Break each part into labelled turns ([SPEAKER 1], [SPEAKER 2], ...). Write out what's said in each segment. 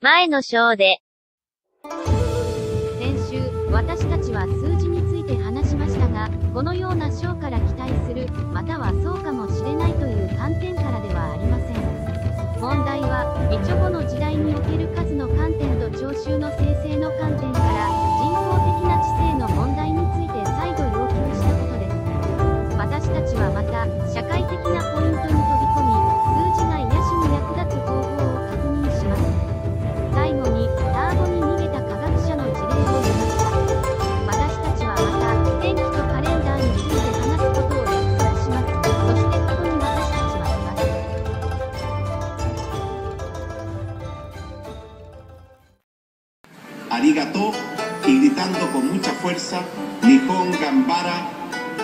[SPEAKER 1] 前の章で、
[SPEAKER 2] 先週、私たちは数字について話しましたが、このような章から期待する、またはそうかもしれないという観点からではありません。問題は、みちょぼの時代における数の観点と聴衆の生成の観点から、人工的な知性の問題について再度要求したことです。私たちはまた、社会的なポイント
[SPEAKER 3] Nihon Gambara,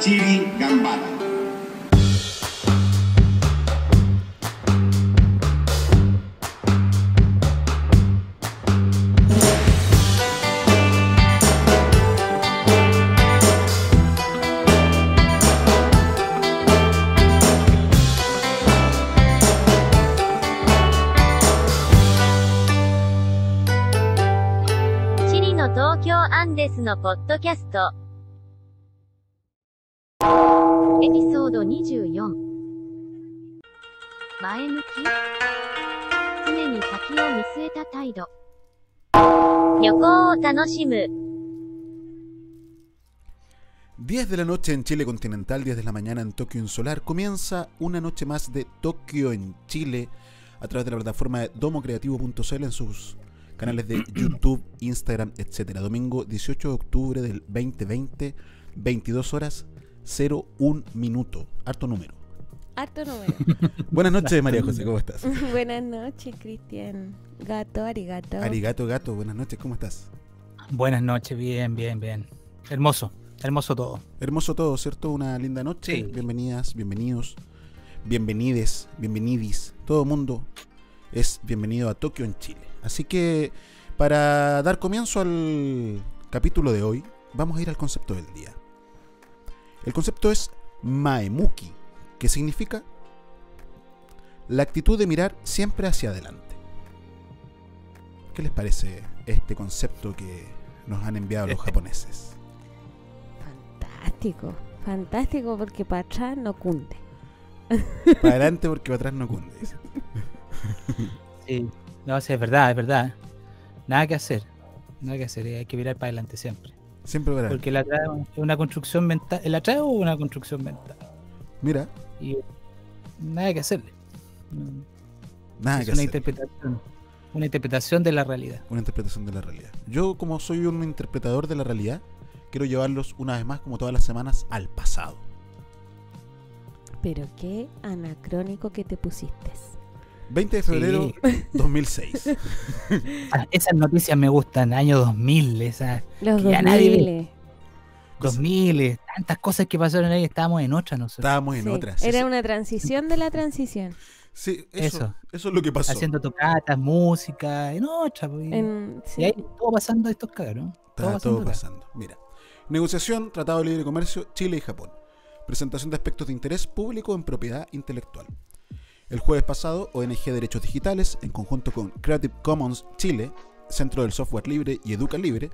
[SPEAKER 3] Chiri Gambara.
[SPEAKER 1] のポッドキャスト、
[SPEAKER 2] エピソード24前向き常に先を見据えた態度
[SPEAKER 1] 旅行を楽しむ、
[SPEAKER 4] 10 de la noche en Chile continental, 10 de la mañana en Tokio insular. Comienza una noche más de Tokio en Chile a través de la plataforma de domocreativo.cl en sus canales de YouTube, Instagram, etcétera. Domingo 18 de octubre del 2020, 22 horas 01 minuto. Harto número.
[SPEAKER 5] Harto número.
[SPEAKER 4] Buenas noches, María José, ¿cómo estás?
[SPEAKER 5] Buenas noches, Cristian. Gato, arigato.
[SPEAKER 4] Arigato, gato, buenas noches, ¿cómo estás?
[SPEAKER 6] Buenas noches, bien, bien, bien. Hermoso, hermoso todo.
[SPEAKER 4] Hermoso todo, ¿cierto? Una linda noche.
[SPEAKER 6] Sí.
[SPEAKER 4] Bienvenidas, bienvenidos, bienvenides, bienvenidis. Todo mundo es bienvenido a Tokio en Chile. Así que para dar comienzo al capítulo de hoy, vamos a ir al concepto del día. El concepto es Maemuki, que significa la actitud de mirar siempre hacia adelante. ¿Qué les parece este concepto que nos han enviado los japoneses?
[SPEAKER 5] Fantástico. Fantástico porque para atrás no cunde.
[SPEAKER 4] Para adelante porque para atrás no cunde. dice.
[SPEAKER 6] Sí. No, sí, es verdad, es verdad. Nada que hacer. Nada que hacer, hay que mirar para adelante siempre.
[SPEAKER 4] Siempre para
[SPEAKER 6] Porque el atrás es una construcción mental. El atrás es una construcción mental.
[SPEAKER 4] Mira,
[SPEAKER 6] Y nada que hacerle.
[SPEAKER 4] Nada
[SPEAKER 6] es
[SPEAKER 4] que
[SPEAKER 6] una
[SPEAKER 4] hacer.
[SPEAKER 6] interpretación. Una interpretación de la realidad.
[SPEAKER 4] Una interpretación de la realidad. Yo, como soy un interpretador de la realidad, quiero llevarlos una vez más, como todas las semanas, al pasado.
[SPEAKER 5] Pero qué anacrónico que te pusiste.
[SPEAKER 4] 20 de febrero 2006.
[SPEAKER 6] Ah, Esas noticias me gustan. Año 2000, esas
[SPEAKER 5] Los
[SPEAKER 6] Que ya nadie ve.
[SPEAKER 5] 2000.
[SPEAKER 6] 2000, tantas cosas que pasaron ahí. Estábamos en otra nosotros.
[SPEAKER 4] Estábamos en
[SPEAKER 5] Sí,
[SPEAKER 4] otra. Sí,
[SPEAKER 5] Era
[SPEAKER 4] sí.
[SPEAKER 5] una transición de la transición.
[SPEAKER 4] Sí, eso,
[SPEAKER 6] Eso.
[SPEAKER 4] eso. es lo que pasó.
[SPEAKER 6] Haciendo tocatas, música, en otra. pues, y-
[SPEAKER 5] En- sí.
[SPEAKER 6] Y ahí todo pasando estos cabros.
[SPEAKER 4] Está todo
[SPEAKER 6] acá.
[SPEAKER 4] pasando. Mira. Negociación, Tratado de Libre Comercio, Chile y Japón. Presentación de aspectos de interés público en propiedad intelectual. El jueves pasado, ONG Derechos Digitales, en conjunto con Creative Commons Chile, Centro del Software Libre y Educa Libre,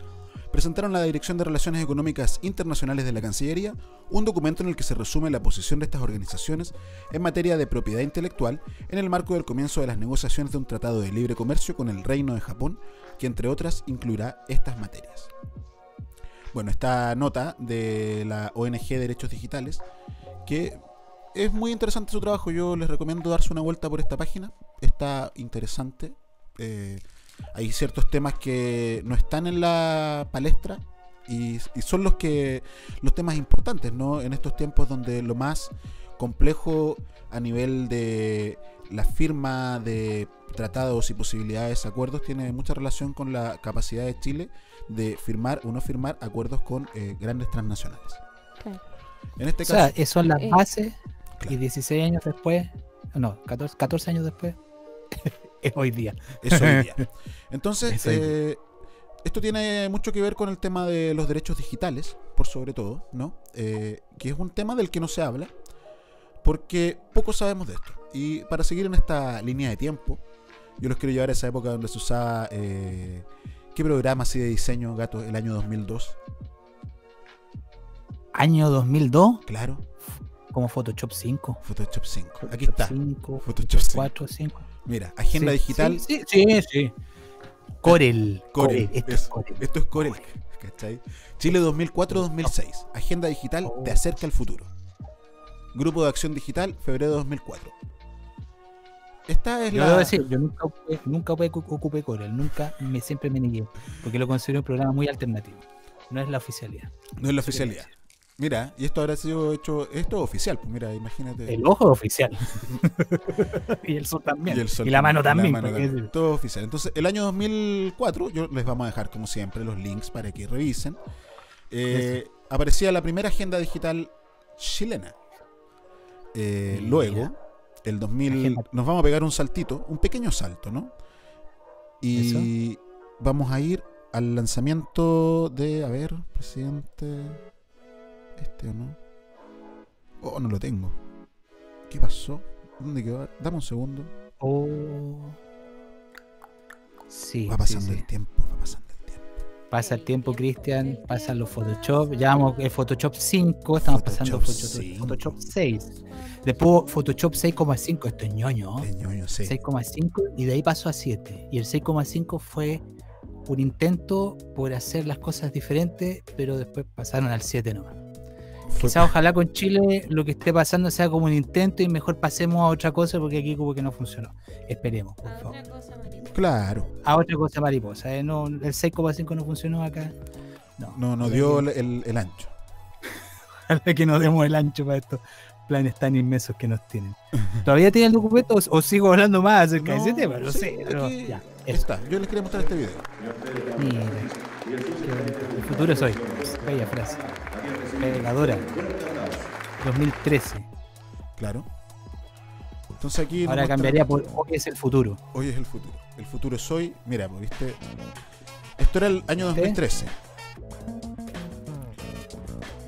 [SPEAKER 4] presentaron a la Dirección de Relaciones Económicas Internacionales de la Cancillería un documento en el que se resume la posición de estas organizaciones en materia de propiedad intelectual en el marco del comienzo de las negociaciones de un tratado de libre comercio con el Reino de Japón, que entre otras incluirá estas materias. Bueno, esta nota de la ONG Derechos Digitales, que es muy interesante su trabajo, yo les recomiendo darse una vuelta por esta página, está interesante. eh, hay ciertos temas que no están en la palestra y, y son los que los temas importantes, ¿no? En estos tiempos donde lo más complejo a nivel de la firma de tratados y posibilidades, acuerdos, tiene mucha relación con la capacidad de Chile de firmar o no firmar acuerdos con eh, grandes transnacionales.
[SPEAKER 5] Claro.
[SPEAKER 4] En este
[SPEAKER 6] O
[SPEAKER 4] caso,
[SPEAKER 6] sea, esas son las
[SPEAKER 5] Eh,
[SPEAKER 6] bases
[SPEAKER 4] claro,
[SPEAKER 6] y 16 años después, no, 14, 14 años después, es hoy día.
[SPEAKER 4] es hoy día. Entonces,
[SPEAKER 6] Es hoy día.
[SPEAKER 4] eh, esto tiene mucho que ver con el tema de los derechos digitales, por sobre todo, ¿no? Eh, que es un tema del que no se habla, porque poco sabemos de esto. Y para seguir en esta línea de tiempo, Yo los quiero llevar a esa época donde se usaba. eh, ¿Qué programa así de diseño, gato, el año 2002?
[SPEAKER 6] Año 2002,
[SPEAKER 4] Claro,
[SPEAKER 6] como Photoshop 5.
[SPEAKER 4] Photoshop 5. Aquí está.
[SPEAKER 6] 5,
[SPEAKER 4] Photoshop 5.
[SPEAKER 6] 4, 5.
[SPEAKER 4] Mira, agenda
[SPEAKER 6] Sí,
[SPEAKER 4] digital.
[SPEAKER 6] Sí, sí. Corel.
[SPEAKER 4] Corel,
[SPEAKER 6] Corel. Esto es. Corel.
[SPEAKER 4] Esto es Corel. ¿cachai? Chile 2004-2006. Agenda digital de acerca al futuro. Grupo de acción digital, febrero de 2004. Esta es
[SPEAKER 6] Yo
[SPEAKER 4] la.
[SPEAKER 6] debo decir, yo nunca ocupé, nunca ocupé, Corel, nunca me siempre me negué, porque lo considero un programa muy alternativo. No es la oficialidad.
[SPEAKER 4] no es la oficialidad. Mira, y esto habrá sido hecho. Esto es oficial, pues mira, imagínate.
[SPEAKER 6] El ojo oficial. y el sol también. Y,
[SPEAKER 4] el sol
[SPEAKER 6] la mano también.
[SPEAKER 4] mano también.
[SPEAKER 6] es-
[SPEAKER 4] Todo oficial. Entonces, el año 2004, yo les vamos a dejar, como siempre, los links para que revisen. Eh, aparecía la primera agenda digital chilena. Eh, luego, el 2000,
[SPEAKER 6] Agenda.
[SPEAKER 4] nos vamos a pegar un saltito, un pequeño salto, ¿no? Y vamos a ir al lanzamiento de, a ver, presidente, este o no. Oh, no lo tengo. ¿Qué pasó? ¿Dónde quedó? Dame un segundo.
[SPEAKER 6] Oh. Sí,
[SPEAKER 4] Va
[SPEAKER 6] sí,
[SPEAKER 4] pasando
[SPEAKER 6] sí.
[SPEAKER 4] el tiempo, va pasando el tiempo.
[SPEAKER 6] Pasa el tiempo, Cristian, pasan los Photoshop. Ya vamos el Photoshop 5, estamos pasando
[SPEAKER 4] Photoshop
[SPEAKER 6] Photoshop,
[SPEAKER 4] 5.
[SPEAKER 6] Photoshop 6. Después Photoshop 6,5, esto es ñoño.
[SPEAKER 4] Ñoño, sí.
[SPEAKER 6] 6,5 y de ahí pasó a 7. Y el 6,5 fue un intento por hacer las cosas diferentes, pero después pasaron al 7 nomás.
[SPEAKER 4] Fue-
[SPEAKER 6] Quizá ojalá con Chile lo que esté pasando sea como un intento y mejor pasemos a otra cosa porque aquí como que no funcionó. Esperemos, por favor.
[SPEAKER 5] Otra cosa, mariposa.
[SPEAKER 4] Claro.
[SPEAKER 6] A otra cosa mariposa. ¿eh? No, el 6,5 no funcionó acá. No,
[SPEAKER 4] No, nos
[SPEAKER 6] Ojalá
[SPEAKER 4] dio
[SPEAKER 6] que-
[SPEAKER 4] el, el- el ancho.
[SPEAKER 6] Ojalá que nos demos el ancho para estos planes tan inmensos que nos tienen. ¿Todavía tiene el documento o, o sigo hablando más acerca de ese
[SPEAKER 4] No,
[SPEAKER 6] tema? No
[SPEAKER 4] sí,
[SPEAKER 6] sé. pero
[SPEAKER 4] aquí
[SPEAKER 6] ya.
[SPEAKER 4] Está. Yo les quería mostrar este video.
[SPEAKER 6] Mira. El futuro es hoy. Bella frase. Pegadora. 2013.
[SPEAKER 4] Claro. Entonces aquí.
[SPEAKER 6] Ahora cambiaría por hoy es el futuro.
[SPEAKER 4] Hoy es el futuro. El futuro es hoy. Mira, pues, viste. Esto era el año 2013.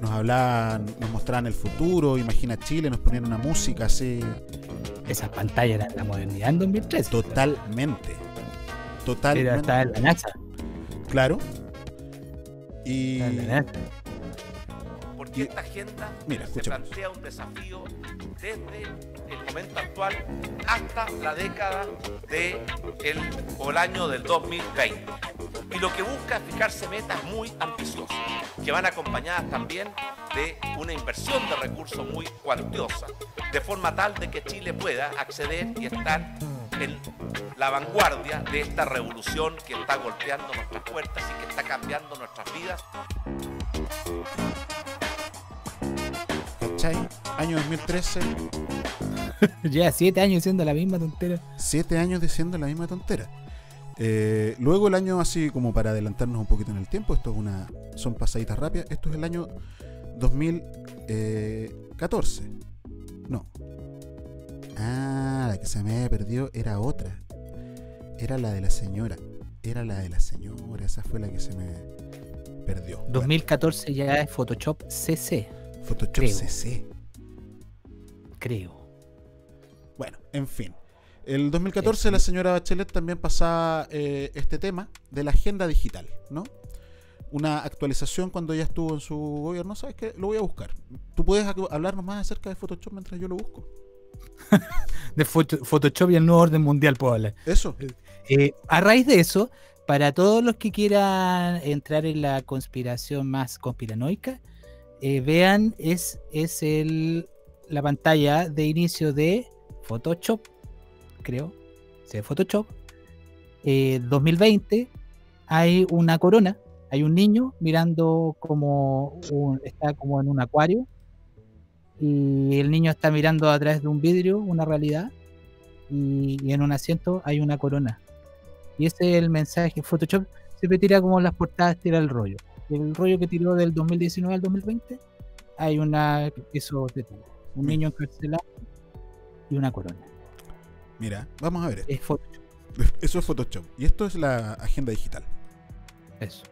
[SPEAKER 4] Nos hablaban, nos mostraban el futuro, imagina Chile, nos ponían una música así.
[SPEAKER 6] Esas pantallas eran la modernidad en 2013.
[SPEAKER 4] Totalmente.
[SPEAKER 6] Era
[SPEAKER 4] Totalmente.
[SPEAKER 6] hasta en la NASA.
[SPEAKER 4] Claro. Y.
[SPEAKER 6] Estaba en la NASA.
[SPEAKER 7] Porque esta agenda
[SPEAKER 4] Mira,
[SPEAKER 7] se plantea un desafío desde el momento actual hasta la década de el, o el año del 2020. Y lo que busca es fijarse metas muy ambiciosas, que van acompañadas también de una inversión de recursos muy cuantiosa, de forma tal de que Chile pueda acceder y estar en la vanguardia de esta revolución que está golpeando nuestras puertas y que está cambiando nuestras vidas.
[SPEAKER 4] Año 2013,
[SPEAKER 6] Ya siete años siendo la misma tontera.
[SPEAKER 4] siete años diciendo la misma tontera. Eh, luego el año así como para adelantarnos un poquito en el tiempo, esto es una son pasaditas rápidas, esto es el año 2014. No. Ah, la que se me había perdido era otra. Era la de la señora. Era la de la señora, esa fue la que se me perdió. Bueno,
[SPEAKER 6] 2014 ya es Photoshop CC,
[SPEAKER 4] Photoshop
[SPEAKER 6] creo.
[SPEAKER 4] CC.
[SPEAKER 6] Creo.
[SPEAKER 4] Bueno, en fin. El 2014 la señora Bachelet también pasaba eh, este tema de la agenda digital, ¿no? Una actualización cuando ella estuvo en su gobierno. ¿Sabes qué? Lo voy a buscar. ¿Tú puedes hablarnos más acerca de Photoshop mientras yo lo busco?
[SPEAKER 6] De Photo- Photoshop y el nuevo orden mundial, puedo hablar.
[SPEAKER 4] Eso.
[SPEAKER 6] Eh, a raíz de eso, para todos los que quieran entrar en la conspiración más conspiranoica, eh, vean, es, es el, la pantalla de inicio de Photoshop, creo, de Photoshop. Eh, 2020, hay una corona, hay un niño mirando como está como en un acuario y el niño está mirando a través de un vidrio una realidad y, en un asiento hay una corona. Y ese es el mensaje. Photoshop siempre tira como las portadas, tira el rollo. El rollo que tiró del 2019 al 2020, hay una eso de tira. Un
[SPEAKER 4] Mm.
[SPEAKER 6] niño encarcelado y una corona.
[SPEAKER 4] Mira, vamos a ver. esto.
[SPEAKER 6] Es Photoshop.
[SPEAKER 4] Eso es Photoshop. Y esto es la agenda digital.
[SPEAKER 6] Eso.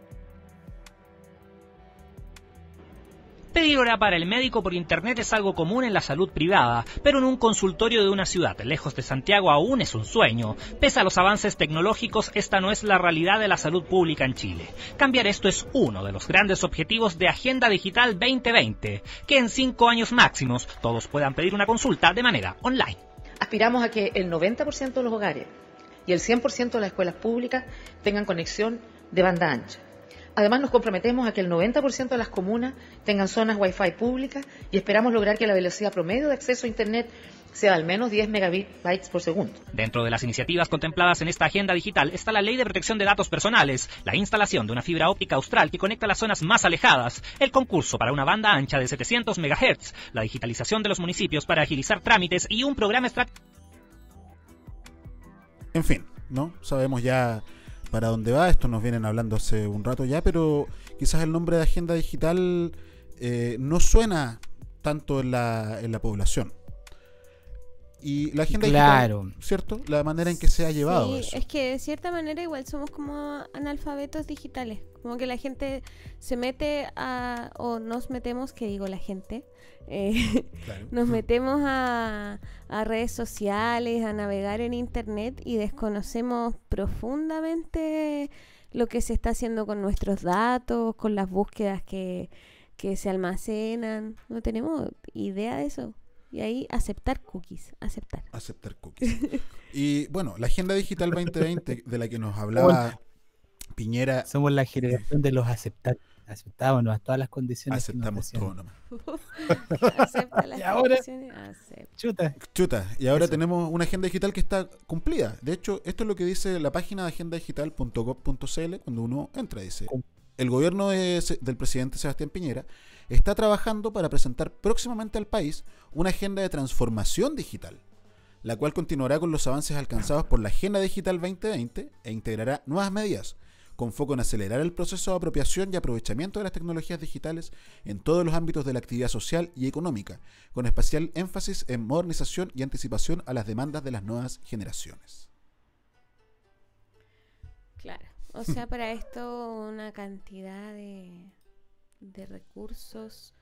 [SPEAKER 8] Pedir hora para el médico por internet es algo común en la salud privada, pero en un consultorio de una ciudad lejos de Santiago aún es un sueño. Pese a los avances tecnológicos, esta no es la realidad de la salud pública en Chile. Cambiar esto es uno de los grandes objetivos de Agenda Digital 2020, que en cinco años máximos todos puedan pedir una consulta de manera online.
[SPEAKER 9] Aspiramos a que el 90% de los hogares y el 100% de las escuelas públicas tengan conexión de banda ancha. Además, nos comprometemos a que el 90% de las comunas tengan zonas Wi-Fi públicas y esperamos lograr que la velocidad promedio de acceso a Internet sea al menos 10 megabytes por segundo.
[SPEAKER 8] Dentro de las iniciativas contempladas en esta agenda digital está la Ley de Protección de Datos Personales, la instalación de una fibra óptica austral que conecta las zonas más alejadas, el concurso para una banda ancha de 700 MHz, la digitalización de los municipios para agilizar trámites y un programa estratégico.
[SPEAKER 4] En fin, ¿no? Sabemos ya para dónde va, esto nos vienen hablando hace un rato ya, pero quizás el nombre de agenda digital eh, no suena tanto en la, en la población. Y la agenda
[SPEAKER 6] Claro.
[SPEAKER 4] digital, ¿cierto? La manera en que se ha llevado
[SPEAKER 5] Sí,
[SPEAKER 4] eso.
[SPEAKER 5] es que de cierta manera igual somos como analfabetos digitales. Como que la gente se mete a, o nos metemos, que digo la gente, eh,
[SPEAKER 4] Claro.
[SPEAKER 5] nos metemos a, a redes sociales, a navegar en internet y desconocemos profundamente lo que se está haciendo con nuestros datos, con las búsquedas que, que se almacenan. No tenemos idea de eso. Y ahí aceptar cookies, aceptar.
[SPEAKER 4] aceptar cookies. y bueno, la Agenda Digital 2020 de la que nos hablaba Piñera,
[SPEAKER 6] Somos la generación de los aceptar. Aceptámonos a todas las condiciones. que nos
[SPEAKER 4] aceptamos todo nomás.
[SPEAKER 5] Acepta las
[SPEAKER 6] Y ahora-
[SPEAKER 5] condiciones, acepta.
[SPEAKER 6] Chuta.
[SPEAKER 4] Chuta, y ahora
[SPEAKER 6] Eso.
[SPEAKER 4] tenemos una agenda digital que está cumplida. De hecho, esto es lo que dice la página de agendadigital.gov.cl cuando uno entra. Dice, el gobierno de Se- del presidente Sebastián Piñera está trabajando para presentar próximamente al país una agenda de transformación digital, la cual continuará con los avances alcanzados por la Agenda Digital 2020 e integrará nuevas medidas con foco en acelerar el proceso de apropiación y aprovechamiento de las tecnologías digitales en todos los ámbitos de la actividad social y económica, con especial énfasis en modernización y anticipación a las demandas de las nuevas generaciones.
[SPEAKER 5] Claro. O sea, para esto una cantidad de, de recursos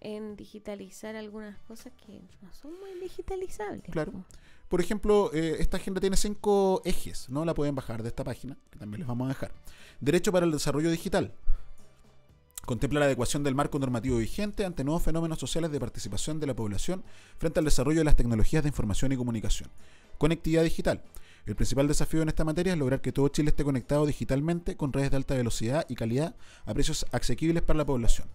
[SPEAKER 5] en digitalizar algunas cosas que no son muy digitalizables.
[SPEAKER 4] Claro.
[SPEAKER 5] Po.
[SPEAKER 4] Por ejemplo, eh, esta agenda tiene cinco ejes, ¿no? La pueden bajar de esta página, que también les vamos a dejar. Derecho para el desarrollo digital. Contempla la adecuación del marco normativo vigente ante nuevos fenómenos sociales de participación de la población frente al desarrollo de las tecnologías de información y comunicación. Conectividad digital. El principal desafío en esta materia es lograr que todo Chile esté conectado digitalmente con redes de alta velocidad y calidad a precios asequibles para la población.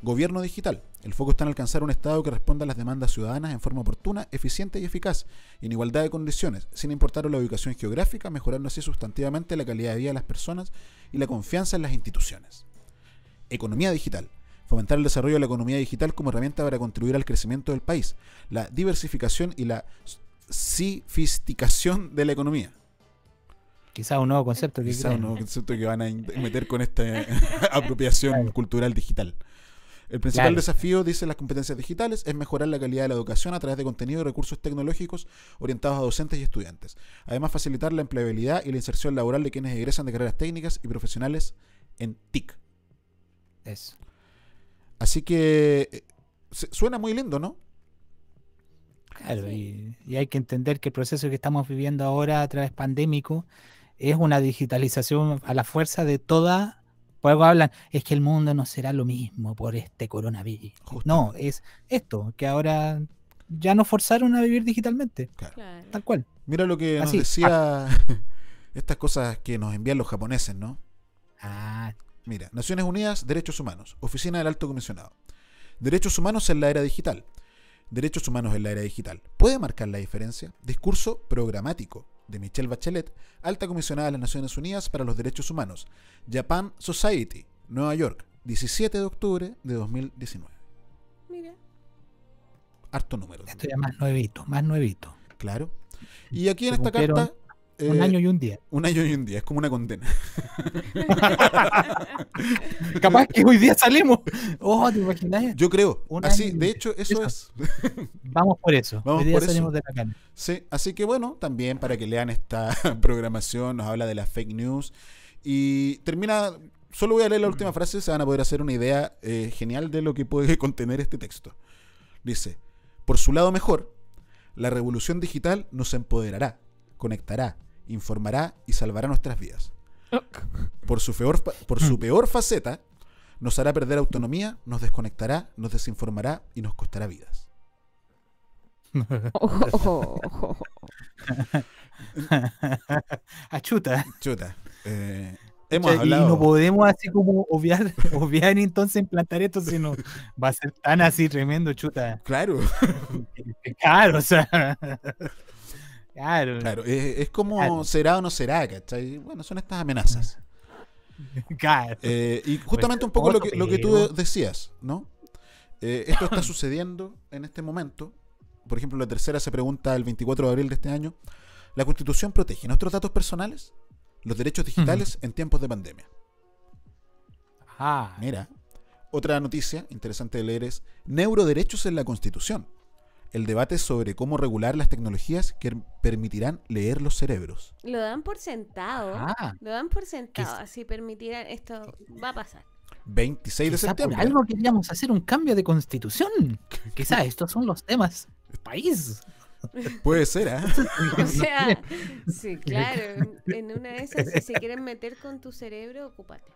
[SPEAKER 4] Gobierno digital. El foco está en alcanzar un Estado que responda a las demandas ciudadanas en forma oportuna, eficiente y eficaz, y en igualdad de condiciones, sin importar la ubicación geográfica, mejorando así sustantivamente la calidad de vida de las personas y la confianza en las instituciones. Economía digital. Fomentar el desarrollo de la economía digital como herramienta para contribuir al crecimiento del país, la diversificación y la sofisticación de la economía.
[SPEAKER 6] Quizás un nuevo concepto que
[SPEAKER 4] Quizá
[SPEAKER 6] creen.
[SPEAKER 4] un nuevo concepto que van a meter con esta apropiación cultural digital. El principal
[SPEAKER 6] Claro.
[SPEAKER 4] desafío, dice las competencias digitales, es mejorar la calidad de la educación a través de contenido y recursos tecnológicos orientados a docentes y estudiantes. Además, facilitar la empleabilidad y la inserción laboral de quienes egresan de carreras técnicas y profesionales en TIC.
[SPEAKER 6] Eso.
[SPEAKER 4] Así que eh, suena muy lindo, ¿no?
[SPEAKER 6] Claro, y, y hay que entender que el proceso que estamos viviendo ahora a través pandémico es una digitalización a la fuerza de toda. Por algo hablan, es que el mundo no será lo mismo por este coronavirus. No, es esto, que ahora ya nos forzaron a vivir digitalmente,
[SPEAKER 4] Claro.
[SPEAKER 5] Claro.
[SPEAKER 6] tal cual.
[SPEAKER 4] Mira lo que nos
[SPEAKER 6] Así,
[SPEAKER 4] decía estas cosas que nos envían los japoneses, ¿no?
[SPEAKER 6] Ah,
[SPEAKER 4] Mira, Naciones Unidas, Derechos Humanos, Oficina del Alto Comisionado. Derechos humanos en la era digital. Derechos humanos en la era digital. ¿Puede marcar la diferencia? Discurso programático de Michelle Bachelet, alta comisionada de las Naciones Unidas para los Derechos Humanos. Japan Society, Nueva York, 17 de octubre de 2019.
[SPEAKER 5] Mira.
[SPEAKER 4] Harto número.
[SPEAKER 6] esto ya más nuevito, más nuevito.
[SPEAKER 4] Claro. Y aquí en esta
[SPEAKER 6] cumplieron Un
[SPEAKER 4] eh,
[SPEAKER 6] año y un día.
[SPEAKER 4] un año y un día, es como una condena.
[SPEAKER 6] Capaz que hoy día salimos. Oh, ¿te imaginas?
[SPEAKER 4] Yo creo.
[SPEAKER 6] Un
[SPEAKER 4] Así, de hecho, eso,
[SPEAKER 6] Eso.
[SPEAKER 4] es.
[SPEAKER 6] Vamos por eso.
[SPEAKER 4] Vamos
[SPEAKER 6] hoy día
[SPEAKER 4] por eso.
[SPEAKER 6] salimos de la cana.
[SPEAKER 4] Sí, así que bueno, también para que lean esta programación, nos habla de las fake news y termina solo voy a leer la última frase, se van a poder hacer una idea eh, genial de lo que puede contener este texto. Dice, por su lado mejor, la revolución digital nos empoderará, conectará, informará y salvará nuestras vidas. Por su peor, por su peor faceta, nos hará perder autonomía, nos desconectará, nos desinformará y nos costará vidas.
[SPEAKER 6] Achuta.
[SPEAKER 4] Chuta. eh, hemos
[SPEAKER 6] Hemos
[SPEAKER 4] hablado.
[SPEAKER 6] Y no podemos así como obviar, obviar entonces implantar esto, sino va a ser tan así tremendo, chuta.
[SPEAKER 4] Claro,
[SPEAKER 6] Claro, o sea. Claro,
[SPEAKER 4] claro. Es, es como
[SPEAKER 6] Claro.
[SPEAKER 4] será o no será, ¿cachai? Bueno, son estas amenazas.
[SPEAKER 6] claro.
[SPEAKER 4] Eh, y justamente un poco lo que, lo que tú decías, ¿no? Eh, esto está sucediendo en este momento. Por ejemplo, la tercera se pregunta el 24 de abril de este año. ¿La Constitución protege nuestros datos personales? Los derechos digitales en tiempos de pandemia.
[SPEAKER 6] Ah,
[SPEAKER 4] Mira, otra noticia interesante de leer es Neuroderechos en la Constitución. El debate sobre cómo regular las tecnologías que permitirán leer los cerebros.
[SPEAKER 5] Lo dan por sentado.
[SPEAKER 6] Ah.
[SPEAKER 5] Lo dan por sentado. Así permitirán. Esto va a pasar.
[SPEAKER 4] 26 de
[SPEAKER 6] por
[SPEAKER 4] septiembre.
[SPEAKER 6] algo queríamos hacer un cambio de constitución. Quizá estos son los temas. País.
[SPEAKER 4] Puede ser, ¿ah?
[SPEAKER 5] O sea, sí, claro. En, en una de esas, si se quieren meter con tu cerebro, ocúpate.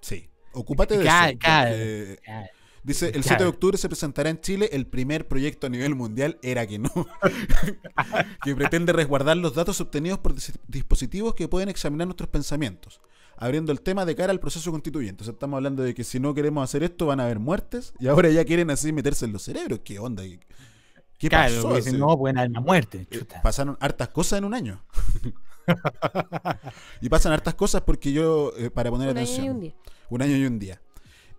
[SPEAKER 4] Sí. Ocúpate de
[SPEAKER 6] Claro,
[SPEAKER 4] eso.
[SPEAKER 6] claro.
[SPEAKER 4] porque-
[SPEAKER 6] Claro.
[SPEAKER 4] Dice, el 7
[SPEAKER 6] Claro.
[SPEAKER 4] de octubre se presentará en Chile el primer proyecto a nivel mundial, era que no, que pretende resguardar los datos obtenidos por dis- dispositivos que pueden examinar nuestros pensamientos, abriendo el tema de cara al proceso constituyente. O sea, estamos hablando de que si no queremos hacer esto van a haber muertes y ahora ya quieren así meterse en los cerebros. ¿Qué onda? ¿Qué, qué
[SPEAKER 6] Claro,
[SPEAKER 4] pasó?
[SPEAKER 6] no, pueden haber una muerte.
[SPEAKER 4] eh,
[SPEAKER 6] Chuta.
[SPEAKER 4] pasaron hartas cosas en un año. y pasan hartas cosas porque yo, eh, para poner
[SPEAKER 5] Un año
[SPEAKER 4] atención,
[SPEAKER 5] y un día.
[SPEAKER 4] un año y un día.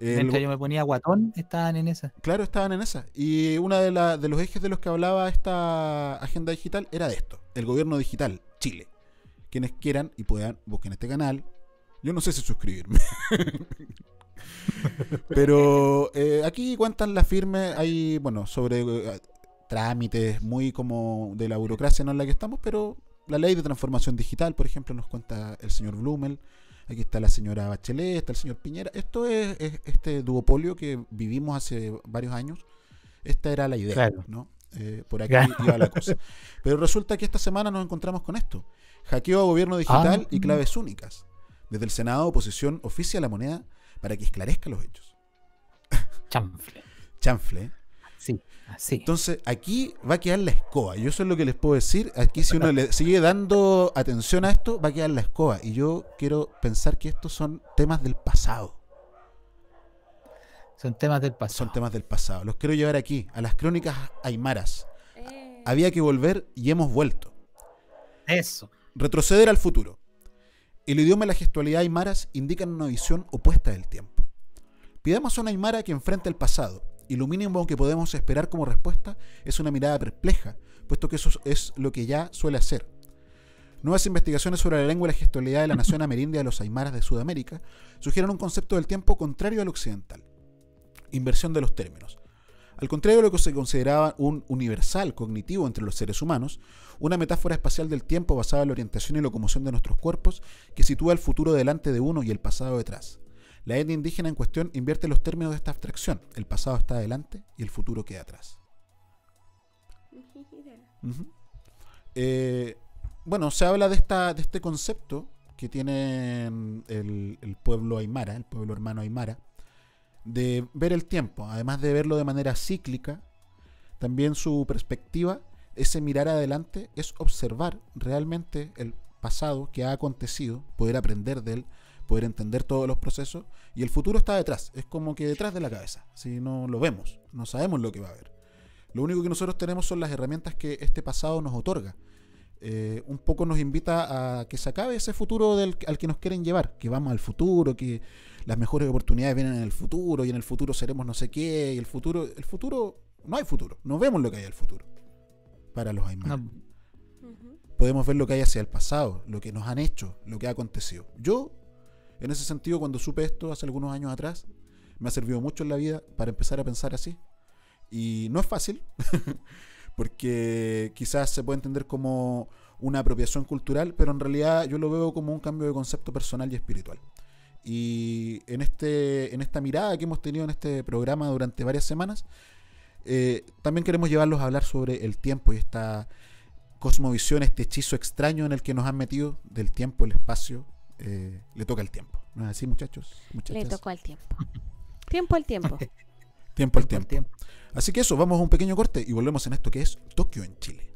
[SPEAKER 4] El-
[SPEAKER 6] Mientras yo me ponía guatón, estaban en esa.
[SPEAKER 4] Claro, estaban en esa. Y uno de, la- de los ejes de los que hablaba esta agenda digital era de esto, el gobierno digital, Chile. Quienes quieran y puedan, busquen este canal. Yo no sé si suscribirme. Pero eh, aquí cuentan la firme, hay, bueno, sobre eh, trámites muy como de la burocracia no en la que estamos, pero la ley de transformación digital, por ejemplo, nos cuenta el señor Blumel. Aquí está la señora Bachelet, está el señor Piñera. Esto es, es este duopolio que vivimos hace varios años. Esta era la idea,
[SPEAKER 6] Claro.
[SPEAKER 4] ¿no? Eh, por aquí
[SPEAKER 6] Claro.
[SPEAKER 4] iba la cosa. Pero resulta que esta semana nos encontramos con esto. Hackeo a gobierno digital
[SPEAKER 6] Ah.
[SPEAKER 4] y claves únicas. Desde el Senado, oposición oficia la moneda para que esclarezca los hechos.
[SPEAKER 6] Chanfle.
[SPEAKER 4] Chanfle. ¿Eh?
[SPEAKER 6] Sí, así.
[SPEAKER 4] Entonces, aquí va a quedar la escoba. Yo eso es lo que les puedo decir. Aquí, si uno le sigue dando atención a esto, va a quedar la escoba. Y yo quiero pensar que estos son temas del pasado.
[SPEAKER 6] Son temas del pasado.
[SPEAKER 4] Son temas del pasado. Los quiero llevar aquí, a las crónicas aymaras.
[SPEAKER 5] Eh,
[SPEAKER 4] Había que volver y hemos vuelto.
[SPEAKER 6] Eso.
[SPEAKER 4] Retroceder al futuro. El idioma y la gestualidad aymaras indican una visión opuesta del tiempo. Pidamos a una aymara que enfrente el pasado, y lo mínimo que podemos esperar como respuesta es una mirada perpleja, puesto que eso es lo que ya suele hacer. Nuevas investigaciones sobre la lengua y la gestualidad de la nación amerindia de los aymaras de Sudamérica sugieren un concepto del tiempo contrario al occidental. Inversión de los términos. Al contrario de lo que se consideraba un universal cognitivo entre los seres humanos, una metáfora espacial del tiempo basada en la orientación y locomoción de nuestros cuerpos que sitúa el futuro delante de uno y el pasado detrás. La etnia indígena en cuestión invierte los términos de esta abstracción. El pasado está adelante y el futuro queda atrás. Eh, bueno, se habla de, esta, de este concepto que tiene el, el pueblo aymara, el pueblo hermano aymara, de ver el tiempo, además de verlo de manera cíclica, también su perspectiva, ese mirar adelante, es observar realmente el pasado que ha acontecido, poder aprender de él, poder entender todos los procesos, y el futuro está detrás, es como que detrás de la cabeza, si no lo vemos, no sabemos lo que va a haber. Lo único que nosotros tenemos son las herramientas que este pasado nos otorga. Eh, un poco nos invita a que se acabe ese futuro del, al que nos quieren llevar, que vamos al futuro, que las mejores oportunidades vienen en el futuro y en el futuro seremos no sé qué, y el futuro, el futuro, no hay futuro, no vemos lo que hay al futuro para los aymaras.
[SPEAKER 6] No.
[SPEAKER 4] Podemos ver lo que hay hacia el pasado, lo que nos han hecho, lo que ha acontecido. Yo, en ese sentido, cuando supe esto hace algunos años atrás, me ha servido mucho en la vida para empezar a pensar así. Y no es fácil, porque quizás se puede entender como una apropiación cultural, pero en realidad yo lo veo como un cambio de concepto personal y espiritual. Y en, este, en esta mirada que hemos tenido en este programa durante varias semanas, eh, también queremos llevarlos a hablar sobre el tiempo y esta cosmovisión, este hechizo extraño en el que nos han metido del tiempo, el espacio. Eh, le toca el tiempo. ¿No es así, muchachos?
[SPEAKER 5] Le tocó al tiempo. Tiempo al tiempo.
[SPEAKER 4] Tiempo al
[SPEAKER 6] Tiempo al
[SPEAKER 4] tiempo. Así que eso, vamos a un pequeño corte y volvemos en esto que es Tokio en Chile.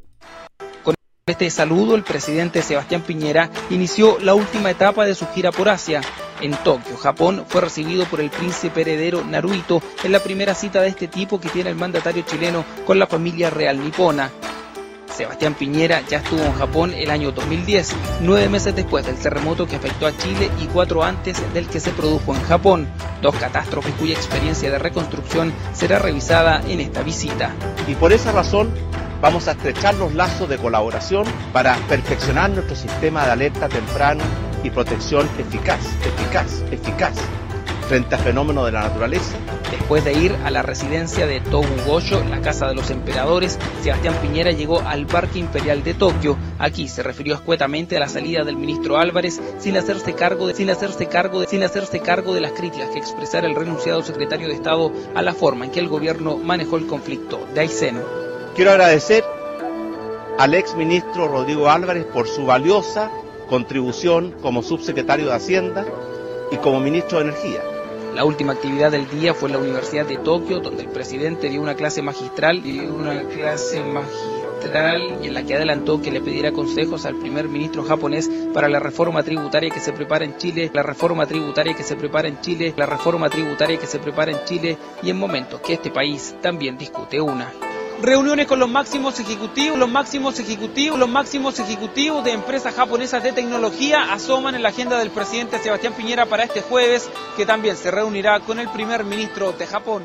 [SPEAKER 10] este saludo, el presidente Sebastián Piñera inició la última etapa de su gira por Asia. En Tokio, Japón, fue recibido por el príncipe heredero Naruhito en la primera cita de este tipo que tiene el mandatario chileno con la familia real nipona. Sebastián Piñera ya estuvo en Japón el año 2010, nueve meses después del terremoto que afectó a Chile y cuatro antes del que se produjo en Japón, dos catástrofes cuya experiencia de reconstrucción será revisada en esta visita.
[SPEAKER 7] Y por esa razón vamos a estrechar los lazos de colaboración para perfeccionar nuestro sistema de alerta temprana y protección eficaz, eficaz, eficaz frente a fenómenos de la naturaleza.
[SPEAKER 10] Después de ir a la residencia de Togu-Gosho, la casa de los emperadores, Sebastián Piñera llegó al Parque Imperial de Tokio. Aquí se refirió escuetamente a la salida del ministro Álvarez sin hacerse cargo de, sin hacerse cargo de, sin hacerse cargo de las críticas que expresara el renunciado secretario de Estado a la forma en que el gobierno manejó el conflicto de Aysén.
[SPEAKER 7] Quiero agradecer al ex ministro Rodrigo Álvarez por su valiosa contribución como subsecretario de Hacienda y como ministro de Energía.
[SPEAKER 10] La última actividad del día fue en la Universidad de Tokio, donde el presidente dio una clase magistral, dio una clase magistral y en la que adelantó que le pedirá consejos al primer ministro japonés para la reforma tributaria que se prepara en Chile, la reforma tributaria que se prepara en Chile, la reforma tributaria que se prepara en Chile y en momentos que este país también discute una. Reuniones con los máximos ejecutivos, los máximos ejecutivos, los máximos ejecutivos de empresas japonesas de tecnología asoman en la agenda del presidente Sebastián Piñera para este jueves, que también se reunirá con el primer ministro de Japón.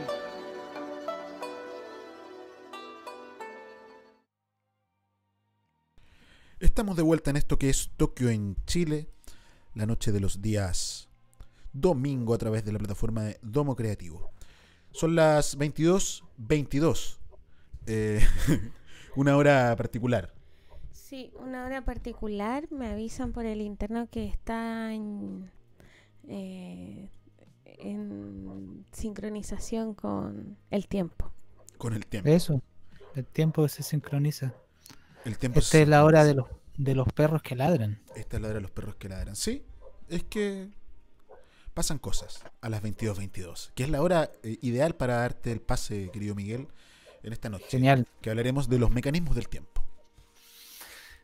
[SPEAKER 4] Estamos de vuelta en esto que es Tokio en Chile, la noche de los días domingo a través de la plataforma de Domo Creativo. Son las 22.22, eh, una hora particular.
[SPEAKER 5] Sí, una hora particular. Me avisan por el interno que está en, eh, en sincronización con el tiempo.
[SPEAKER 4] Con el tiempo.
[SPEAKER 6] Eso, el tiempo se sincroniza.
[SPEAKER 4] El tiempo
[SPEAKER 6] Esta es la hora de los, de los perros que ladran.
[SPEAKER 4] Esta es la hora de los perros que ladran. Sí, es que pasan cosas a las 22.22, que es la hora eh, ideal para darte el pase, querido Miguel, en esta noche.
[SPEAKER 6] Genial.
[SPEAKER 4] Que hablaremos de los mecanismos del tiempo.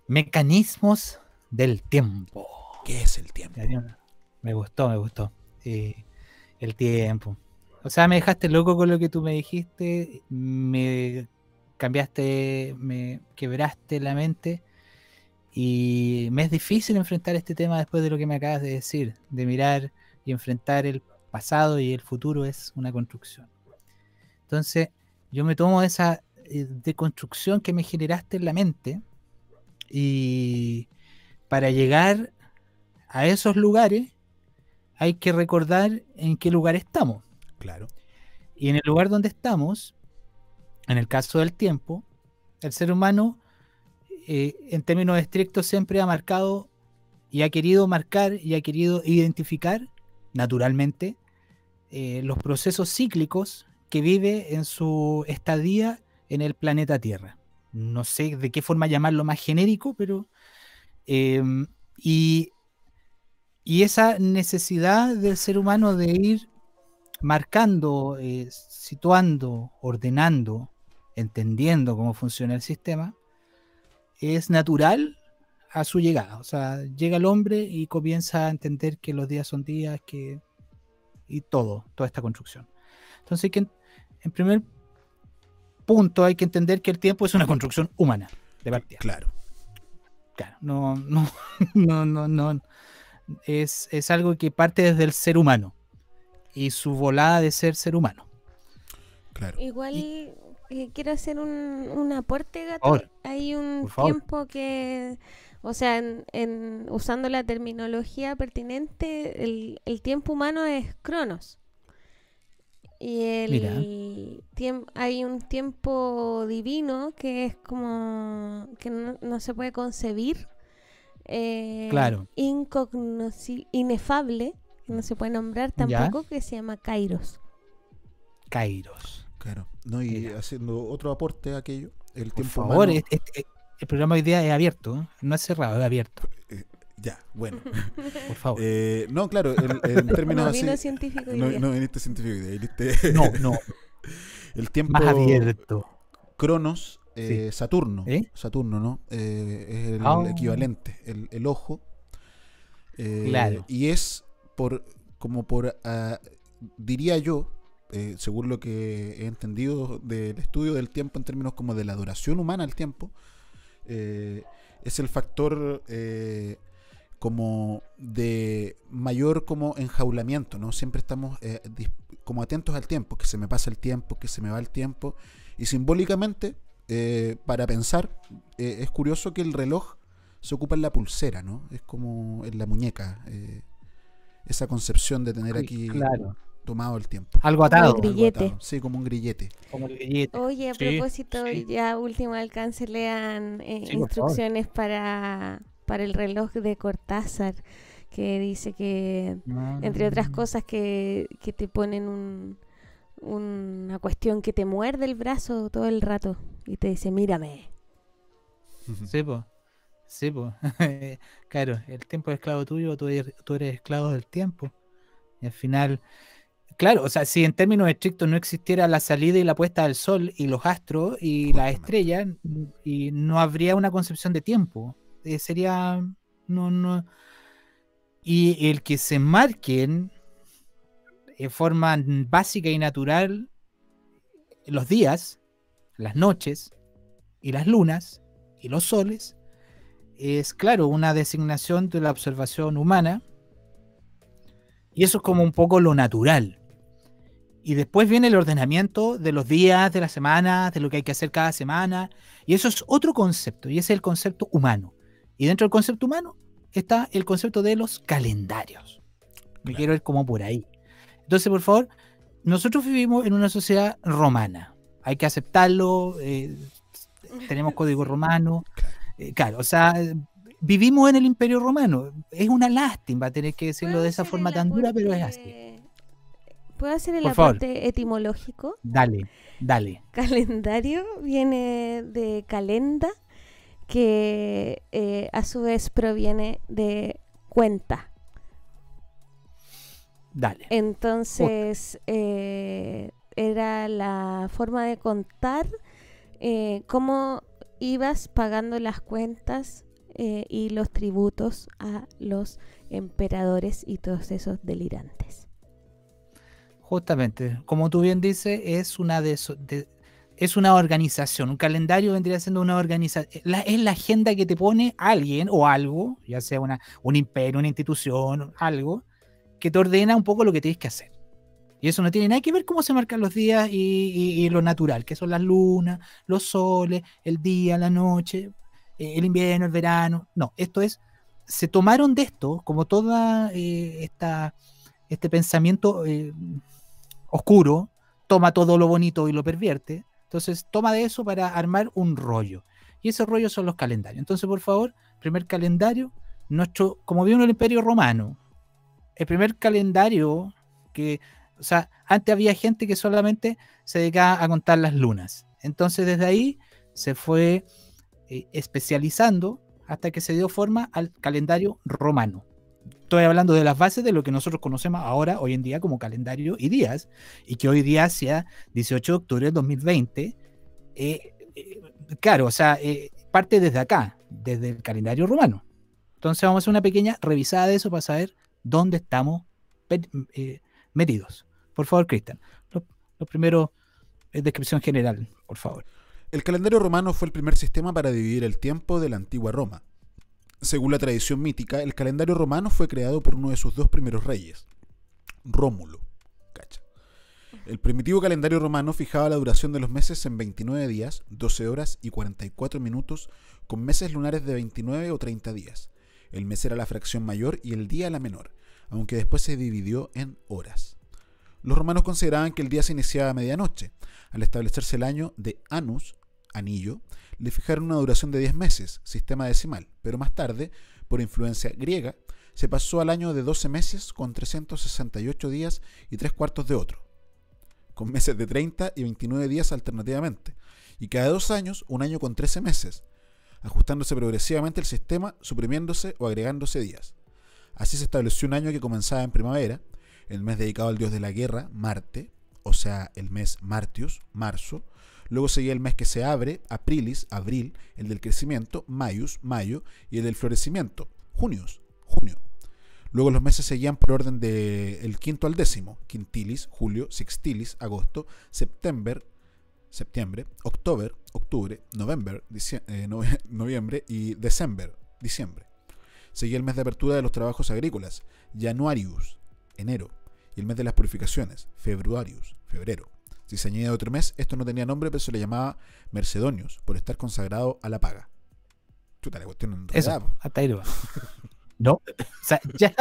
[SPEAKER 6] Mecanismos del tiempo.
[SPEAKER 4] ¿Qué es el tiempo?
[SPEAKER 6] Me gustó, me gustó. Eh, el tiempo. O sea, me dejaste loco con lo que tú me dijiste. Me cambiaste, me quebraste la mente. Y me es difícil enfrentar este tema después de lo que me acabas de decir. De mirar y enfrentar el pasado y el futuro es una construcción. Entonces, yo me tomo esa eh, deconstrucción que me generaste en la mente y para llegar a esos lugares hay que recordar en qué lugar estamos.
[SPEAKER 4] Claro.
[SPEAKER 6] Y en el lugar donde estamos, en el caso del tiempo, el ser humano, eh, en términos estrictos, siempre ha marcado y ha querido marcar y ha querido identificar, naturalmente, eh, los procesos cíclicos que vive en su estadía en el planeta Tierra. No sé de qué forma llamarlo más genérico, pero... eh, y, y esa necesidad del ser humano de ir marcando, eh, situando, ordenando, entendiendo cómo funciona el sistema, es natural a su llegada. O sea, llega el hombre y comienza a entender que los días son días, que y todo, toda esta construcción. Entonces, hay en- primer punto, hay que entender que el tiempo es una construcción humana, de partida.
[SPEAKER 4] Claro.
[SPEAKER 6] Claro, no, no, no, no, no. Es, es algo que parte desde el ser humano y su volada de ser ser humano.
[SPEAKER 4] Claro.
[SPEAKER 5] Igual eh, quiero hacer un, un aporte, gato.
[SPEAKER 6] favor.
[SPEAKER 5] Hay un tiempo que, o sea, en, en- usando la terminología pertinente, el, el tiempo humano es cronos. Y el hay un tiempo divino que es como que no, no se puede concebir. eh,
[SPEAKER 6] Claro.
[SPEAKER 5] inefable, que no se puede nombrar
[SPEAKER 6] Ya.
[SPEAKER 5] tampoco, que se llama Kairos.
[SPEAKER 6] Kairos.
[SPEAKER 4] Claro. No, y
[SPEAKER 6] Mira.
[SPEAKER 4] haciendo otro aporte a aquello, el
[SPEAKER 6] Por
[SPEAKER 4] tiempo
[SPEAKER 6] favor,
[SPEAKER 4] humano-
[SPEAKER 6] este- el programa hoy día es abierto, ¿eh? no es cerrado, es abierto.
[SPEAKER 4] Ya, bueno.
[SPEAKER 6] Por favor.
[SPEAKER 4] Eh, no, claro, en términos
[SPEAKER 5] No
[SPEAKER 4] así.
[SPEAKER 5] vino científico
[SPEAKER 4] No, no viniste científico viniste-
[SPEAKER 6] No, no,
[SPEAKER 4] el tiempo
[SPEAKER 6] más abierto.
[SPEAKER 4] Cronos, eh, Saturno.
[SPEAKER 6] ¿Eh?
[SPEAKER 4] Saturno, ¿no? Es el
[SPEAKER 6] Ah.
[SPEAKER 4] equivalente, el, el ojo.
[SPEAKER 6] Claro.
[SPEAKER 4] Y es por, como por, ah, diría yo, según lo que he entendido del estudio del tiempo en términos como de la duración humana al tiempo, es el factor como de mayor como enjaulamiento, ¿no? Siempre estamos eh, como atentos al tiempo, que se me pasa el tiempo, que se me va el tiempo, y simbólicamente, eh, para pensar, eh, es curioso que el reloj se ocupa en la pulsera, ¿no? Es como en la muñeca, eh, esa concepción de tener aquí
[SPEAKER 6] claro.
[SPEAKER 4] tomado el tiempo.
[SPEAKER 6] Algo
[SPEAKER 5] Como
[SPEAKER 6] atado.
[SPEAKER 5] el grillete.
[SPEAKER 4] Algo atado. Sí, como un grillete.
[SPEAKER 6] Como el grillete.
[SPEAKER 5] Oye, a
[SPEAKER 6] Sí,
[SPEAKER 5] propósito,
[SPEAKER 6] sí.
[SPEAKER 5] ya último alcance, lean eh,
[SPEAKER 6] Sí,
[SPEAKER 5] instrucciones para, para el reloj de Cortázar, que dice que, entre otras cosas, que, que te ponen un, una cuestión que te muerde el brazo todo el rato y te dice, mírame.
[SPEAKER 6] Sí, pues. Sí, pues. claro, el tiempo es esclavo tuyo, tú eres, tú eres esclavo del tiempo. Y al final, claro, o sea, si en términos estrictos no existiera la salida y la puesta del sol y los astros y las estrellas, y no habría una concepción de tiempo. Eh, sería. No, no. Y el que se marquen en forma básica y natural los días, las noches y las lunas y los soles es claro una designación de la observación humana y eso es como un poco lo natural y después viene el ordenamiento de los días, de las semanas, de lo que hay que hacer cada semana y eso es otro concepto y ese es el concepto humano y dentro del concepto humano está el concepto de los calendarios me
[SPEAKER 4] Claro.
[SPEAKER 6] quiero ir como por ahí entonces por favor nosotros vivimos en una sociedad romana hay que aceptarlo eh, tenemos código romano. eh, claro, o sea, vivimos en el Imperio Romano. Es una lástima tener que decirlo
[SPEAKER 5] ¿Puedo
[SPEAKER 6] de esa forma tan dura, pero es así.
[SPEAKER 5] ¿Puedo hacer el
[SPEAKER 6] Por favor.
[SPEAKER 5] aporte etimológico?
[SPEAKER 6] Dale, dale.
[SPEAKER 5] Calendario viene de calenda, que eh, a su vez proviene de cuenta.
[SPEAKER 6] Dale.
[SPEAKER 5] Entonces, eh, era la forma de contar eh, cómo ibas pagando las cuentas y los tributos a los emperadores y todos esos delirantes.
[SPEAKER 6] Justamente, como tú bien dices, es una de, de- es una organización. Un calendario vendría siendo una organización. es la agenda que te pone alguien o algo, ya sea una, un imperio, una institución, algo, que te ordena un poco lo que tienes que hacer. Y eso no tiene nada que ver cómo se marcan los días y lo natural, que son las lunas, los soles, el día, la noche, eh, el invierno, el verano. No, esto es, se tomaron de esto, como toda eh, esta, este pensamiento eh, oscuro, toma todo lo bonito y lo pervierte. Entonces toma de eso para armar un rollo. Y ese rollo son los calendarios. Entonces, por favor, primer calendario, nuestro, como vino el Imperio Romano, el primer calendario que, o sea, antes había gente que solamente se dedicaba a contar las lunas. Entonces, desde ahí se fue eh, especializando hasta que se dio forma al calendario romano. Estoy hablando de las bases de lo que nosotros conocemos ahora, hoy en día, como calendario y días, y que hoy día sea 18 de octubre del 2020. eh, eh, claro, o sea, eh, parte desde acá, desde el calendario romano. Entonces vamos a hacer una pequeña revisada de eso para saber dónde estamos eh, metidos. Por favor, Cristian, lo, lo primero es descripción general, por favor.
[SPEAKER 4] El calendario romano fue el primer sistema para dividir el tiempo de la antigua Roma. Según la tradición mítica, el calendario romano fue creado por uno de sus dos primeros reyes, Rómulo. Cacha. El primitivo calendario romano fijaba la duración de los meses en 29 días, 12 horas y 44 minutos, con meses lunares de 29 o 30 días. El mes era la fracción mayor y el día la menor, aunque después se dividió en horas. Los romanos consideraban que el día se iniciaba a medianoche. Al establecerse el año de Anus, anillo, le fijaron una duración de 10 meses, sistema decimal, pero más tarde, por influencia griega, se pasó al año de 12 meses con 368 días y 3 cuartos de otro, con meses de 30 y 29 días alternativamente, y cada dos años un año con 13 meses, ajustándose progresivamente el sistema, suprimiéndose o agregándose días. Así se estableció un año que comenzaba en primavera, el mes dedicado al dios de la guerra, Marte, o sea, el mes Martius, marzo. Luego seguía el mes que se abre, Aprilis, abril, el del crecimiento, Maius, mayo, y el del florecimiento, Junius, junio. Luego los meses seguían por orden del el quinto al décimo, quintilis, julio, sextilis, agosto, septiembre, septiembre, octubre, octubre, noviembre, eh, noviembre y diciembre, diciembre. Seguía el mes de apertura de los trabajos agrícolas, Januarius, enero, y el mes de las purificaciones, Februarius, febrero. Si se añadía otro mes, esto no tenía nombre, pero se le llamaba Mercedonius, por estar consagrado a la paga. Chuta, la cuestión
[SPEAKER 6] Eso, hasta ahí lo va. No, o sea, ya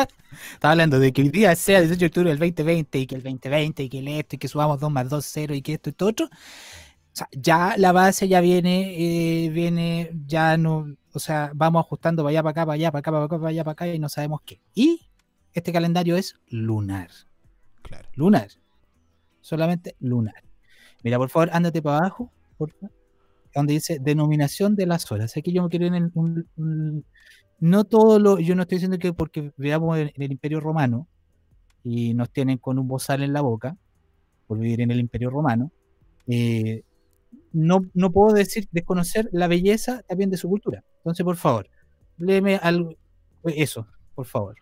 [SPEAKER 6] estaba hablando de que hoy día sea el 18 de octubre del 2020 y que el 2020 y que el esto y que subamos 2 más 2, 0 y que esto y todo otro. O sea, ya la base ya viene, eh, viene, ya no, o sea, vamos ajustando para allá, para acá, para allá, para acá, para acá, para allá, para acá y no sabemos qué. Y este calendario es lunar.
[SPEAKER 4] Claro.
[SPEAKER 6] Lunar. Solamente lunar. Mira, por favor, ándate para abajo, por favor. Donde dice denominación de las horas. Aquí yo me quiero en un, no todo lo, yo no estoy diciendo que porque veamos en, el Imperio Romano y nos tienen con un bozal en la boca por vivir en el Imperio Romano, eh, no, no puedo decir, desconocer la belleza también de su cultura. Entonces, por favor, léeme algo, eso, por favor.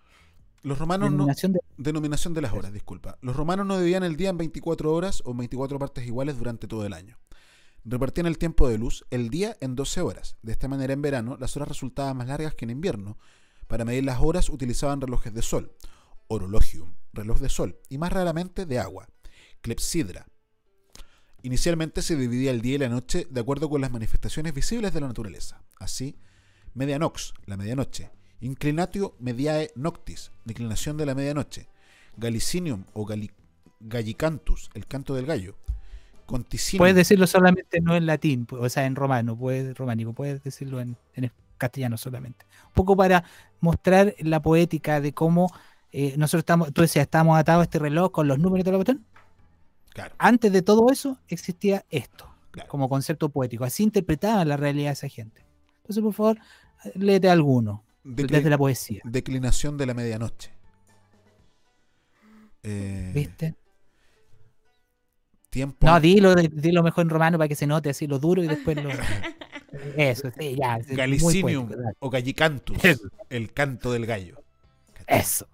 [SPEAKER 4] Los romanos denominación no, de... denominación de las horas, disculpa. Los romanos no dividían el día en 24 horas o 24 partes iguales durante todo el año. Repartían el tiempo de luz, el día, en 12 horas. De esta manera, en verano, las horas resultaban más largas que en invierno. Para medir las horas utilizaban relojes de sol, orologium, reloj de sol, y más raramente de agua, clepsidra. Inicialmente se dividía el día y la noche de acuerdo con las manifestaciones visibles de la naturaleza. Así, medianox, la medianoche, inclinatio mediae noctis, declinación de la medianoche, galicinium o gallicantus, el canto del gallo,
[SPEAKER 6] Puedes decirlo solamente no en latín, o sea, en romano, puedes, románico, puedes decirlo en, castellano solamente. Un poco para mostrar la poética de cómo eh, nosotros estamos, tú decías, estamos atados a este reloj con los números de la botón.
[SPEAKER 4] Claro.
[SPEAKER 6] Antes de todo eso existía esto, como concepto poético. Así interpretaban la realidad de esa gente. Entonces, por favor, léete alguno desde la poesía.
[SPEAKER 4] Declinación de la medianoche.
[SPEAKER 6] Eh, ¿Viste?
[SPEAKER 4] tiempo.
[SPEAKER 6] No, dilo, dilo mejor en romano para que se note así lo duro y después lo. Eso, sí, ya.
[SPEAKER 4] Galicinium o Gallicantus, el canto del gallo.
[SPEAKER 6] Eso.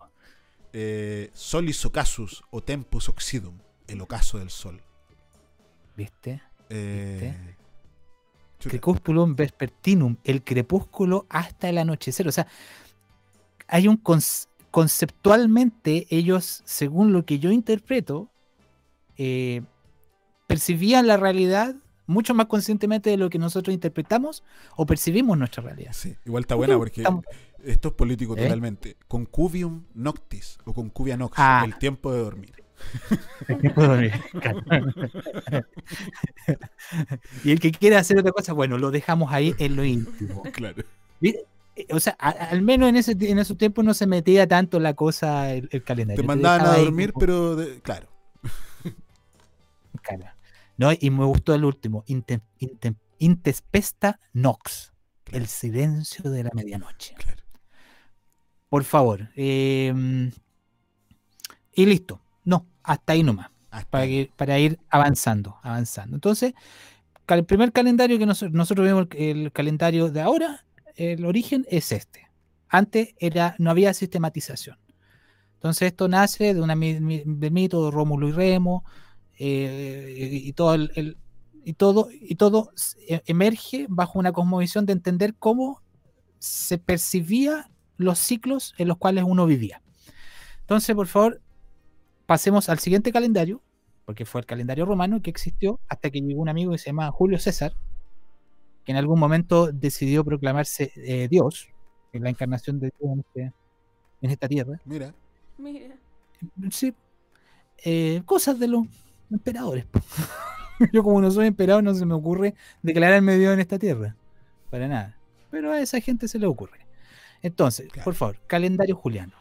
[SPEAKER 4] Eh, solis ocasus o tempus oxidum, el ocaso del sol.
[SPEAKER 6] ¿Viste?
[SPEAKER 4] Eh,
[SPEAKER 6] Crepúsculum vespertinum, el crepúsculo hasta el anochecer. O sea, hay un conceptualmente, ellos, según lo que yo interpreto, eh, percibían la realidad mucho más conscientemente de lo que nosotros interpretamos o percibimos nuestra realidad.
[SPEAKER 4] Sí, igual está buena porque esto es político ¿Eh? totalmente. Concubium noctis o concubia nox, ah. el tiempo de dormir.
[SPEAKER 6] Y el que quiera hacer otra cosa, bueno, lo dejamos ahí en lo íntimo.
[SPEAKER 4] Claro.
[SPEAKER 6] O sea, al menos en ese en esos tiempos no se metía tanto la cosa el, calendario.
[SPEAKER 4] Te mandaban a dormir, pero claro.
[SPEAKER 6] Claro. ¿no? Y me gustó el último, Intespesta Nox, el silencio de la medianoche. Por favor. Em, y listo. Hasta ahí nomás. para, para ir avanzando, avanzando. Entonces, el primer calendario que nosotros, nosotros vemos, el calendario de ahora, el origen es este. Antes era, no había sistematización. Entonces esto nace de una, del mito de Rómulo y Remo, eh, y, todo el, y todo y todo e, emerge bajo una cosmovisión de entender cómo se percibía los ciclos en los cuales uno vivía. Entonces, por favor, pasemos al siguiente calendario, porque fue el calendario romano que existió hasta que llegó un amigo que se llama Julio César, que en algún momento decidió proclamarse eh, Dios, en la encarnación de Dios en, este, en esta tierra.
[SPEAKER 4] Mira.
[SPEAKER 5] Mira.
[SPEAKER 6] Sí. Eh, cosas de lo emperadores. Yo como no soy emperador no se me ocurre declararme Dios en esta tierra. Para nada. Pero a esa gente se le ocurre. Entonces,
[SPEAKER 4] Claro.
[SPEAKER 6] por favor, calendario juliano.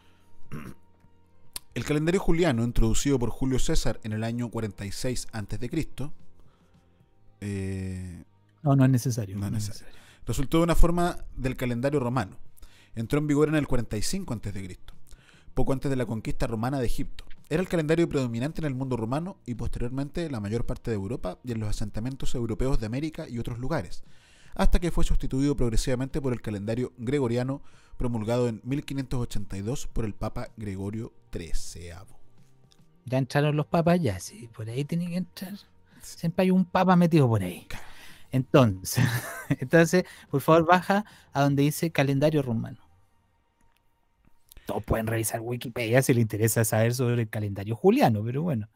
[SPEAKER 4] El calendario juliano, introducido por Julio César en el año 46 a.C., eh,
[SPEAKER 6] No, no es necesario.
[SPEAKER 4] No es
[SPEAKER 6] no es
[SPEAKER 4] necesario. resultó de una forma del calendario romano. Entró en vigor en el 45 a.C., poco antes de la conquista romana de Egipto. Era el calendario predominante en el mundo romano y posteriormente en la mayor parte de Europa y en los asentamientos europeos de América y otros lugares, hasta que fue sustituido progresivamente por el calendario gregoriano promulgado en 1582 por el Papa Gregorio XIII.
[SPEAKER 6] Ya entraron los papas, ya, sí, por ahí tienen que entrar. Siempre hay un papa metido por ahí. Entonces, entonces, por favor, baja a donde dice calendario romano. Todos pueden revisar Wikipedia si les interesa saber sobre el calendario juliano, pero bueno,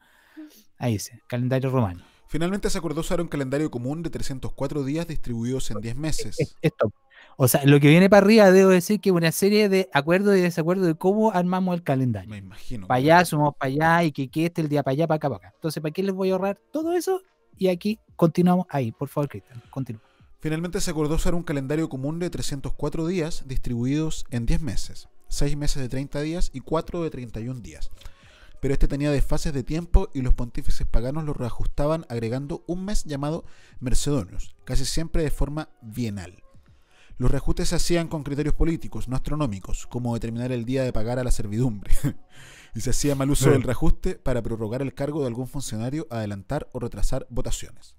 [SPEAKER 6] ahí dice, calendario romano.
[SPEAKER 4] Finalmente se acordó usar un calendario común de 304 días distribuidos en 10 meses.
[SPEAKER 6] Es- Esto. O sea, lo que viene para arriba, debo decir que una serie de acuerdos y desacuerdos de cómo armamos el calendario.
[SPEAKER 4] Me imagino.
[SPEAKER 6] Para allá, sumamos para allá y que, que este el día para allá, para acá, para acá. Entonces, ¿para qué les voy a ahorrar todo eso? Y aquí continuamos ahí, por favor, Cristian, continúa.
[SPEAKER 4] Finalmente se acordó usar un calendario común de 304 días distribuidos en 10 meses, 6 meses de 30 días y 4 de 31 días. Pero este tenía desfases de tiempo y los pontífices paganos lo reajustaban agregando un mes llamado Mercedonius, casi siempre de forma bienal. Los reajustes se hacían con criterios políticos, no astronómicos, como determinar el día de pagar a la servidumbre. y se hacía mal uso del reajuste para prorrogar el cargo de algún funcionario, adelantar o retrasar votaciones.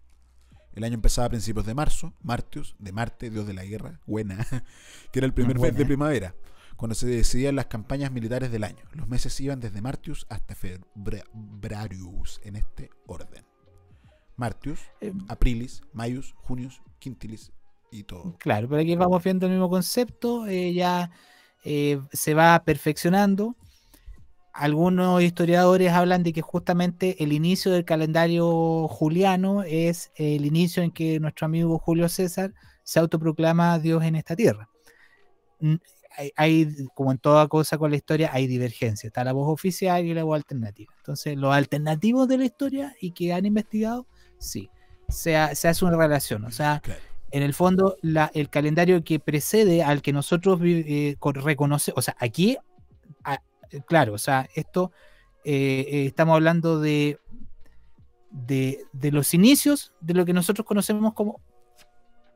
[SPEAKER 4] El año empezaba a principios de marzo, Martius, de Marte, dios de la guerra, buena, que era el primer mes de primavera, cuando se decidían las campañas militares del año. Los meses iban desde Martius hasta Febrarius, en este orden. Martius,
[SPEAKER 6] Eh,
[SPEAKER 4] Aprilis, Maius, Junius, Quintilis y todo.
[SPEAKER 6] Claro, pero aquí vamos viendo el mismo concepto, eh, ya eh, se va perfeccionando. Algunos historiadores hablan de que justamente el inicio del calendario juliano es el inicio en que nuestro amigo Julio César se autoproclama Dios en esta tierra. Hay, hay, como en toda cosa con la historia, hay divergencia. Está la voz oficial y la voz alternativa. Entonces, los alternativos de la historia y que han investigado, sí, se, ha- se hace una relación. O sea,
[SPEAKER 4] Claro.
[SPEAKER 6] en el fondo, la- el calendario que precede al que nosotros eh, con- reconoce, o sea, aquí, a- eh, claro, o sea, esto eh, eh, estamos hablando de, de, de los inicios de lo que nosotros conocemos como,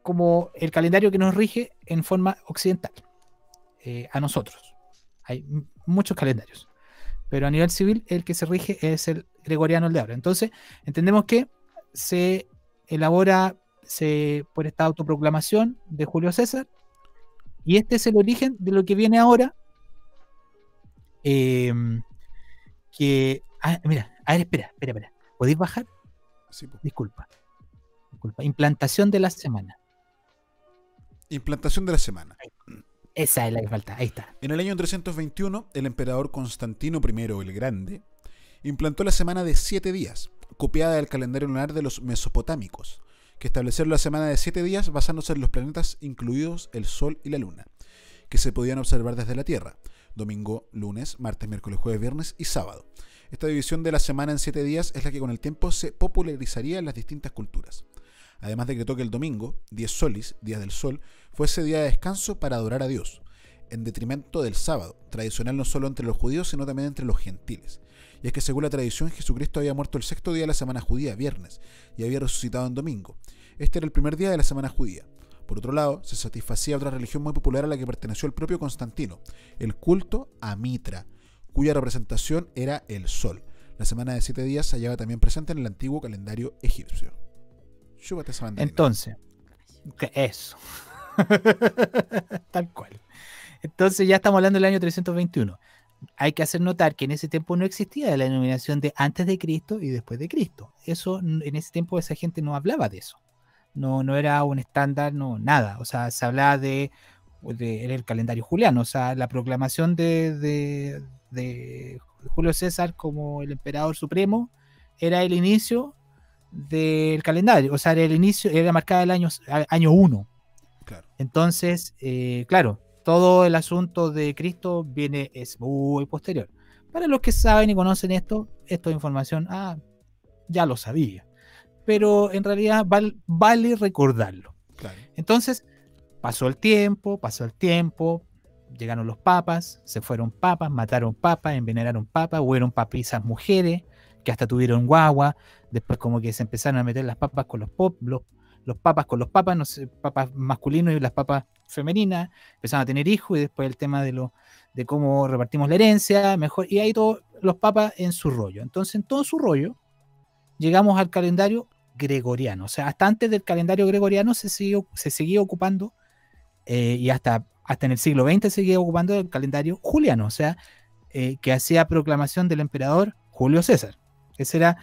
[SPEAKER 6] como el calendario que nos rige en forma occidental, eh, a nosotros. Hay muchos calendarios, pero a nivel civil el que se rige es el gregoriano, el de ahora. Entonces, entendemos que se elabora se, por esta autoproclamación de Julio César. Y este es el origen de lo que viene ahora. em, que. ah, mira, a ver, espera, espera, espera. ¿Podéis bajar?
[SPEAKER 4] Sí.
[SPEAKER 6] Disculpa. Disculpa. Implantación de la semana.
[SPEAKER 4] Implantación de la semana.
[SPEAKER 6] Esa es la que falta. Ahí está.
[SPEAKER 4] En el año 321, el emperador Constantino I el Grande implantó la semana de siete días, copiada del calendario lunar de los mesopotámicos, que establecieron la semana de siete días basándose en los planetas incluidos el Sol y la Luna, que se podían observar desde la Tierra, domingo, lunes, martes, miércoles, jueves, viernes y sábado. Esta división de la semana en siete días es la que con el tiempo se popularizaría en las distintas culturas. Además decretó que el domingo, 10 solis, día del sol, fuese día de descanso para adorar a Dios, en detrimento del sábado, tradicional no solo entre los judíos, sino también entre los gentiles. Y es que según la tradición, Jesucristo había muerto el sexto día de la semana judía, viernes, y había resucitado en domingo. Este era el primer día de la semana judía. Por otro lado, se satisfacía otra religión muy popular a la que perteneció el propio Constantino, el culto a Mitra, cuya representación era el sol. La semana de siete días se hallaba también presente en el antiguo calendario egipcio.
[SPEAKER 6] Entonces, que eso. Tal cual. Entonces ya estamos hablando del año 321. Hay que hacer notar que en ese tiempo no existía la denominación de antes de Cristo y después de Cristo. Eso en ese tiempo esa gente no hablaba de eso. No, no era un estándar, no, nada. O sea, se hablaba de, el calendario juliano, o sea, la proclamación de, Julio César como el emperador supremo era el inicio del calendario, o sea, era el inicio, era marcada el año, año 1.
[SPEAKER 4] Claro.
[SPEAKER 6] Entonces, eh, claro, todo el asunto de Cristo viene, es muy posterior. Para los que saben y conocen esto, esto es información, ah, ya lo sabía. Pero en realidad val- vale recordarlo.
[SPEAKER 4] Claro.
[SPEAKER 6] Entonces, pasó el tiempo, pasó el tiempo, llegaron los papas, se fueron papas, mataron papas, envenenaron papas, hubieron papizas mujeres que hasta tuvieron guagua, después como que se empezaron a meter las papas con los pop, los, los papas con los papas, papas masculinos y las papas femeninas, empezaron a tener hijos y después el tema de lo de cómo repartimos la herencia, mejor, y ahí todos los papas en su rollo. Entonces, en todo su rollo, llegamos al calendario gregoriano. O sea, hasta antes del calendario gregoriano se, siguió, se seguía ocupando, eh, y hasta, hasta en el siglo XX se seguía ocupando el calendario juliano, o sea, eh, que hacía proclamación del emperador Julio César. Ese era,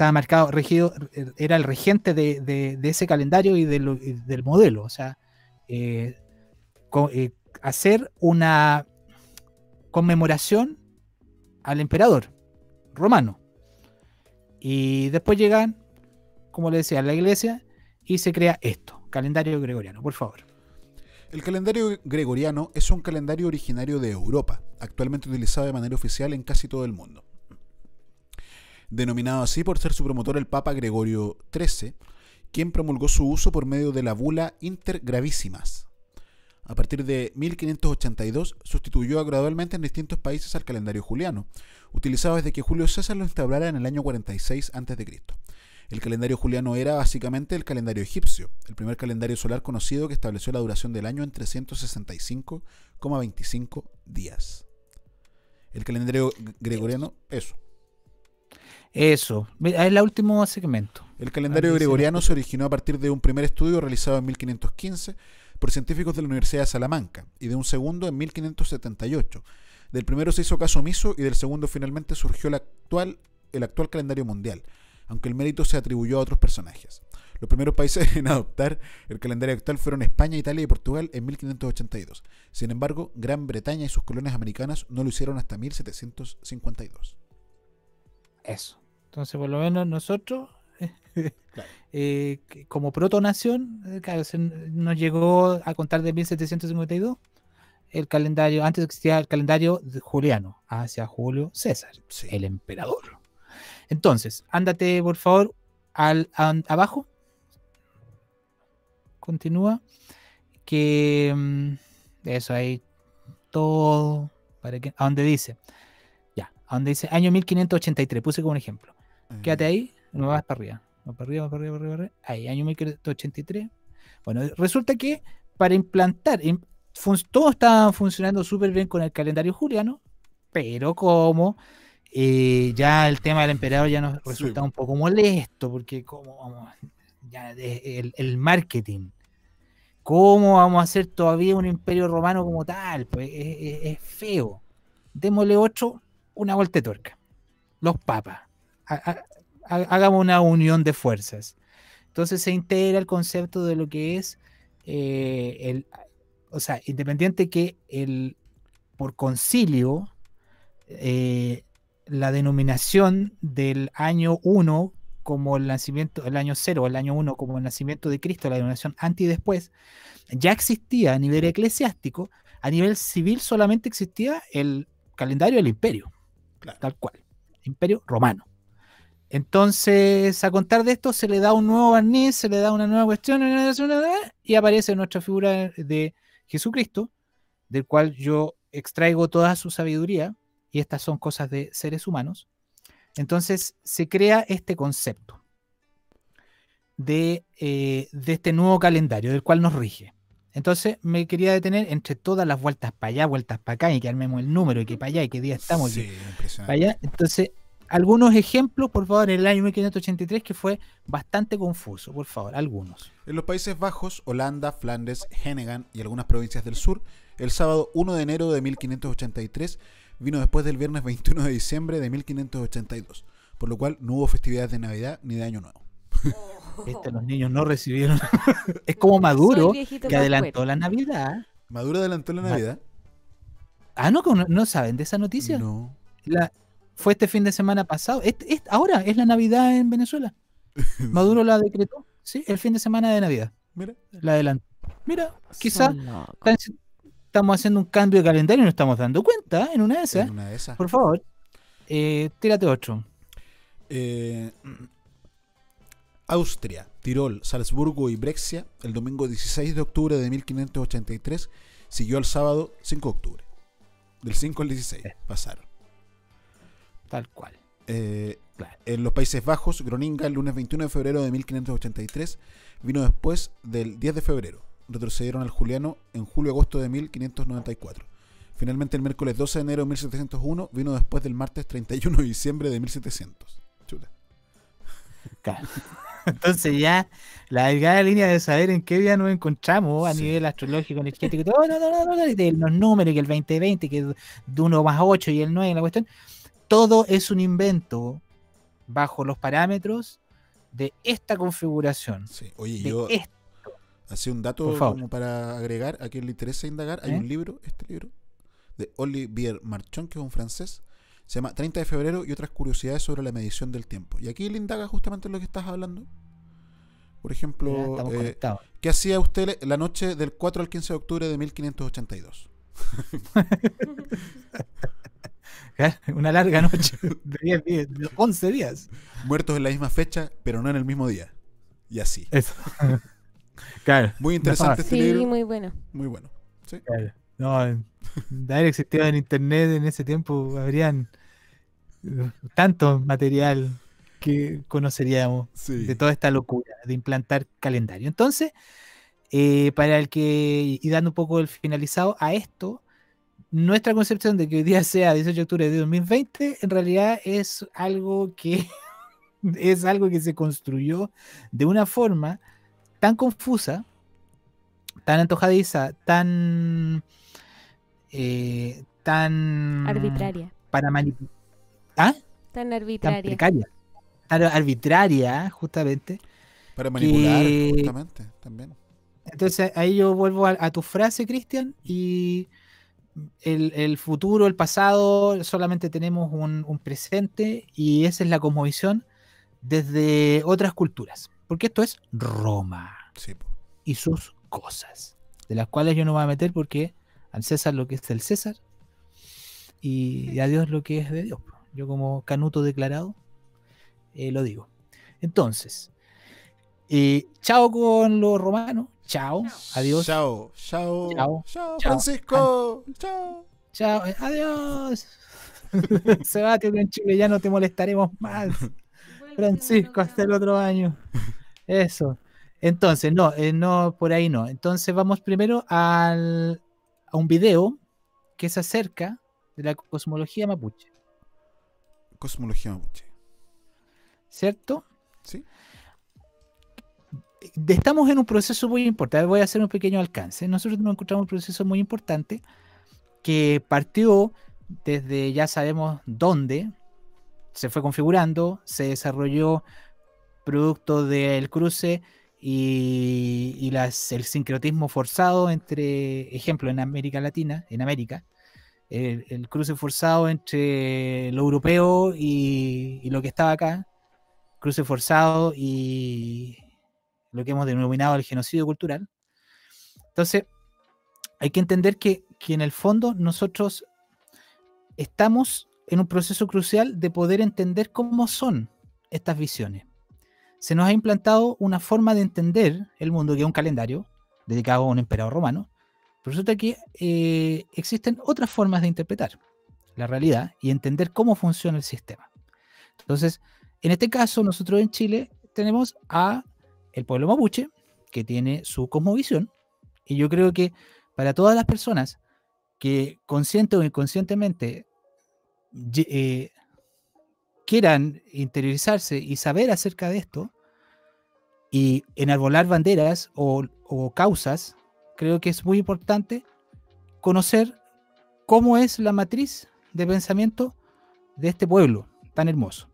[SPEAKER 6] estaba marcado, regido, era el regente de, ese calendario y, del modelo. O sea, eh, eh, hacer una conmemoración al emperador romano. Y después llegan, como le decía, a la iglesia y se crea esto, calendario gregoriano, por favor.
[SPEAKER 4] El calendario gregoriano es un calendario originario de Europa, actualmente utilizado de manera oficial en casi todo el mundo. Denominado así por ser su promotor el Papa Gregorio XIII, quien promulgó su uso por medio de la bula Inter Gravísimas. A partir de 1582 sustituyó gradualmente en distintos países al calendario juliano, utilizado desde que Julio César lo instaurara en el año 46 a.C. El calendario juliano era básicamente el calendario egipcio, el primer calendario solar conocido que estableció la duración del año en 365,25 días. El calendario gregoriano, eso.
[SPEAKER 6] Eso, es el último segmento.
[SPEAKER 4] El calendario gregoriano se originó a partir de un primer estudio realizado en 1515 por científicos de la Universidad de Salamanca y de un segundo en 1578. Del primero se hizo caso omiso y del segundo finalmente surgió el actual, el actual calendario mundial, aunque el mérito se atribuyó a otros personajes. Los primeros países en adoptar el calendario actual fueron España, Italia y Portugal en 1582. Sin embargo, Gran Bretaña y sus colonias americanas no lo hicieron hasta 1752.
[SPEAKER 6] Eso. Entonces, por lo menos nosotros, eh, como protonación, eh, claro, se nos llegó a contar de 1752 el calendario, antes existía el calendario de juliano, hacia Julio César,
[SPEAKER 4] Sí.
[SPEAKER 6] el emperador. Entonces, ándate por favor al, abajo. Continúa. Que mm, eso ahí todo. Para que, a donde dice. A donde dice año 1583. Puse como un ejemplo. Quédate ahí, no vas para arriba. No para arriba, para arriba, para arriba, para arriba. Ahí, año 1583. Bueno, resulta que para implantar, todo estaba funcionando súper bien con el calendario juliano, pero como eh, ya el tema del emperador ya nos resulta un poco molesto, porque como vamos, ya el, el marketing, ¿cómo vamos a hacer todavía un imperio romano como tal? Pues es, es- es feo. Démosle otro, una vuelta de tuerca. Los papas. Ha- ha- ha- hagamos una unión de fuerzas. Entonces se integra el concepto de lo que es eh, el, o sea, independiente que el por concilio eh, la denominación del año 1 como el nacimiento, el año 0, el año 1 como el nacimiento de Cristo, la denominación anti y después, ya existía a nivel eclesiástico, a nivel civil solamente existía el calendario del imperio, Tal cual, imperio romano. Entonces, a contar de esto, se le da un nuevo barniz, se le da una nueva cuestión, y aparece nuestra figura de Jesucristo, del cual yo extraigo toda su sabiduría, y estas son cosas de seres humanos. Entonces, se crea este concepto de, eh, de este nuevo calendario, del cual nos rige. Entonces, me quería detener entre todas las vueltas para allá, vueltas para acá, y que armemos el número, y que para allá, y qué día estamos,
[SPEAKER 4] Sí,
[SPEAKER 6] para
[SPEAKER 4] impresionante.
[SPEAKER 6] allá. Entonces, algunos ejemplos, por favor, en el año 1583, que fue bastante confuso, por favor, algunos.
[SPEAKER 4] En los Países Bajos, Holanda, Flandes, Hennegan y algunas provincias del sur, el sábado 1 de enero de 1583 vino después del viernes 21 de diciembre de 1582, por lo cual no hubo festividades de Navidad ni de Año Nuevo.
[SPEAKER 6] Este, los niños no recibieron. es como Maduro, que adelantó la Navidad.
[SPEAKER 4] ¿Maduro adelantó la Navidad?
[SPEAKER 6] Ah, no, no, no saben de esa noticia.
[SPEAKER 4] No.
[SPEAKER 6] La, fue este fin de semana pasado. Este- este- ahora es la Navidad en Venezuela. Maduro la decretó. Sí, el fin de semana de Navidad.
[SPEAKER 4] Mira.
[SPEAKER 6] La adelantó. Mira, quizás estamos haciendo un cambio de calendario y nos estamos dando cuenta en una de esas.
[SPEAKER 4] En una de esas.
[SPEAKER 6] Por favor, eh, tírate otro.
[SPEAKER 4] Eh, Austria, Tirol, Salzburgo y Brexia, el domingo 16 de octubre de 1583, Siguió el sábado 5 de octubre. Del 5 al 16 pasaron.
[SPEAKER 6] Tal cual.
[SPEAKER 4] Eh,
[SPEAKER 6] Claro.
[SPEAKER 4] En los Países Bajos, Groninga, el lunes 21 de febrero de 1583, vino después del 10 de febrero. Retrocedieron al Juliano en julio-agosto de 1594. Finalmente, el miércoles 12 de enero de 1701 vino después del martes 31 de diciembre de 1700. Chuta.
[SPEAKER 6] Claro. Entonces ya la delgada línea de saber en qué día nos encontramos a
[SPEAKER 4] Sí.
[SPEAKER 6] nivel astrológico, energético, todo, no, no, no, no, no, y de los números, que el 2020, que de 1 más 8 y el 9, la cuestión, todo es un invento bajo los parámetros de esta configuración.
[SPEAKER 4] Sí. Oye, yo
[SPEAKER 6] esto.
[SPEAKER 4] un dato como para agregar a quien le interesa indagar. Hay
[SPEAKER 6] ¿Eh?
[SPEAKER 4] un libro, este libro, de Olivier Marchon, que es un francés. Se llama 30 de febrero y otras curiosidades sobre la medición del tiempo. Y aquí le indaga justamente lo que estás hablando. Por ejemplo, eh. ¿qué hacía usted la noche del 4 al 15 de octubre de 1582?
[SPEAKER 6] Una larga noche de 10 días, de 11 días.
[SPEAKER 4] Muertos en la misma fecha, pero no en el mismo día. Y así.
[SPEAKER 6] Eso. claro.
[SPEAKER 4] Muy interesante este
[SPEAKER 5] Sí,
[SPEAKER 4] libro.
[SPEAKER 5] muy bueno.
[SPEAKER 4] Muy bueno. ¿sí?
[SPEAKER 6] Claro. No, de haber existido en internet en ese tiempo, habrían tanto material que conoceríamos
[SPEAKER 4] Sí.
[SPEAKER 6] de toda esta locura de implantar calendario. Entonces, eh, para el que, y dando un poco el finalizado a esto, nuestra concepción de que hoy día sea 18 de octubre de 2020, en realidad es algo que es algo que se construyó de una forma tan confusa, tan antojadiza, tan eh, tan
[SPEAKER 5] Arbitraria.
[SPEAKER 6] para manipular. ¿Ah?
[SPEAKER 5] Tan
[SPEAKER 6] Tan
[SPEAKER 5] arbitraria.
[SPEAKER 6] precaria. Tan arbitraria, justamente.
[SPEAKER 4] Para manipular,
[SPEAKER 6] Que-
[SPEAKER 4] justamente, también.
[SPEAKER 6] Entonces ahí yo vuelvo a, a tu frase, Cristian, y el, el futuro, el pasado, solamente tenemos un, un presente y esa es la cosmovisión desde otras culturas. Porque esto es Roma
[SPEAKER 4] Sí,
[SPEAKER 6] y sus cosas, de las cuales yo no me voy a meter porque al César lo que es del César y a Dios lo que es de Dios. Yo como canuto declarado eh, lo digo. Entonces, eh, chao con los romanos, chao, adiós,
[SPEAKER 4] Chao, chao,
[SPEAKER 6] Chao.
[SPEAKER 4] chao,
[SPEAKER 6] Chao.
[SPEAKER 4] Francisco. Chao.
[SPEAKER 6] chao, eh, adiós. Sebastio, que en Chile ya no te molestaremos más. Francisco, hasta el otro año. Eso. Entonces, no, eh, no, por ahí no. Entonces vamos primero al, a un video que se acerca de la cosmología mapuche,
[SPEAKER 4] Cosmología mapuche.
[SPEAKER 6] ¿cierto?
[SPEAKER 4] ¿Sí?
[SPEAKER 6] de- estamos en un proceso muy importante. Voy a hacer un pequeño alcance. Nosotros nos encontramos en un proceso muy importante que partió desde ya sabemos dónde, se fue configurando, se desarrolló producto del cruce y, y las- el sincretismo forzado entre, ejemplo, en América Latina, en América, el, cruce forzado entre lo europeo y, y lo que estaba acá, cruce forzado y lo que hemos denominado el genocidio cultural. Entonces, hay que entender que, que en el fondo nosotros estamos en un proceso crucial de poder entender cómo son estas visiones. Se nos ha implantado una forma de entender el mundo, que es un calendario dedicado a un emperador romano, resulta que eh, existen otras formas de interpretar la realidad y entender cómo funciona el sistema. Entonces, en este caso, nosotros en Chile tenemos a el pueblo mapuche, que tiene su cosmovisión, y yo creo que para todas las personas que consciente o inconscientemente eh, quieran interiorizarse y saber acerca de esto y enarbolar banderas o causas, creo que es muy importante conocer cómo es la matriz de pensamiento de este pueblo tan hermoso.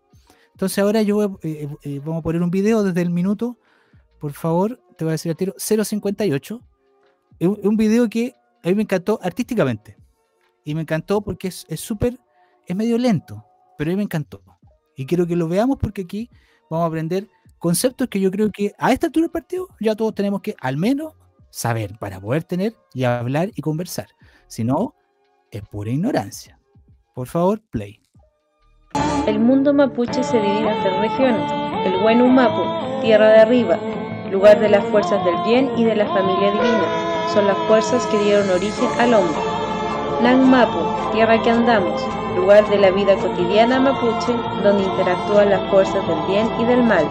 [SPEAKER 6] Entonces ahora yo voy- eh, eh, vamos a poner un video desde el minuto, por favor, te voy a decir al tiro, 058. Es un, es video que a mí me encantó artísticamente. Y me encantó porque es es súper, es, medio lento, pero a mí me encantó. Y quiero que lo veamos porque aquí vamos a aprender conceptos que yo creo que a esta altura del partido ya todos tenemos que al menos saber para poder tener y hablar y conversar. Si no, es pura ignorancia. Por favor, play.
[SPEAKER 11] El mundo mapuche se divide en tres regiones. El Huenu Mapu, tierra de arriba, lugar de las fuerzas del bien y de la familia divina. son las fuerzas que dieron origen al hombre. Nang Mapu, tierra que andamos, lugar de la vida cotidiana mapuche donde interactúan las fuerzas del bien y del mal.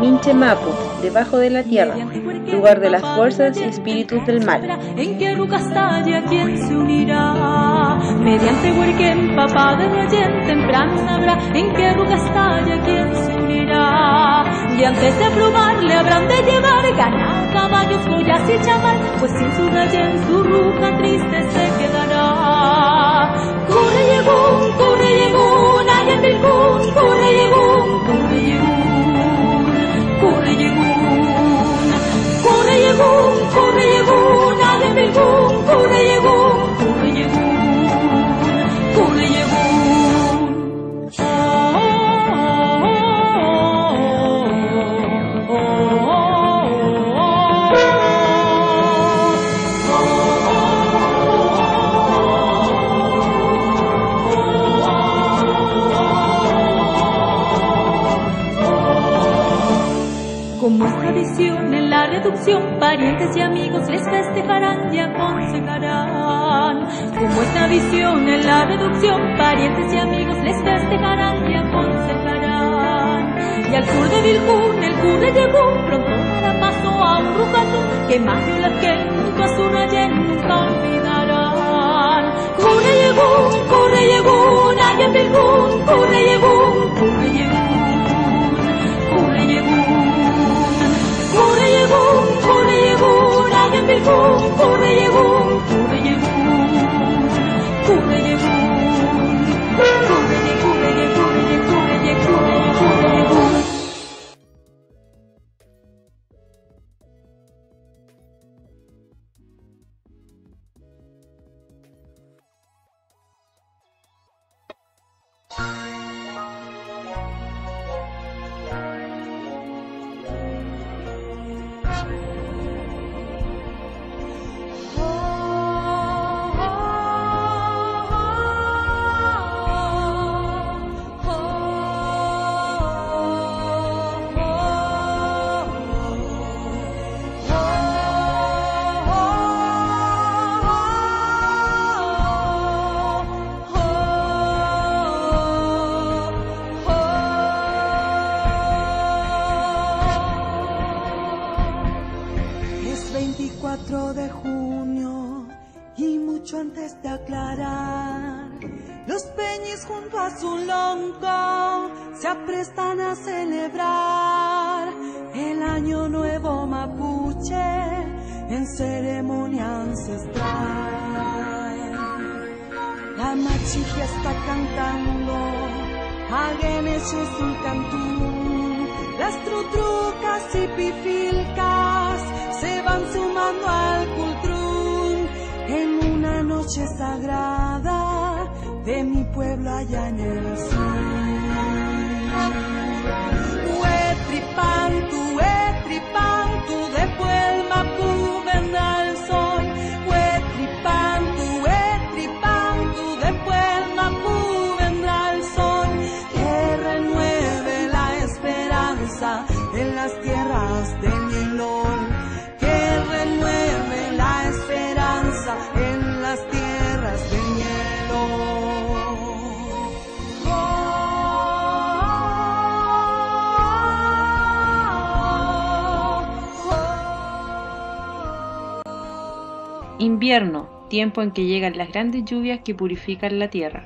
[SPEAKER 11] Minche Mapu, debajo de la tierra, lugar de las fuerzas y espíritus del mal.
[SPEAKER 12] En que Rucastalla quien se unirá, mediante Huerquén, papá de Rayén, temprano sabrá en que Rucastalla quien se unirá. Y antes de plumar le habrán de llevar ganado, caballos, joyas y chamar, pues sin su Rayén su ruca triste se quedará. Corre llegún, corre llegún, allá en Vilcún, corre llegún, corre llegún. Parientes y amigos les festejarán y aconsejarán. Y al sur de Vilcún el curre llegó, pronto dará paso a un rucatún que más la que
[SPEAKER 11] tiempo en que llegan las grandes lluvias que purifican la tierra.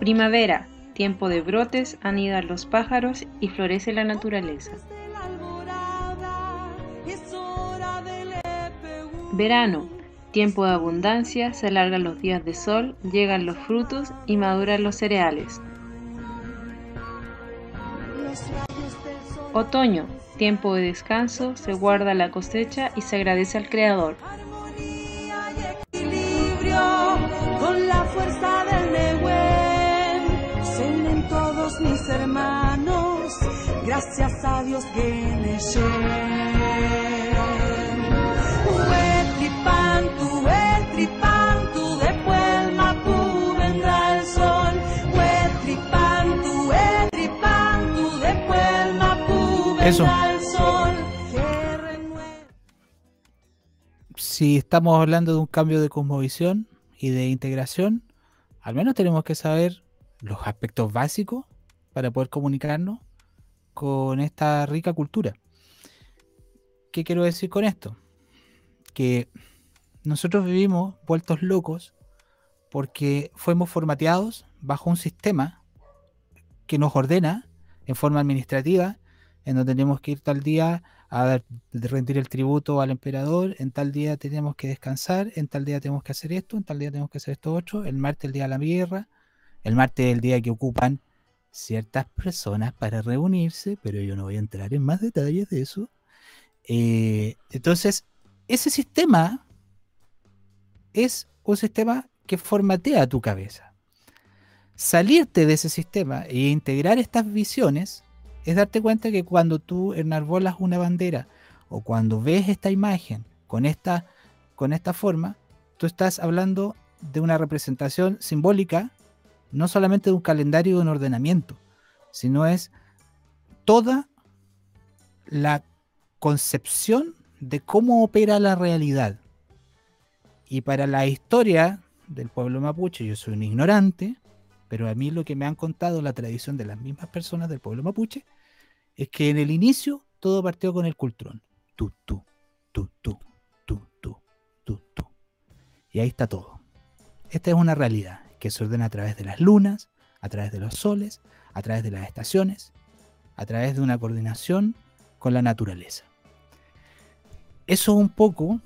[SPEAKER 11] Primavera, tiempo de brotes, anidan los pájaros y florece la naturaleza. Verano, tiempo de abundancia, se alargan los días de sol, llegan los frutos y maduran los cereales. Otoño, tiempo de descanso, se guarda la cosecha y se agradece al Creador.
[SPEAKER 13] Armonía y equilibrio con la fuerza del. Se unen todos mis hermanos, gracias a Dios Geneshen.
[SPEAKER 6] Eso. si estamos hablando de un cambio de cosmovisión y de integración, al menos tenemos que saber los aspectos básicos para poder comunicarnos con esta rica cultura. ¿Qué quiero decir con esto? Que nosotros vivimos vueltos locos porque fuimos formateados bajo un sistema que nos ordena en forma administrativa, en donde tenemos que ir tal día a rendir el tributo al emperador, en tal día tenemos que descansar, en tal día tenemos que hacer esto, en tal día tenemos que hacer esto otro, el martes el día de la guerra, el martes es el día que ocupan ciertas personas para reunirse, pero yo no voy a entrar en más detalles de eso. Eh, entonces, ese sistema es un sistema que formatea tu cabeza. Salirte de ese sistema e integrar estas visiones es darte cuenta que cuando tú enarbolas una bandera o cuando ves esta imagen con esta, con esta forma, tú estás hablando de una representación simbólica, no solamente de un calendario de un ordenamiento, sino es toda la concepción de cómo opera la realidad. Y para la historia del pueblo mapuche, yo soy un ignorante, pero a mí lo que me han contado la tradición de las mismas personas del pueblo mapuche es que en el inicio todo partió con el cultrón. Tú, tú, tú, tú, tú, tú, tú, tú. Y ahí está todo. Esta es una realidad que se ordena a través de las lunas, a través de los soles, a través de las estaciones, a través de una coordinación con la naturaleza. Eso un poco,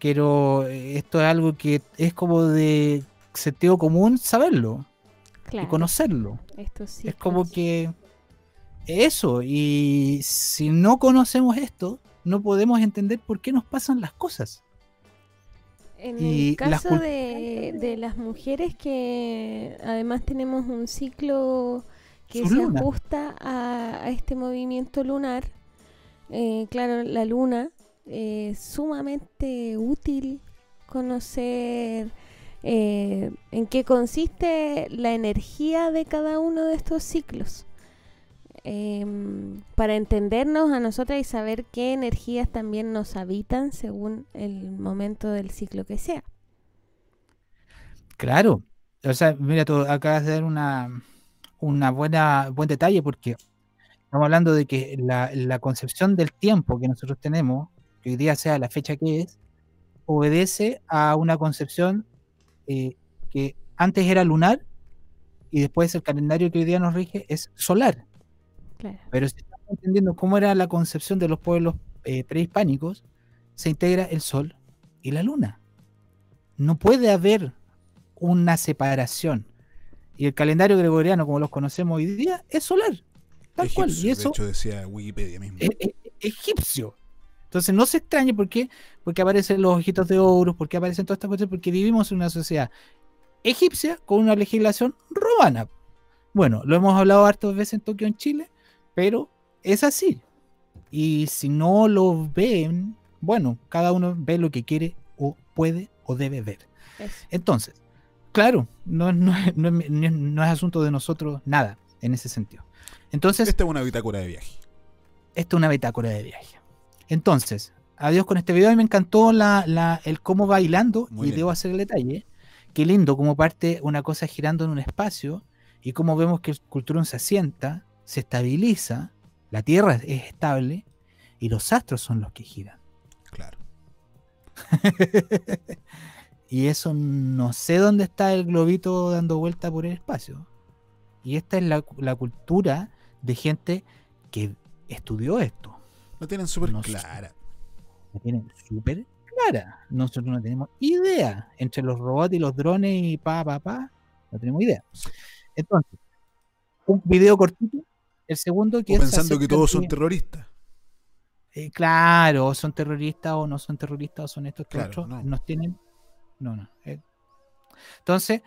[SPEAKER 6] eh, esto es algo que es como de sentido común saberlo y conocerlo.
[SPEAKER 5] Esto sí.
[SPEAKER 6] Es como que eso, y si no conocemos esto, no podemos entender por qué nos pasan las cosas.
[SPEAKER 5] En
[SPEAKER 6] Y
[SPEAKER 5] el caso de, de las mujeres que además tenemos un ciclo que
[SPEAKER 6] Su
[SPEAKER 5] se
[SPEAKER 6] luna.
[SPEAKER 5] ajusta a, a este movimiento lunar, eh, claro, la luna eh, es sumamente útil conocer eh, en qué consiste la energía de cada uno de estos ciclos. Em, para entendernos a nosotras y saber qué energías también nos habitan según el momento del ciclo que sea.
[SPEAKER 6] Claro, o sea, mira, tú acabas de dar una, una buena, buen detalle porque estamos hablando de que la, concepción del tiempo que nosotros tenemos, que hoy día sea la fecha que es, obedece a una concepción eh, que antes era lunar y después el calendario que hoy día nos rige es solar.
[SPEAKER 5] Claro.
[SPEAKER 6] Pero si estamos entendiendo cómo era la concepción de los pueblos eh, prehispánicos, se integra el sol y la luna. No puede haber una separación. Y el calendario gregoriano, como los conocemos hoy día, es solar. Tal cual. Y eso
[SPEAKER 4] De hecho, decía Wikipedia mismo.
[SPEAKER 6] es, es- egipcio. Entonces no se extrañe por qué, porque aparecen los ojitos de oro, porque aparecen todas estas cosas, porque vivimos en una sociedad egipcia con una legislación romana. Bueno, lo hemos hablado hartas veces en Tokio, en Chile, pero es así. Y si no lo ven, bueno, cada uno ve lo que quiere o puede o debe ver.
[SPEAKER 5] Eso.
[SPEAKER 6] Entonces, claro, no, no, no, es- no es- no es asunto de nosotros nada en ese sentido. Entonces,
[SPEAKER 4] Esta es una bitácora de viaje.
[SPEAKER 6] esta es una bitácora de viaje. Entonces, adiós con este video. A mí me encantó la, la- el cómo va bailando
[SPEAKER 4] Muy
[SPEAKER 6] y
[SPEAKER 4] lindo.
[SPEAKER 6] debo hacer el detalle. Qué lindo como parte una cosa girando en un espacio y cómo vemos que el culturón se asienta, se estabiliza, la Tierra es- es estable y los astros son los que giran.
[SPEAKER 4] Claro.
[SPEAKER 6] y eso no sé dónde está el globito dando vuelta por el espacio. Y esta es la, la cultura de gente que estudió esto.
[SPEAKER 4] Lo tienen súper
[SPEAKER 6] No
[SPEAKER 4] clara.
[SPEAKER 6] La tienen súper clara. Nosotros no tenemos idea. Entre los robots y los drones y pa, pa, pa, no tenemos idea. Entonces, un video cortito. El segundo que
[SPEAKER 4] O
[SPEAKER 6] es
[SPEAKER 4] pensando que todos son terroristas.
[SPEAKER 6] eh, claro, o son terroristas o no son terroristas o son estos
[SPEAKER 4] Claro,
[SPEAKER 6] otros,
[SPEAKER 4] no.
[SPEAKER 6] Nos tienen. No, no. eh. Entonces,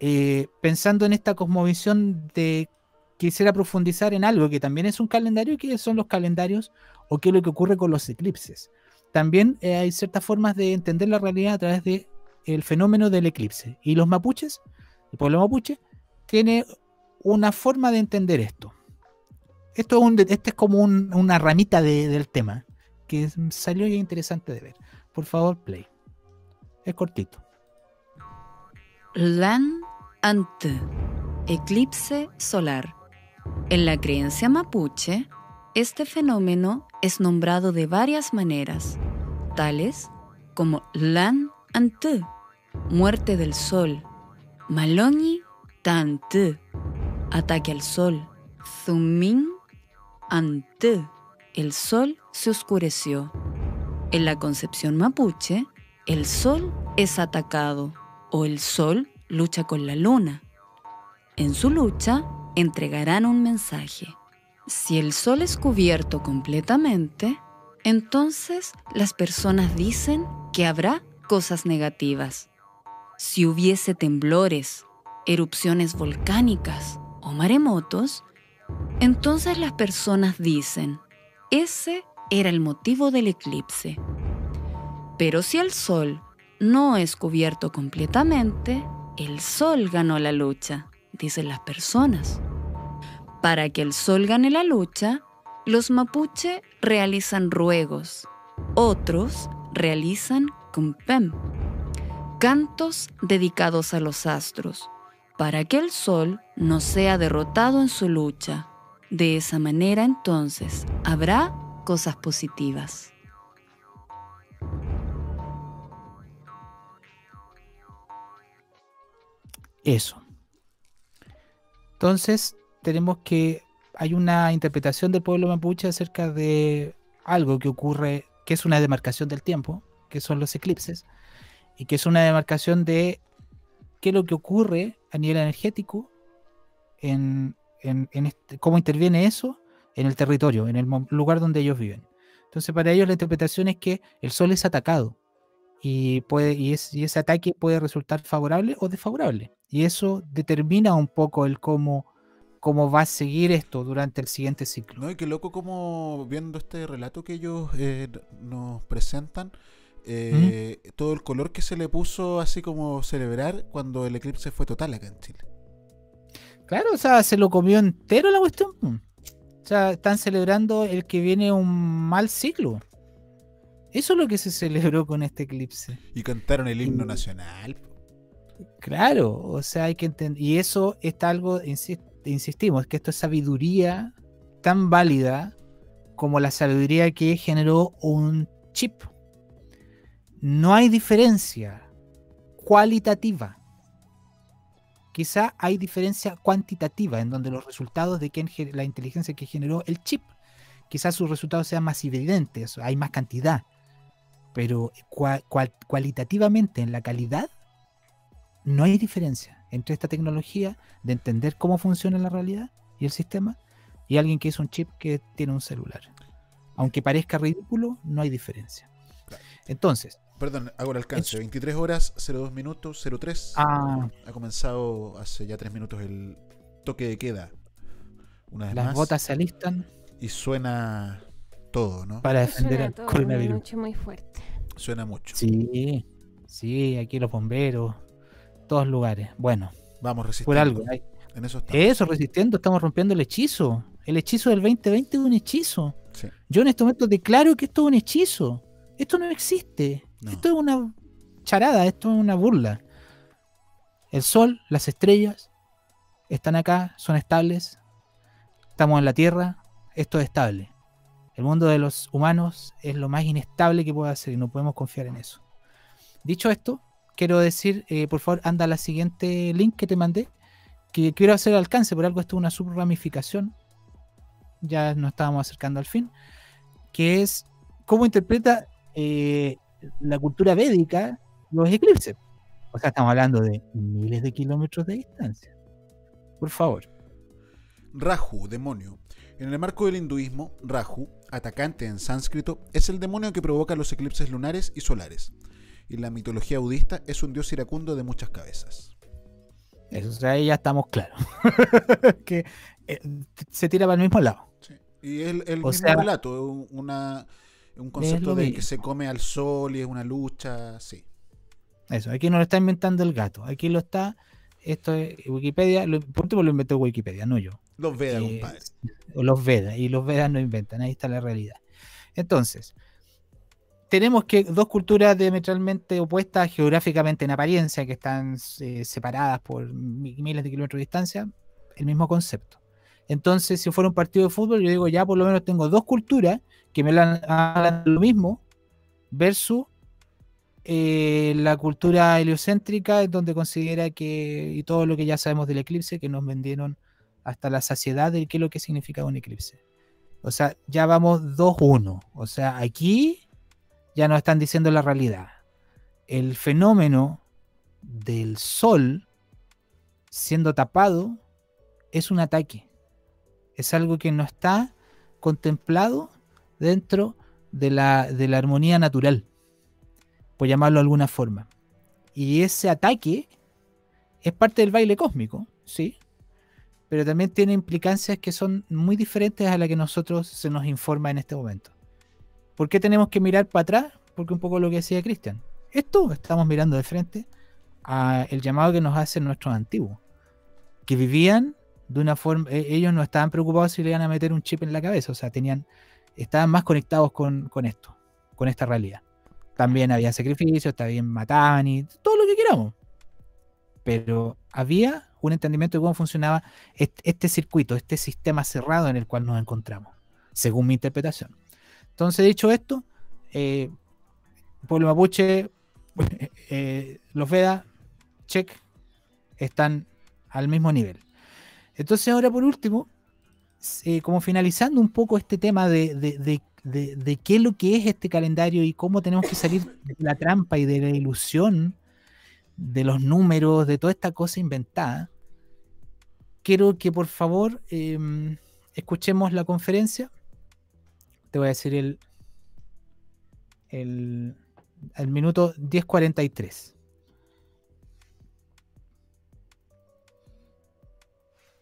[SPEAKER 6] eh, pensando en esta cosmovisión de quisiera profundizar en algo que también es un calendario, que son los calendarios o qué es lo que ocurre con los eclipses. También eh, hay ciertas formas de entender la realidad a través de el fenómeno del eclipse. Y los mapuches, el pueblo mapuche, tiene una forma de entender esto. Esto es, un, este es como un- una ramita de- del tema que salió interesante de ver. Por favor, play. Es cortito.
[SPEAKER 14] Lan Ant, eclipse solar. En la creencia mapuche, este fenómeno es nombrado de varias maneras, tales como Lan Ant, muerte del sol, Maloni Tant, ataque al sol, Zumin Ant, el sol se oscureció. En la concepción mapuche, el sol es atacado o el sol lucha con la luna. En su lucha entregarán un mensaje. Si el sol es cubierto completamente, entonces las personas dicen que habrá cosas negativas. Si hubiese temblores, erupciones volcánicas o maremotos, entonces las personas dicen, ese era el motivo del eclipse. Pero si el sol no es cubierto completamente, el sol ganó la lucha, dicen las personas. Para que el sol gane la lucha, los mapuche realizan ruegos, otros realizan cumpem, cantos dedicados a los astros, para que el sol no sea derrotado en su lucha. De esa manera entonces habrá cosas positivas.
[SPEAKER 6] Eso. Entonces, tenemos que hay una interpretación del pueblo mapuche acerca de algo que ocurre, que es una demarcación del tiempo, que son los eclipses, y que es una demarcación de qué es lo que ocurre a nivel energético, en, en- en este- cómo interviene eso en el territorio, en el lugar donde ellos viven. Entonces, para ellos la interpretación es que el sol es atacado y, puede, y ese ataque puede resultar favorable o desfavorable. Y eso determina un poco el cómo, cómo va a seguir esto durante el siguiente ciclo.
[SPEAKER 4] No, y qué loco como viendo este relato que ellos eh, nos presentan, eh, todo el color que se le puso así como celebrar cuando el eclipse fue total acá en Chile.
[SPEAKER 6] Claro, o sea, se lo comió entero la cuestión. O sea, están celebrando el que viene un mal ciclo. Eso es lo que se celebró con este eclipse.
[SPEAKER 4] Y cantaron el himno
[SPEAKER 6] Y-
[SPEAKER 4] nacional.
[SPEAKER 6] Claro, o sea, hay que entender. Y eso está algo, insi- insistimos, que esto es sabiduría tan válida como la sabiduría que generó un chip. No hay diferencia cualitativa. Quizá hay diferencia cuantitativa en donde los resultados de quién ge- la inteligencia que generó el chip, quizás sus resultados sean más evidentes, hay más cantidad, pero cua- cual- cualitativamente en la calidad no hay diferencia entre esta tecnología de entender cómo funciona la realidad y el sistema y alguien que hizo un chip que tiene un celular. Aunque parezca ridículo, no hay diferencia. Entonces,
[SPEAKER 4] Perdón, hago el alcance. 23 horas, 02 minutos, 03.
[SPEAKER 6] Ah.
[SPEAKER 4] Ha comenzado hace ya 3 minutos el toque de queda. Una vez
[SPEAKER 6] las
[SPEAKER 4] más.
[SPEAKER 6] botas se alistan
[SPEAKER 4] Y suena todo, ¿no?
[SPEAKER 6] para defender
[SPEAKER 5] Suena
[SPEAKER 6] al
[SPEAKER 5] todo una
[SPEAKER 6] coronavirus.
[SPEAKER 5] noche muy fuerte.
[SPEAKER 4] Suena mucho.
[SPEAKER 6] Sí, sí, aquí los bomberos, todos lugares. Bueno,
[SPEAKER 4] Vamos
[SPEAKER 6] por
[SPEAKER 4] resistiendo.
[SPEAKER 6] algo. hay-
[SPEAKER 4] En eso.
[SPEAKER 6] Eso, resistiendo, estamos rompiendo el hechizo. El hechizo del 2020 es un hechizo.
[SPEAKER 4] Sí.
[SPEAKER 6] Yo en este momento declaro que esto es un hechizo. Esto no existe.
[SPEAKER 4] No.
[SPEAKER 6] Esto es una charada, esto es una burla. El sol, las estrellas están acá, son estables. Estamos en la Tierra, esto es estable. El mundo de los humanos es lo más inestable que puede ser y no podemos confiar en eso. Dicho esto, quiero decir, eh, por favor, anda a la siguiente link que te mandé, que quiero hacer alcance, por algo esto es una subramificación, ya nos estábamos acercando al fin, que es cómo interpreta eh, la cultura védica los eclipses. O sea, estamos hablando de miles de kilómetros de distancia. Por favor.
[SPEAKER 4] Raju, demonio. En el marco del hinduismo, Raju, atacante en sánscrito, es el demonio que provoca los eclipses lunares y solares. Y en la mitología budista es un dios iracundo de muchas cabezas.
[SPEAKER 6] Eso, o sea, ahí ya estamos claros. que eh, se tira para el mismo lado.
[SPEAKER 4] Y es el, el mismo
[SPEAKER 6] sea,
[SPEAKER 4] relato, un- una, un concepto de que se come al sol y es una lucha, sí.
[SPEAKER 6] Eso, aquí no lo está inventando el gato. Aquí lo está. Esto es Wikipedia. Lo, por último lo inventó Wikipedia, no yo.
[SPEAKER 4] Los Vedas,
[SPEAKER 6] Eh,
[SPEAKER 4] compadre.
[SPEAKER 6] los Vedas. Y los Vedas no inventan. Ahí está la realidad. Entonces, tenemos que dos culturas diametralmente opuestas geográficamente en apariencia, que están eh, separadas por mi- miles de kilómetros de distancia, el mismo concepto. Entonces, si fuera un partido de fútbol, yo digo, ya por lo menos tengo dos culturas que me hablan, lo mismo, versus eh, la cultura heliocéntrica, donde considera que, y todo lo que ya sabemos del eclipse, que nos vendieron hasta la saciedad de qué es lo que significa un eclipse. O sea, ya vamos 2-1. O sea, aquí ya nos están diciendo la realidad. El fenómeno del sol siendo tapado es un ataque. Es algo que no está contemplado dentro de la, de la armonía natural, por llamarlo de alguna forma. Y ese ataque es parte del baile cósmico, ¿sí? Pero también tiene implicancias que son muy diferentes a las que nosotros se nos informa en este momento. ¿Por qué tenemos que mirar para atrás? Porque un poco lo que decía Cristian. Esto estamos mirando de frente a el llamado que nos hacen nuestros antiguos, que vivían de una forma, e- ellos no estaban preocupados si le iban a meter un chip en la cabeza, o sea, tenían, estaban más conectados con, con esto, con esta realidad. También había sacrificios, también mataban y todo lo que queramos. Pero había un entendimiento de cómo funcionaba est- este circuito, este sistema cerrado en el cual nos encontramos, según mi interpretación. Entonces, dicho esto, eh, pueblo mapuche, eh, los Veda, check, están al mismo nivel. Entonces, ahora por último, eh, como finalizando un poco este tema de, de- de- de- qué es lo que es este calendario y cómo tenemos que salir de la trampa y de la ilusión de los números, de toda esta cosa inventada, quiero que por favor em, escuchemos la conferencia. Te voy a decir el, el, el minuto 10.43.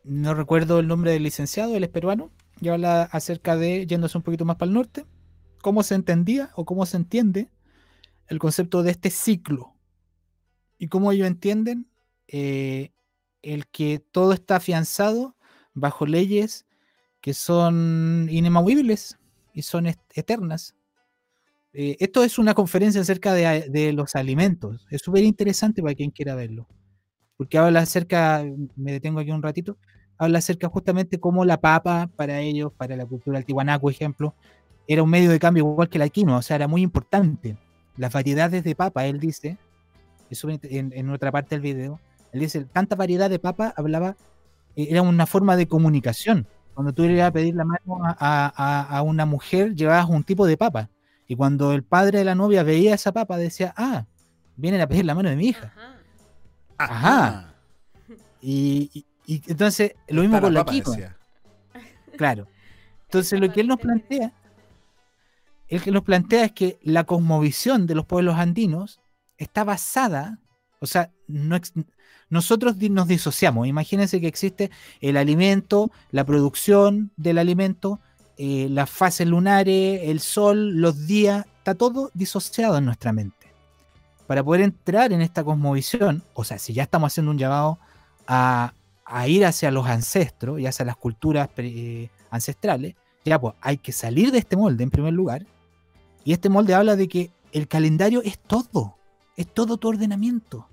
[SPEAKER 6] No recuerdo el nombre del licenciado, él es peruano, y habla acerca de, yéndose un poquito más para el norte, cómo se entendía o cómo se entiende el concepto de este ciclo y cómo ellos entienden eh, el que todo está afianzado bajo leyes que son inemawibles y son eternas. Eh, esto es una conferencia acerca de, de los alimentos. Es súper interesante para quien quiera verlo. Porque habla acerca, me detengo aquí un ratito, habla acerca justamente cómo la papa para ellos, para la cultura del Tiwanaku, ejemplo, era un medio de cambio igual que la quinoa, o sea, era muy importante. Las variedades de papa, él dice, es súper int- en, en otra parte del video, él dice, tanta variedad de papa hablaba, eh, era una forma de comunicación. Cuando tú le ibas a pedir la mano a, a- una mujer, llevabas un tipo de papa. Y cuando el padre de la novia veía esa papa, decía, ah, vienen a pedir la mano de mi hija. Ajá. Y, y- y entonces, lo mismo con la
[SPEAKER 4] decía.
[SPEAKER 6] Claro. Entonces, lo que él nos plantea, él que nos plantea es que la cosmovisión de los pueblos andinos está basada, o sea, no nosotros nos disociamos. Imagínense que existe el alimento, la producción del alimento, eh, las fases lunares, el sol, los días, está todo disociado en nuestra mente. Para poder entrar en esta cosmovisión, o sea, si ya estamos haciendo un llamado a, a ir hacia los ancestros y hacia las culturas eh, ancestrales, ya pues hay que salir de este molde en primer lugar. Y este molde habla de que el calendario es todo, es todo tu ordenamiento.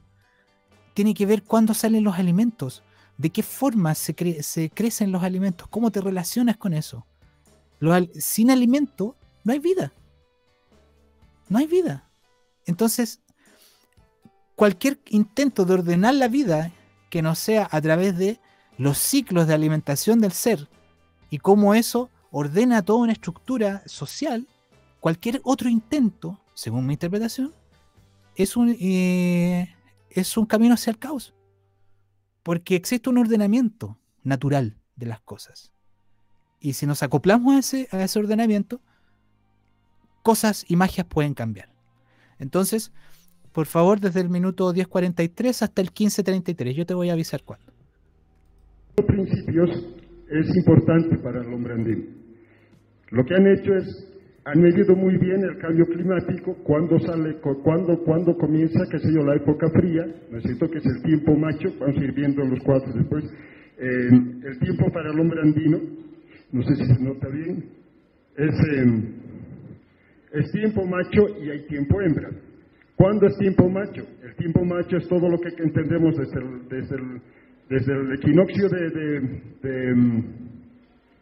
[SPEAKER 6] Tiene que ver cuándo salen los alimentos, de qué forma se, cre- se crecen los alimentos, cómo te relacionas con eso. Sin alimento no hay vida. No hay vida. Entonces, cualquier intento de ordenar la vida que no sea a través de los ciclos de alimentación del ser y cómo eso ordena toda una estructura social, cualquier otro intento, según mi interpretación, es un, eh, es un camino hacia el caos. Porque existe un ordenamiento natural de las cosas. Y si nos acoplamos a ese, a ese ordenamiento, cosas y magias pueden cambiar. Entonces, por favor, desde el minuto 10.43 hasta el 15.33, yo te voy a avisar cuándo.
[SPEAKER 15] principios es importante para el hombre andino. Lo que han hecho es, han medido muy bien el cambio climático, cuando sale, cu- cuando, cuando comienza, qué sé yo, la época fría, ¿no es cierto? Que es el tiempo macho, vamos a ir viendo los cuadros después, eh, el tiempo para el hombre andino, no sé si se nota bien, es, eh, Es tiempo macho y hay tiempo hembra. ¿Cuándo es tiempo macho? El tiempo macho es todo lo que entendemos desde el, desde el, equinoccio de, de,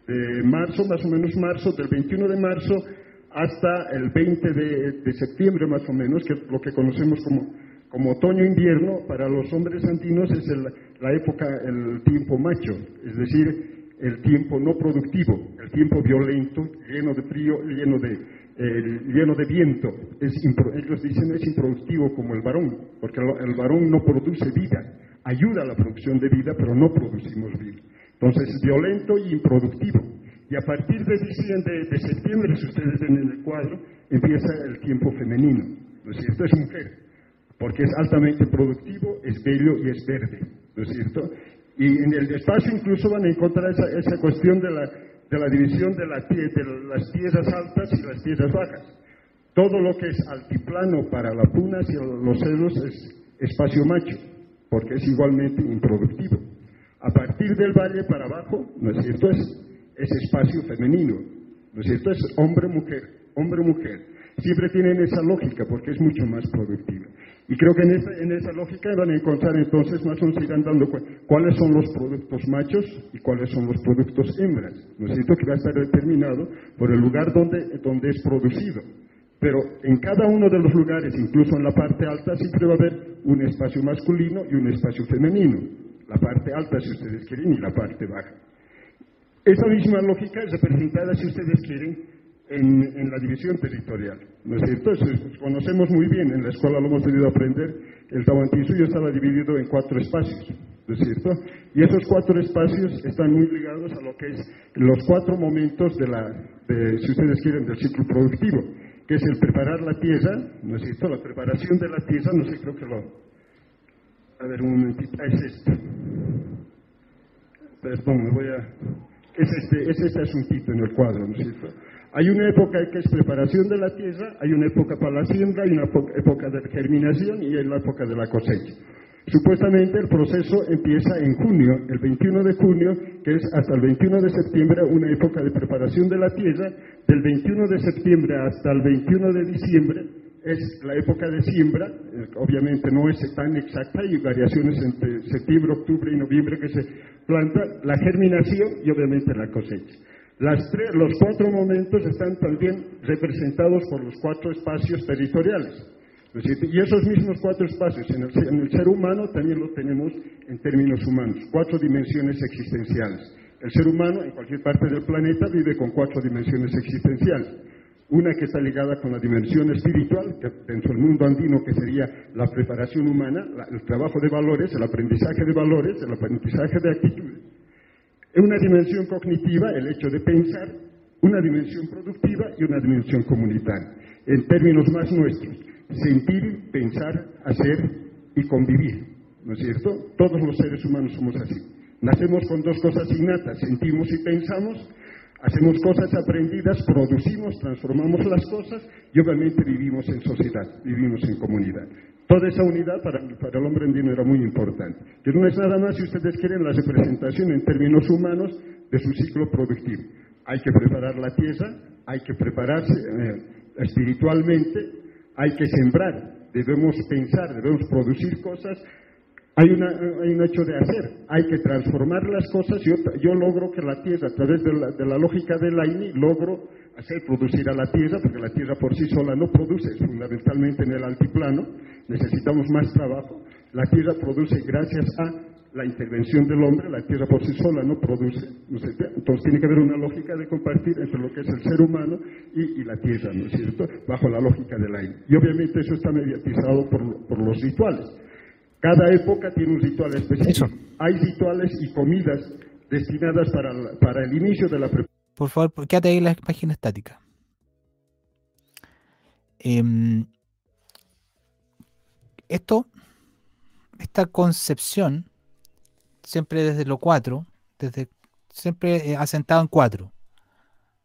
[SPEAKER 15] de, marzo, más o menos marzo, del 21 de marzo hasta el 20 de, de septiembre, más o menos, que es lo que conocemos como, como otoño-invierno. Para los hombres andinos es el- la época, el tiempo macho, es decir, el tiempo no productivo, el tiempo violento, lleno de frío, lleno de, eh, lleno de viento. Es ellos dicen es improductivo como el varón, porque el, el varón no produce vida, ayuda a la producción de vida, pero no producimos vida. Entonces, es violento y improductivo. Y a partir de diciembre, de septiembre, si ustedes ven en el cuadro, empieza el tiempo femenino. ¿No es cierto? Es mujer porque es altamente productivo, es bello y es verde, ¿no es cierto? Y en el espacio incluso van a encontrar esa, esa cuestión de la, de la división de, la de las tierras altas y las tierras bajas. Todo lo que es altiplano para las punas y los celos es espacio macho, porque es igualmente improductivo. A partir del valle para abajo, ¿no es cierto? Es, es espacio femenino, ¿no es cierto? Es hombre-mujer, hombre-mujer. Siempre tienen esa lógica porque es mucho más productivo. Y creo que en esa, en esa lógica van a encontrar entonces, más se irán dando cuenta, cuáles son los productos machos y cuáles son los productos hembras. ¿No es cierto? Que va a estar determinado por el lugar donde, donde es producido. Pero en cada uno de los lugares, incluso en la parte alta, siempre va a haber un espacio masculino y un espacio femenino. La parte alta, si ustedes quieren, y la parte baja. Esa misma lógica es representada, si ustedes quieren, en, en la división territorial. ¿No es cierto? Conocemos muy bien, en la escuela lo hemos debido aprender, el Tahuantinsuyo estaba dividido en cuatro espacios. ¿No es cierto? Y esos cuatro espacios están muy ligados a lo que es los cuatro momentos de la, si ustedes quieren, del ciclo productivo, que es el preparar la tierra, ¿no es cierto? La preparación de la tierra, no sé, creo que lo... A ver, un momentito, es esto. Perdón, me voy a... Es este, es este asuntito en el cuadro, ¿no es cierto? Hay una época que es preparación de la tierra, hay una época para la siembra, hay una época- de germinación y hay la época de la cosecha. Supuestamente el proceso empieza en junio, el 21 de junio, que es hasta el 21 de septiembre, una época de preparación de la tierra. Del 21 de septiembre hasta el 21 de diciembre es la época de siembra. Eh, Obviamente no es tan exacta, hay variaciones entre septiembre, octubre y noviembre que se planta, la germinación y obviamente la cosecha. Las tres- los cuatro momentos están también representados por los cuatro espacios territoriales. Y esos mismos cuatro espacios en el, ser- humano también los tenemos en términos humanos, cuatro dimensiones existenciales. El ser humano en cualquier parte del planeta vive con cuatro dimensiones existenciales. Una que está ligada con la dimensión espiritual, que dentro del mundo andino que sería la preparación humana, el trabajo de valores, el aprendizaje de valores, el aprendizaje de actitudes. Una dimensión cognitiva, el hecho de pensar, una dimensión productiva y una dimensión comunitaria. En términos más nuestros, sentir, pensar, hacer y convivir. ¿No es cierto? Todos los seres humanos somos así. Nacemos con dos cosas innatas, sentimos y pensamos, hacemos cosas aprendidas, producimos, transformamos las cosas y obviamente vivimos en sociedad, vivimos en comunidad. Toda esa unidad para, el hombre andino era muy importante. Que no es nada más, si ustedes quieren, la representación en términos humanos de su ciclo productivo. Hay que preparar la tierra, hay que prepararse eh, espiritualmente, hay que sembrar, debemos pensar, debemos producir cosas. Hay, una, hay un hecho de hacer, hay que transformar las cosas. Yo, yo logro que la tierra, a través de la, de la lógica de Laini, logro hacer producir a la tierra, porque la tierra por sí sola no produce, fundamentalmente en el altiplano, necesitamos más trabajo. La tierra produce gracias a la intervención del hombre, la tierra por sí sola no produce. Entonces tiene que haber una lógica de compartir entre lo que es el ser humano y, la tierra, ¿no es cierto? Bajo la lógica del aire. Y obviamente eso está mediatizado por los rituales. Cada época tiene un ritual específico. Hay rituales y comidas destinadas para, la- para el inicio de la preparación.
[SPEAKER 6] Por favor, quédate ahí en la página estática. Em, esto, esta concepción, siempre desde lo 4, desde, siempre eh, asentado en 4.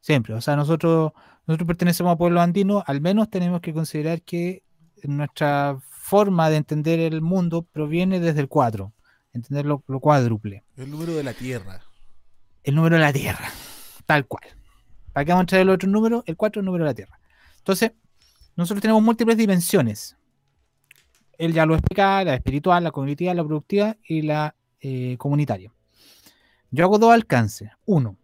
[SPEAKER 6] Siempre. O sea, nosotros, nosotros pertenecemos a pueblo andino, al menos tenemos que considerar que nuestra forma de entender el mundo proviene desde el 4, entender lo, lo cuádruple.
[SPEAKER 4] El número de la Tierra.
[SPEAKER 6] El número de la Tierra, tal cual. ¿Para qué vamos a traer el otro número? El 4 es el número de la Tierra. Entonces, nosotros tenemos múltiples dimensiones. Él ya lo explica, la espiritual, la cognitiva, la productiva y la eh, comunitaria. Yo hago dos alcances. Uno,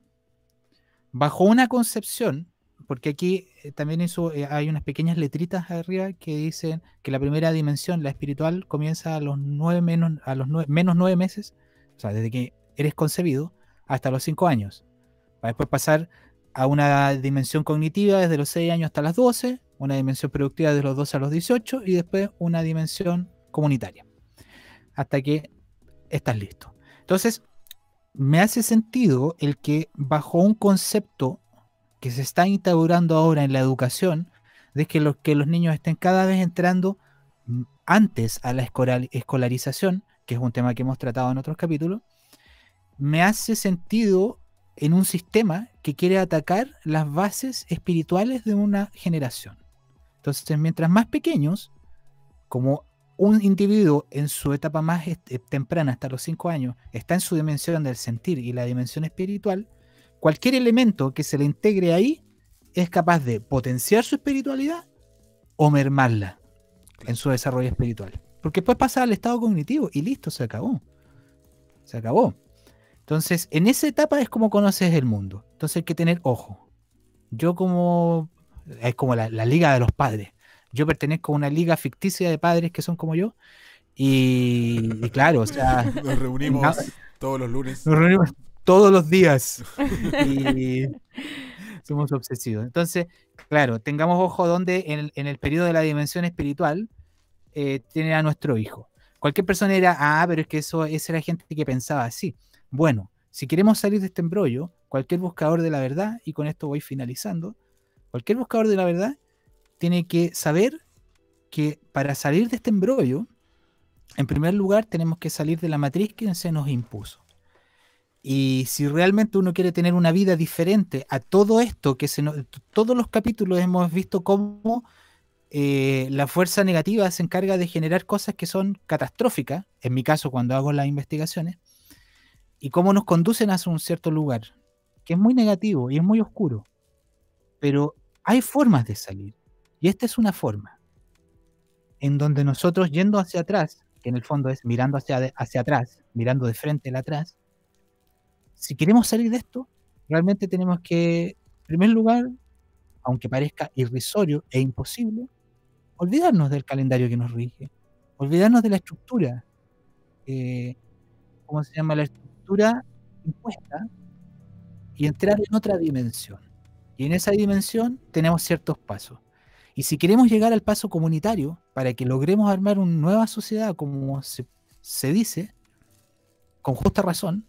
[SPEAKER 6] bajo una concepción, porque aquí también hizo, eh, hay unas pequeñas letritas arriba que dicen que la primera dimensión, la espiritual, comienza a los nueve menos, a los nueve, menos nueve meses, o sea, desde que eres concebido hasta los cinco años. Para después pasar a una dimensión cognitiva desde los 6 años hasta las 12, una dimensión productiva desde los 12 a los 18 y después una dimensión comunitaria. Hasta que estás listo. Entonces, me hace sentido el que bajo un concepto que se está instaurando ahora en la educación, de que los, que los niños estén cada vez entrando mm, antes a la escolar- escolarización, que es un tema que hemos tratado en otros capítulos, me hace sentido en un sistema que quiere atacar las bases espirituales de una generación. Entonces, mientras más pequeños, como un individuo en su etapa más eh, temprana, hasta los 5 años, está en su dimensión del sentir y la dimensión espiritual, cualquier elemento que se le integre ahí es capaz de potenciar su espiritualidad o mermarla en su desarrollo espiritual. Porque después pasa al estado cognitivo y listo, se acabó. Se acabó. Entonces, en esa etapa es como conoces el mundo. Entonces hay que tener ojo. Yo como... Es como la, la liga de los padres. Yo pertenezco a una liga ficticia de padres que son como yo. Y, y claro, o sea...
[SPEAKER 4] Nos reunimos todos los lunes.
[SPEAKER 6] nos reunimos todos los días. Y somos obsesivos. Entonces, claro, tengamos ojo donde en el, en el periodo de la dimensión espiritual eh, tiene a nuestro hijo. Cualquier persona dirá, ah, pero es que eso, esa era gente que pensaba así. Bueno, si queremos salir de este embrollo, cualquier buscador de la verdad, y con esto voy finalizando, cualquier buscador de la verdad tiene que saber que para salir de este embrollo, en primer lugar tenemos que salir de la matriz que se nos impuso. Y si realmente uno quiere tener una vida diferente a todo esto que se nos, todos los capítulos hemos visto cómo eh, la fuerza negativa se encarga de generar cosas que son catastróficas, en mi caso cuando hago las investigaciones, y cómo nos conducen hacia un cierto lugar, que es muy negativo y es muy oscuro. Pero hay formas de salir, y esta es una forma, en donde nosotros yendo hacia atrás, que en el fondo es mirando hacia, hacia atrás, mirando de frente al atrás, si queremos salir de esto, realmente tenemos que, en primer lugar, aunque parezca irrisorio e imposible, olvidarnos del calendario que nos rige, olvidarnos de la estructura, eh, ¿cómo se llama? La estructura impuesta y entrar en otra dimensión. Y en esa dimensión tenemos ciertos pasos. Y si queremos llegar al paso comunitario, para que logremos armar una nueva sociedad, como se, se dice, con justa razón,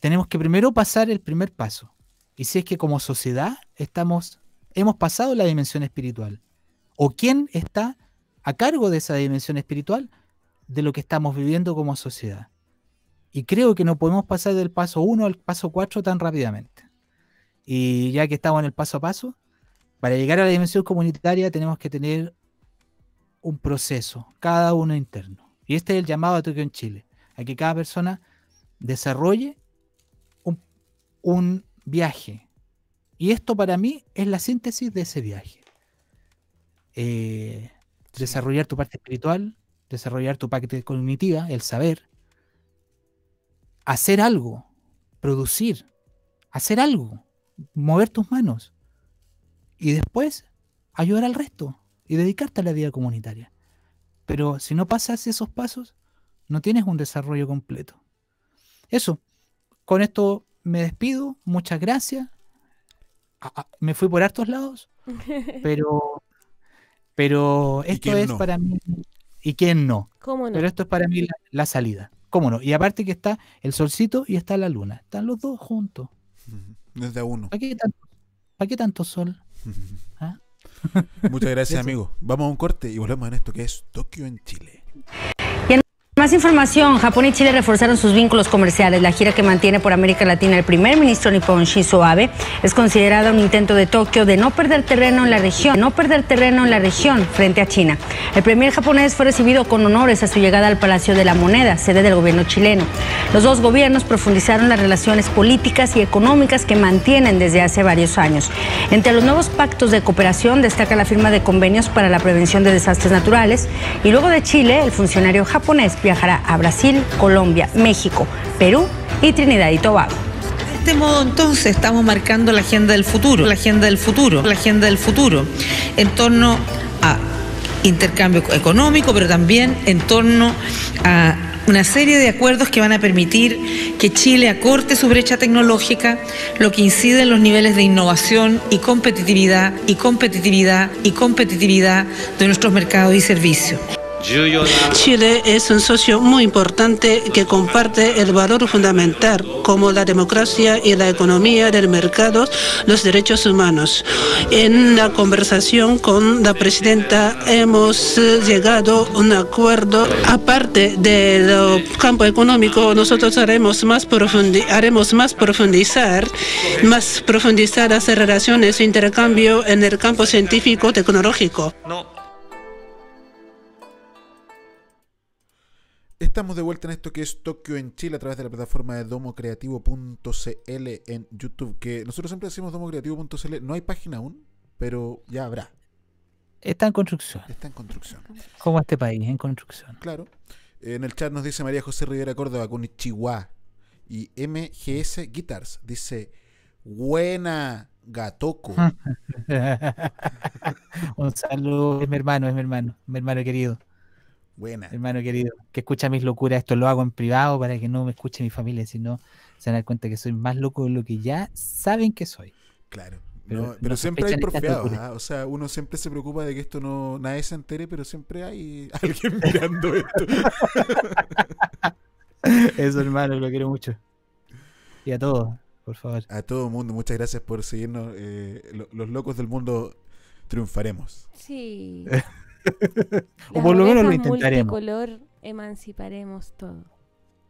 [SPEAKER 6] tenemos que primero pasar el primer paso. Y si es que como sociedad estamos, hemos pasado la dimensión espiritual, o quién está a cargo de esa dimensión espiritual de lo que estamos viviendo como sociedad. Y creo que no podemos pasar del paso 1 al paso 4 tan rápidamente. Y ya que estamos en el paso a paso, para llegar a la dimensión comunitaria tenemos que tener un proceso, cada uno interno. Y este es el llamado a Tokio en Chile, a que cada persona desarrolle un viaje. Y esto para mí es la síntesis de ese viaje. Eh, Desarrollar tu parte espiritual, desarrollar tu parte cognitiva, el saber, hacer algo, producir, hacer algo, mover tus manos y después ayudar al resto y dedicarte a la vida comunitaria. Pero si no pasas esos pasos, no tienes un desarrollo completo. Eso, con esto me despido, muchas gracias. Ah, ah, Me fui por hartos lados, pero, pero
[SPEAKER 4] ¿Y
[SPEAKER 6] esto es
[SPEAKER 4] no?
[SPEAKER 6] para mí. ¿Y quién no?
[SPEAKER 5] ¿Cómo no?
[SPEAKER 6] Pero esto es para mí la, la salida. ¿Cómo no? Y aparte que está el solcito y está la luna. Están los dos juntos.
[SPEAKER 4] Desde uno.
[SPEAKER 6] ¿Para qué tanto, para qué tanto sol? ¿Ah?
[SPEAKER 4] Muchas gracias, amigo. Vamos a un corte y volvemos en esto que es Tokio en Chile.
[SPEAKER 16] Más información, Japón y Chile reforzaron sus vínculos comerciales. La gira que mantiene por América Latina el primer ministro nipón Shinzo Abe es considerada un intento de Tokio de no perder terreno en la región, no perder terreno en la región frente a China. El primer japonés fue recibido con honores a su llegada al Palacio de la Moneda, sede del gobierno chileno. Los dos gobiernos profundizaron las relaciones políticas y económicas que mantienen desde hace varios años. Entre los nuevos pactos de cooperación destaca la firma de convenios para la prevención de desastres naturales y luego de Chile, el funcionario japonés viajará a Brasil, Colombia, México, Perú y Trinidad y Tobago.
[SPEAKER 17] De este modo entonces estamos marcando la agenda del futuro, la agenda del futuro, la agenda del futuro en torno a intercambio económico, pero también en torno a una serie de acuerdos que van a permitir que Chile acorte su brecha tecnológica, lo que incide en los niveles de innovación y competitividad y competitividad y competitividad de nuestros mercados y servicios.
[SPEAKER 18] Chile es un socio muy importante que comparte el valor fundamental como la democracia y la economía del mercado, los derechos humanos. En la conversación con la presidenta hemos eh, llegado a un acuerdo. Aparte del campo económico, nosotros haremos más, profundi haremos más profundizar, más profundizar las relaciones e intercambio en el campo científico tecnológico.
[SPEAKER 4] Estamos de vuelta en esto que es Tokio en Chile a través de la plataforma de domocreativo.cl en YouTube. Que nosotros siempre decimos domocreativo.cl. No hay página aún, pero ya habrá.
[SPEAKER 6] Está en construcción.
[SPEAKER 4] Está en construcción.
[SPEAKER 6] Como este país, en construcción.
[SPEAKER 4] Claro. En el chat nos dice María José Rivera Córdoba con Chihuahua. Y MGS Guitars dice: Buena, Gatoco.
[SPEAKER 6] Un saludo, es mi hermano, es mi hermano, mi hermano querido.
[SPEAKER 4] Buena.
[SPEAKER 6] Hermano querido, que escucha mis locuras, esto lo hago en privado para que no me escuche mi familia, si no se dar cuenta que soy más loco de lo que ya saben que soy.
[SPEAKER 4] Claro.
[SPEAKER 6] Pero
[SPEAKER 4] No, pero
[SPEAKER 6] no
[SPEAKER 4] siempre hay porfiados. ¿ah? o sea, uno siempre se preocupa de que esto no nadie se entere, pero siempre hay alguien mirando esto.
[SPEAKER 6] Eso, hermano, lo quiero mucho. Y a todos, por favor.
[SPEAKER 4] A todo el mundo, muchas gracias por seguirnos. eh, lo- los locos del mundo triunfaremos.
[SPEAKER 5] Sí.
[SPEAKER 6] O por lo menos lo intentaremos.
[SPEAKER 5] multicolor emanciparemos todo.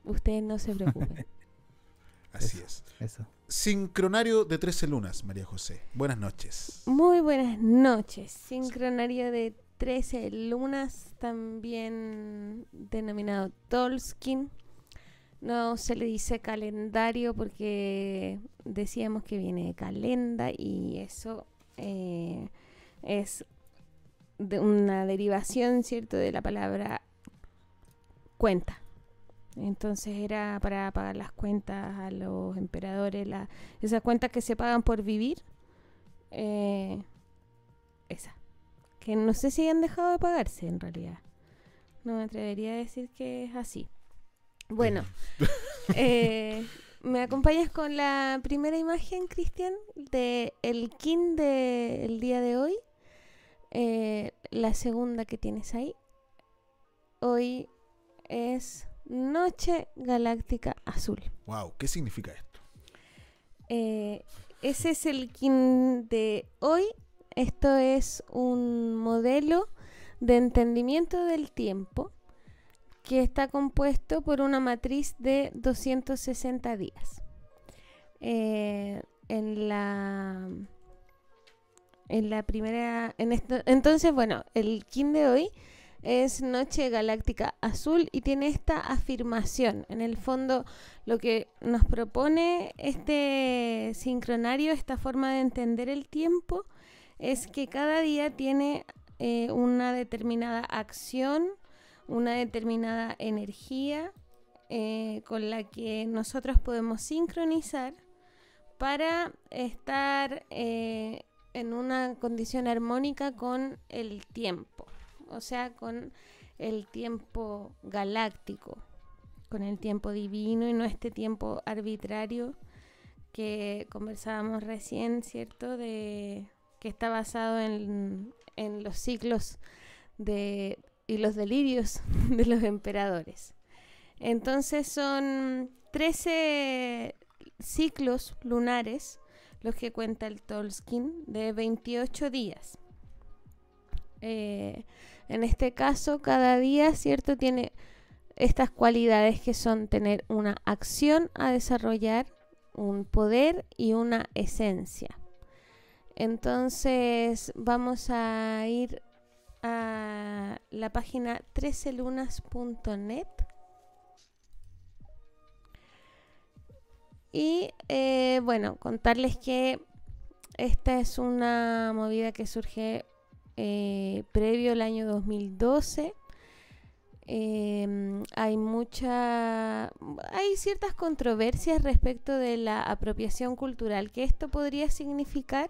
[SPEAKER 5] Ustedes no se preocupen.
[SPEAKER 4] Así es.
[SPEAKER 6] Eso.
[SPEAKER 4] Sincronario de 13 lunas, María José. Buenas noches.
[SPEAKER 5] Muy buenas noches. Sincronario de 13 lunas, también denominado Tolskin. No se le dice calendario porque decíamos que viene de calenda y eso eh, es de una derivación, ¿cierto?, de la palabra cuenta. Entonces era para pagar las cuentas a los emperadores, la- esas cuentas que se pagan por vivir. eh, esa. Que no sé si han dejado de pagarse en realidad. No me atrevería a decir que es así. Bueno, eh, ¿me acompañas con la primera imagen, Cristian, de el kin del día de hoy? Eh, la segunda que tienes ahí. Hoy es Noche Galáctica Azul.
[SPEAKER 4] Wow, ¿qué significa esto?
[SPEAKER 5] Eh, ese es el kin de hoy. Esto es un modelo de entendimiento del tiempo que está compuesto por una matriz de 260 días. Eh, en la en la primera en esto, entonces bueno el kin de hoy es Noche Galáctica Azul y tiene esta afirmación. En el fondo, lo que nos propone este sincronario, esta forma de entender el tiempo, es que cada día tiene eh, una determinada acción, una determinada energía eh, con la que nosotros podemos sincronizar para estar eh, en una condición armónica con el tiempo o sea, con el tiempo galáctico, con el tiempo divino y no este tiempo arbitrario que conversábamos recién, ¿cierto? De que está basado en, en los ciclos de, y los delirios de los emperadores. Entonces son 13 ciclos lunares los que cuenta el Tolkien de 28 días. Eh, en este caso, cada día, ¿cierto? Tiene estas cualidades que son tener una acción a desarrollar, un poder y una esencia. Entonces vamos a ir a la página 13lunas.net y eh, bueno, contarles que esta es una movida que surge eh, previo al año 2012. Em, hay mucha hay ciertas controversias respecto de la apropiación cultural que esto podría significar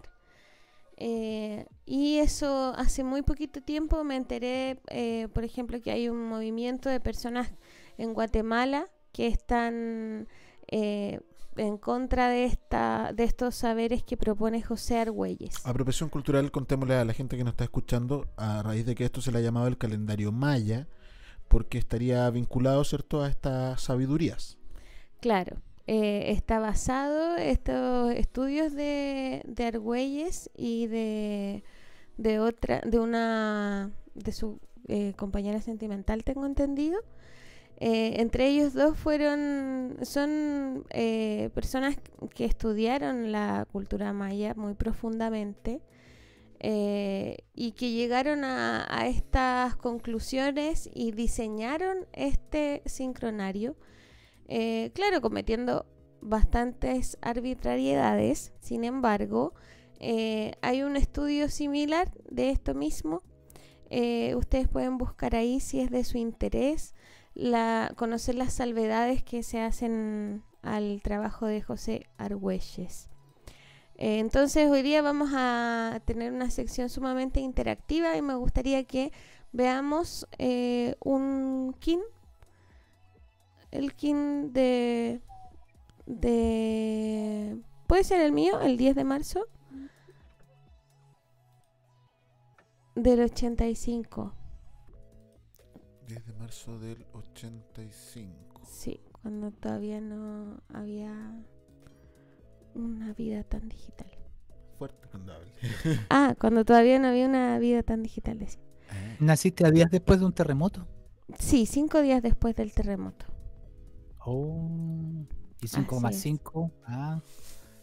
[SPEAKER 5] eh, y eso hace muy poquito tiempo me enteré eh, por ejemplo que hay un movimiento de personas en Guatemala que están eh, en contra de esta de estos saberes que propone José Argüelles
[SPEAKER 4] Apropiación cultural, contémosle a la gente que nos está escuchando, a raíz de que esto se le ha llamado el calendario maya, porque estaría vinculado, ¿cierto?, a estas sabidurías.
[SPEAKER 5] Claro, eh, está basado estos estudios de, de Argüelles y de, de otra, de una, de su eh, compañera sentimental, tengo entendido. Eh, entre ellos dos fueron, son eh, personas que estudiaron la cultura maya muy profundamente eh, y que llegaron a, a estas conclusiones y diseñaron este sincronario, claro, cometiendo bastantes arbitrariedades, sin embargo, hay un estudio similar de esto mismo. Ustedes pueden buscar ahí si es de su interés la, conocer las salvedades que se hacen al trabajo de José Argüelles. Eh, entonces hoy día vamos a tener una sección sumamente interactiva y me gustaría que veamos eh, un kin, el kin de, de... ¿Puede ser el mío? El 10 de marzo. Del 85.
[SPEAKER 4] 10 de marzo del 85.
[SPEAKER 5] Sí, cuando todavía no había una vida tan digital.
[SPEAKER 4] Fuerte cuando hable.
[SPEAKER 5] Ah, cuando todavía no había una vida tan digital. decía.
[SPEAKER 6] ¿Naciste a días después de un terremoto?
[SPEAKER 5] Sí, cinco días después del terremoto.
[SPEAKER 6] Oh. ¿Y 5
[SPEAKER 5] Así
[SPEAKER 6] más
[SPEAKER 5] es.
[SPEAKER 6] 5? Ah.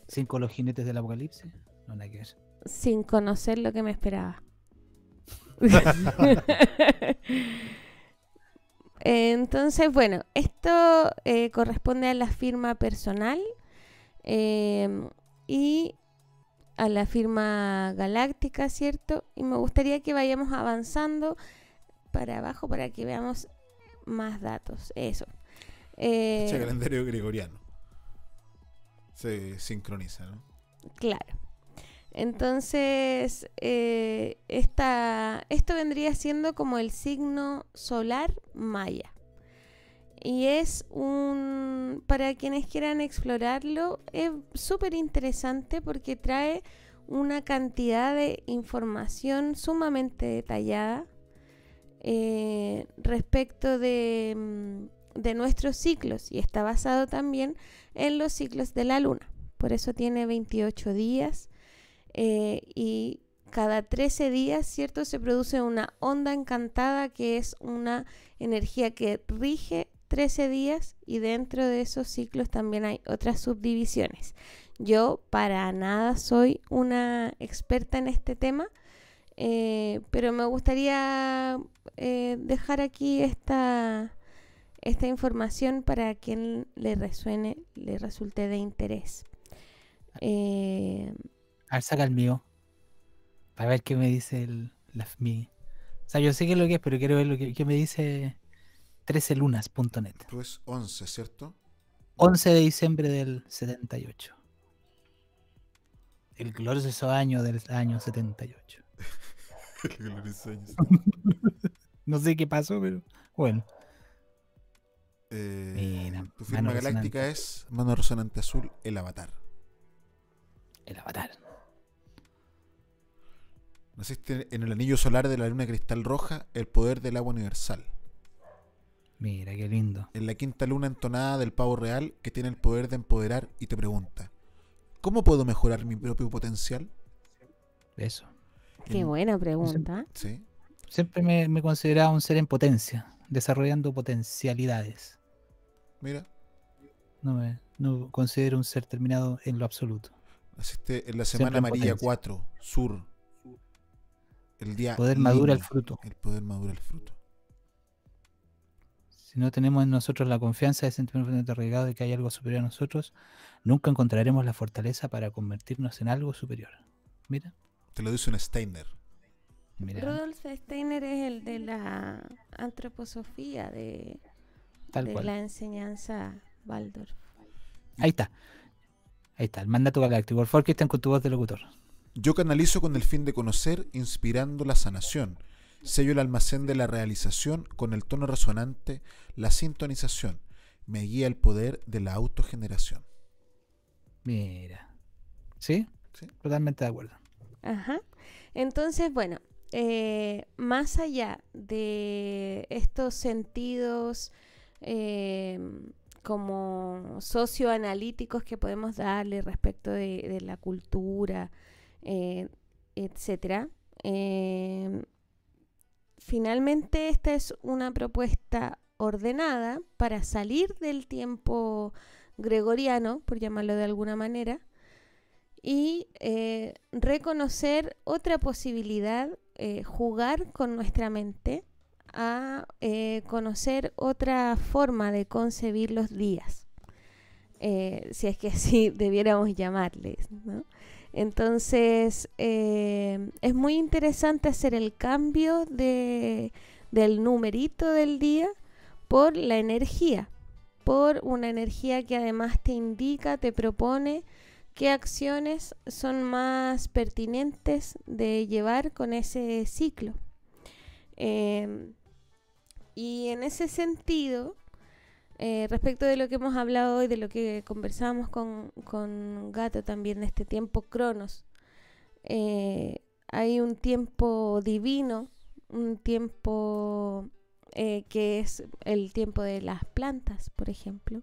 [SPEAKER 6] ¿5 los jinetes del apocalipsis? No, nada que ver.
[SPEAKER 5] Sin conocer lo que me esperaba. Entonces, bueno, esto eh, corresponde a la firma personal em, y a la firma galáctica, ¿cierto? Y me gustaría que vayamos avanzando para abajo para que veamos más datos. Eso. Eh,
[SPEAKER 4] Este calendario gregoriano. Se sincroniza, ¿no?
[SPEAKER 5] Claro. Entonces, eh, esta, esto vendría siendo como el signo solar maya. Y es un, para quienes quieran explorarlo, es súper interesante porque trae una cantidad de información sumamente detallada eh, respecto de, mm, de nuestros ciclos y está basado también en los ciclos de la luna. Por eso tiene 28 días eh, y cada 13 días, ¿cierto? Se produce una onda encantada que es una energía que rige 13 días y dentro de esos ciclos también hay otras subdivisiones. Yo para nada soy una experta en este tema, eh, pero me gustaría eh, dejar aquí esta, esta información para quien le resuene, le resulte de interés. Eh,
[SPEAKER 6] A ver, saca el mío. Para ver qué me dice el, la, mi... O sea, yo sé qué es lo que es, pero quiero ver lo que, qué me dice 13lunas.net.
[SPEAKER 4] Pues 11, ¿cierto?
[SPEAKER 6] 11 de diciembre del 78. El glorioso año del año 78. no sé qué pasó, pero bueno.
[SPEAKER 4] Eh,
[SPEAKER 6] Mira,
[SPEAKER 4] tu firma galáctica
[SPEAKER 6] resonante.
[SPEAKER 4] es mano resonante azul, el avatar.
[SPEAKER 6] El avatar.
[SPEAKER 4] Naciste en el anillo solar de la luna cristal roja, el poder del agua universal.
[SPEAKER 6] Mira, qué lindo.
[SPEAKER 4] En la quinta luna entonada del pavo real, que tiene el poder de empoderar y te pregunta: ¿Cómo puedo mejorar mi propio potencial?
[SPEAKER 6] Eso.
[SPEAKER 5] qué buena pregunta.
[SPEAKER 4] Sí.
[SPEAKER 6] Siempre me, me consideraba un ser en potencia. desarrollando potencialidades.
[SPEAKER 4] Mira,
[SPEAKER 6] No me no considero un ser terminado en lo absoluto.
[SPEAKER 4] naciste en la semana amarilla
[SPEAKER 6] potencia.
[SPEAKER 4] 4, sur. El día.
[SPEAKER 6] Poder madura el fruto.
[SPEAKER 4] El poder madura el fruto.
[SPEAKER 6] Si no tenemos en nosotros la confianza de sentimiento arraigado de que hay algo superior a nosotros, nunca encontraremos la fortaleza para convertirnos en algo superior. Mira,
[SPEAKER 4] Te lo dice un Steiner.
[SPEAKER 6] mira.
[SPEAKER 5] Rudolf Steiner es el de la antroposofía de,
[SPEAKER 6] Tal
[SPEAKER 5] de
[SPEAKER 6] cual.
[SPEAKER 5] la enseñanza Waldorf.
[SPEAKER 6] Ahí está. Ahí está, el mandato galáctico. Por favor, Cristian, con tu voz de locutor.
[SPEAKER 4] Yo canalizo con el fin de conocer, inspirando la sanación. Sello el almacén de la realización con el tono resonante, la sintonización. Me guía el poder de la autogeneración.
[SPEAKER 6] Mira. ¿Sí?
[SPEAKER 4] Sí.
[SPEAKER 6] Totalmente de acuerdo.
[SPEAKER 5] Ajá. Entonces, bueno, eh, más allá de estos sentidos eh, como socioanalíticos que podemos darle respecto de, de la cultura, eh, etcétera, eh, finalmente esta es una propuesta ordenada para salir del tiempo gregoriano, por llamarlo de alguna manera, y eh, reconocer otra posibilidad, eh, jugar con nuestra mente a eh, conocer otra forma de concebir los días, si es que así debiéramos llamarles. ¿no? Entonces, eh, es muy interesante hacer el cambio de, del numerito del día por la energía, por una energía que además te indica, te propone qué acciones son más pertinentes de llevar con ese ciclo. Eh, y en ese sentido, eh, respecto de lo que hemos hablado hoy, de lo que conversamos con, con Gato también, de este tiempo Cronos, eh, hay un tiempo divino, un tiempo eh, que es el tiempo de las plantas, por ejemplo,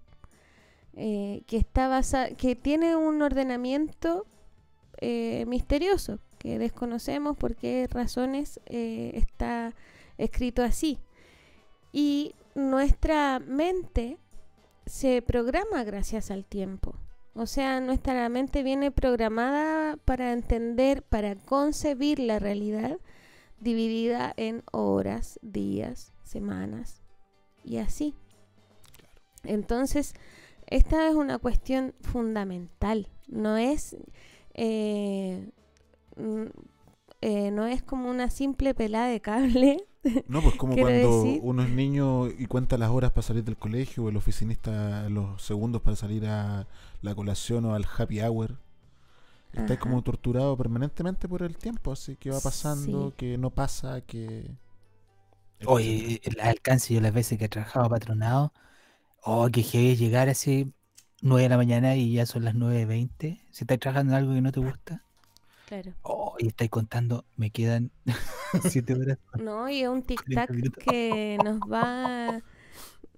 [SPEAKER 5] que, está basa que tiene un ordenamiento misterioso, que desconocemos por qué razones está escrito así. Y nuestra mente se programa gracias al tiempo. O sea, nuestra mente viene programada para entender, para concebir la realidad dividida en horas, días, semanas y así. Entonces, esta es una cuestión fundamental. No es, eh, eh, no es como una simple pelada de cable.
[SPEAKER 4] No, pues como cuando
[SPEAKER 5] decir.
[SPEAKER 4] uno es niño y cuenta las horas para salir del colegio, o el oficinista los segundos para salir a la colación o al happy hour. Estás
[SPEAKER 5] Ajá.
[SPEAKER 4] como torturado permanentemente por el tiempo, así que va pasando,
[SPEAKER 5] Sí.
[SPEAKER 4] que no pasa, que...
[SPEAKER 6] Oye, el alcance, yo las veces que he trabajado patronado, oh, que heavy llegar así 9 de la mañana y ya son las 9.20. Si estás trabajando en algo que no te gusta,
[SPEAKER 5] Claro.
[SPEAKER 6] oh, y estáis contando, me quedan 7 horas.
[SPEAKER 5] No, y es un
[SPEAKER 6] 40
[SPEAKER 5] tic-tac que nos va.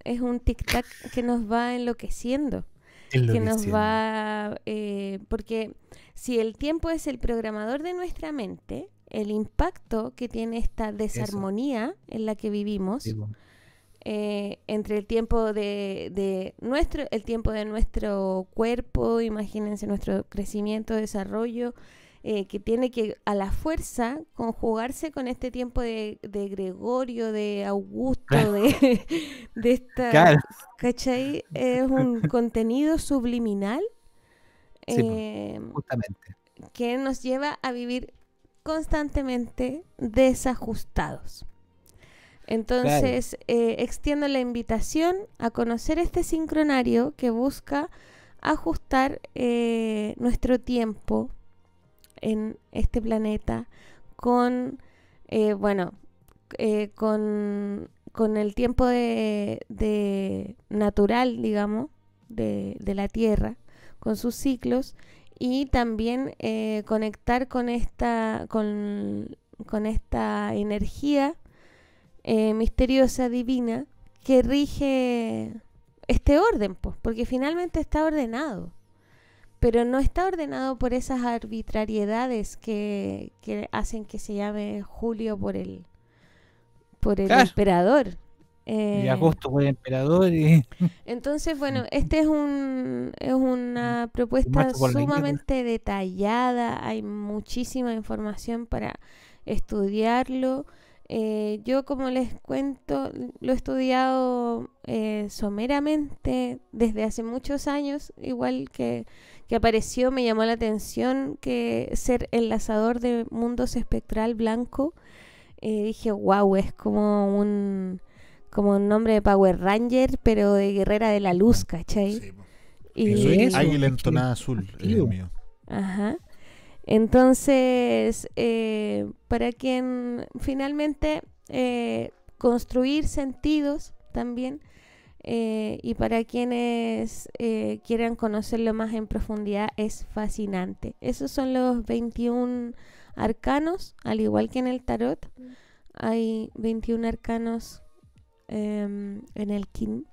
[SPEAKER 5] Es un tic-tac que nos va enloqueciendo. Que nos va. eh, porque si el tiempo es el programador de nuestra mente, el impacto que tiene esta desarmonía en la que vivimos.
[SPEAKER 6] Sí,
[SPEAKER 5] eh, entre el tiempo de, de nuestro el tiempo de nuestro cuerpo imagínense nuestro crecimiento desarrollo eh, que tiene que a la fuerza conjugarse con este tiempo de, de Gregorio de Augusto de, de esta
[SPEAKER 6] Claro.
[SPEAKER 5] ¿cachai? es un contenido subliminal
[SPEAKER 6] Sí,
[SPEAKER 5] eh,
[SPEAKER 6] justamente.
[SPEAKER 5] que nos lleva a vivir constantemente desajustados. Entonces, eh, extiendo la invitación a conocer este sincronario que busca ajustar eh, nuestro tiempo en este planeta con, eh, bueno, eh, con, con el tiempo de, de natural, digamos, de, de la Tierra, con sus ciclos, y también eh, conectar con esta, con, con esta energía eh, misteriosa, divina, que rige este orden, pues, porque finalmente está ordenado, pero no está ordenado por esas arbitrariedades que, que hacen que se llame Julio por el, por el
[SPEAKER 6] Claro.
[SPEAKER 5] emperador.
[SPEAKER 6] Y
[SPEAKER 5] Eh,
[SPEAKER 6] agosto fue el emperador y
[SPEAKER 5] entonces, bueno, este es un es una propuesta
[SPEAKER 6] por
[SPEAKER 5] sumamente detallada, hay muchísima información para estudiarlo. Eh, yo, como les cuento, lo he estudiado eh, someramente desde hace muchos años, igual que, que apareció, me llamó la atención que ser enlazador de mundos espectral blanco, eh, dije, wow, es como un como un nombre de Power Ranger, pero de guerrera de la luz, ¿cachai?
[SPEAKER 4] Eso es
[SPEAKER 6] Eso,
[SPEAKER 4] águila entonada
[SPEAKER 6] que-
[SPEAKER 4] azul, el mío.
[SPEAKER 5] Ajá. Entonces, eh, para quien finalmente eh, construir sentidos también, eh, y para quienes eh, quieran conocerlo más en profundidad, es fascinante. Esos son los 21 arcanos, al igual que en el tarot. Hay 21 arcanos em, en el kin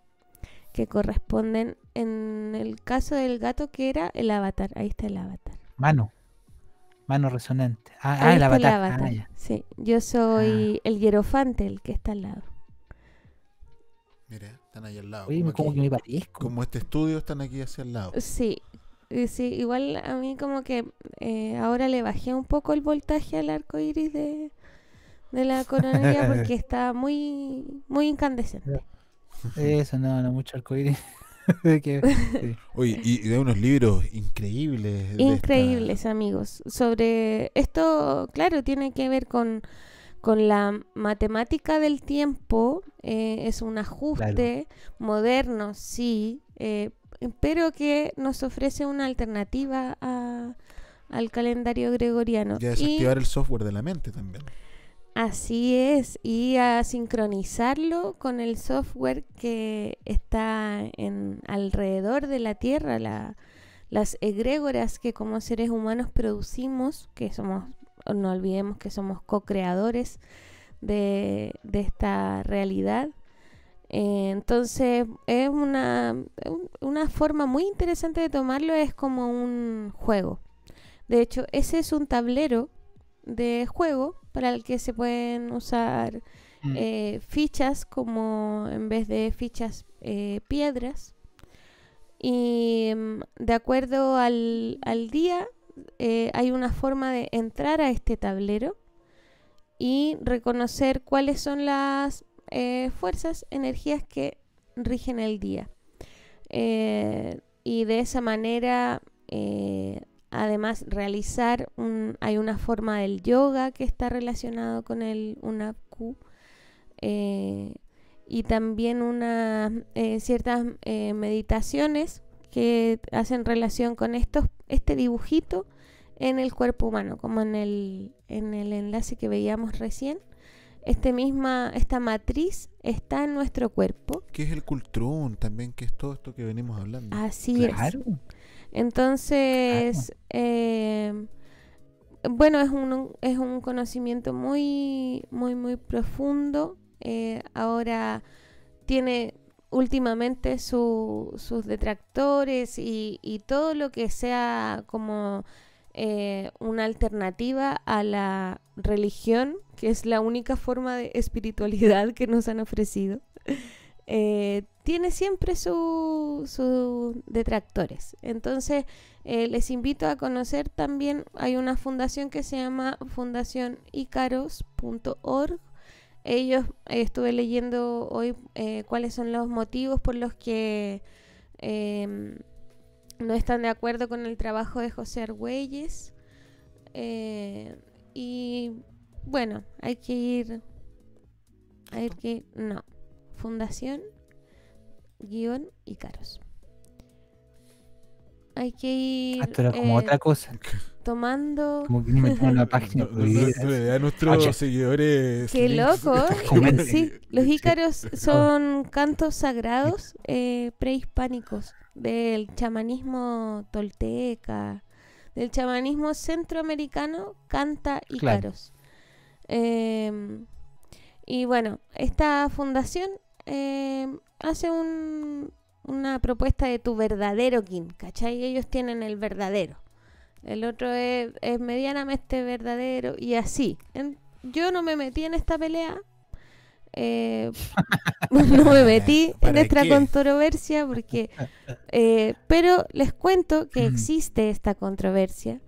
[SPEAKER 5] que corresponden en el caso del gato que era el avatar. Ahí está el avatar.
[SPEAKER 6] mano. Mano resonante. Ah, ah,
[SPEAKER 5] Ahí
[SPEAKER 6] el
[SPEAKER 5] está el
[SPEAKER 6] avatar. Ah,
[SPEAKER 5] avatar. Sí, yo soy el hierofante, el que está al lado.
[SPEAKER 4] Mira, están ahí al lado.
[SPEAKER 6] Oye,
[SPEAKER 4] como
[SPEAKER 6] como
[SPEAKER 4] aquí.
[SPEAKER 6] que me parezco.
[SPEAKER 4] Como este estudio están aquí hacia el lado.
[SPEAKER 5] Sí, y sí, igual a mí como que eh, ahora le bajé un poco el voltaje al arco iris de, de la coronería porque está muy, muy incandescente.
[SPEAKER 6] Eso, no, no, mucho arcoíris. Que- sí.
[SPEAKER 4] Oye, y, y de unos libros increíbles. esta-
[SPEAKER 5] Increíbles, amigos. Sobre esto, claro, tiene que ver con, con la matemática del tiempo. eh, es un ajuste moderno, sí, eh, pero que nos ofrece una alternativa a- al calendario gregoriano.
[SPEAKER 4] Y a
[SPEAKER 5] Y-
[SPEAKER 4] desactivar el software de la mente también.
[SPEAKER 5] Así es, y a sincronizarlo con el software que está en alrededor de la Tierra, la- las egrégoras que como seres humanos producimos, que somos, no olvidemos que somos co-creadores de, de esta realidad. Eh, entonces, es una, un- una forma muy interesante de tomarlo, es como un juego. De hecho, ese es un tablero de juego para el que se pueden usar
[SPEAKER 6] Mm.
[SPEAKER 5] eh, fichas como en vez de fichas eh, piedras. Y mm, de acuerdo al, al día, eh, hay una forma de entrar a este tablero y reconocer cuáles son las eh, fuerzas, energías que rigen el día. Eh, y de esa manera, además, realizar hay una forma del yoga que está relacionado con el UNAQ. eh, y también unas eh, ciertas meditaciones que hacen relación con estos, este dibujito en el cuerpo humano, como en el, en el enlace que veíamos recién. Este misma, esta matriz está en nuestro cuerpo.
[SPEAKER 4] Que es el cultrón también, que es todo esto que venimos hablando.
[SPEAKER 5] Así es. Entonces, eh, bueno, es un, es un conocimiento muy, muy, muy profundo. Eh, ahora tiene últimamente su- sus detractores y, todo lo que sea como eh, una alternativa a la religión, que es la única forma de espiritualidad que nos han ofrecido. eh, tiene siempre su- sus detractores. Entonces, eh, les invito a conocer también, hay una fundación que se llama fundacionicaros.org. Ellos, eh, estuve leyendo hoy eh, cuáles son los motivos por los que em, no están de acuerdo con el trabajo de José Argüelles. Eh, y bueno, hay que ir. Hay que ir. No. Fundación guion Icaros. Hay que ir.
[SPEAKER 6] Ah, era como
[SPEAKER 5] eh,
[SPEAKER 6] otra cosa.
[SPEAKER 5] Tomando.
[SPEAKER 6] Como que la página.
[SPEAKER 4] No, no, no nuestros
[SPEAKER 6] Oye.
[SPEAKER 4] seguidores.
[SPEAKER 5] Qué
[SPEAKER 4] links.
[SPEAKER 5] loco. Sí, los ícaros son cantos sagrados eh, prehispánicos del chamanismo tolteca, del chamanismo centroamericano, canta
[SPEAKER 6] Claro.
[SPEAKER 5] ícaros. Em, y bueno, esta fundación em, hace un- una propuesta de tu verdadero kin, ¿cachai? Ellos tienen el verdadero. El otro es, es medianamente verdadero y así. En- yo no me metí en esta pelea. eh, no me metí en
[SPEAKER 4] ¿Para
[SPEAKER 5] esta controversia porque... eh, pero les cuento que
[SPEAKER 4] Mm.
[SPEAKER 5] existe esta controversia,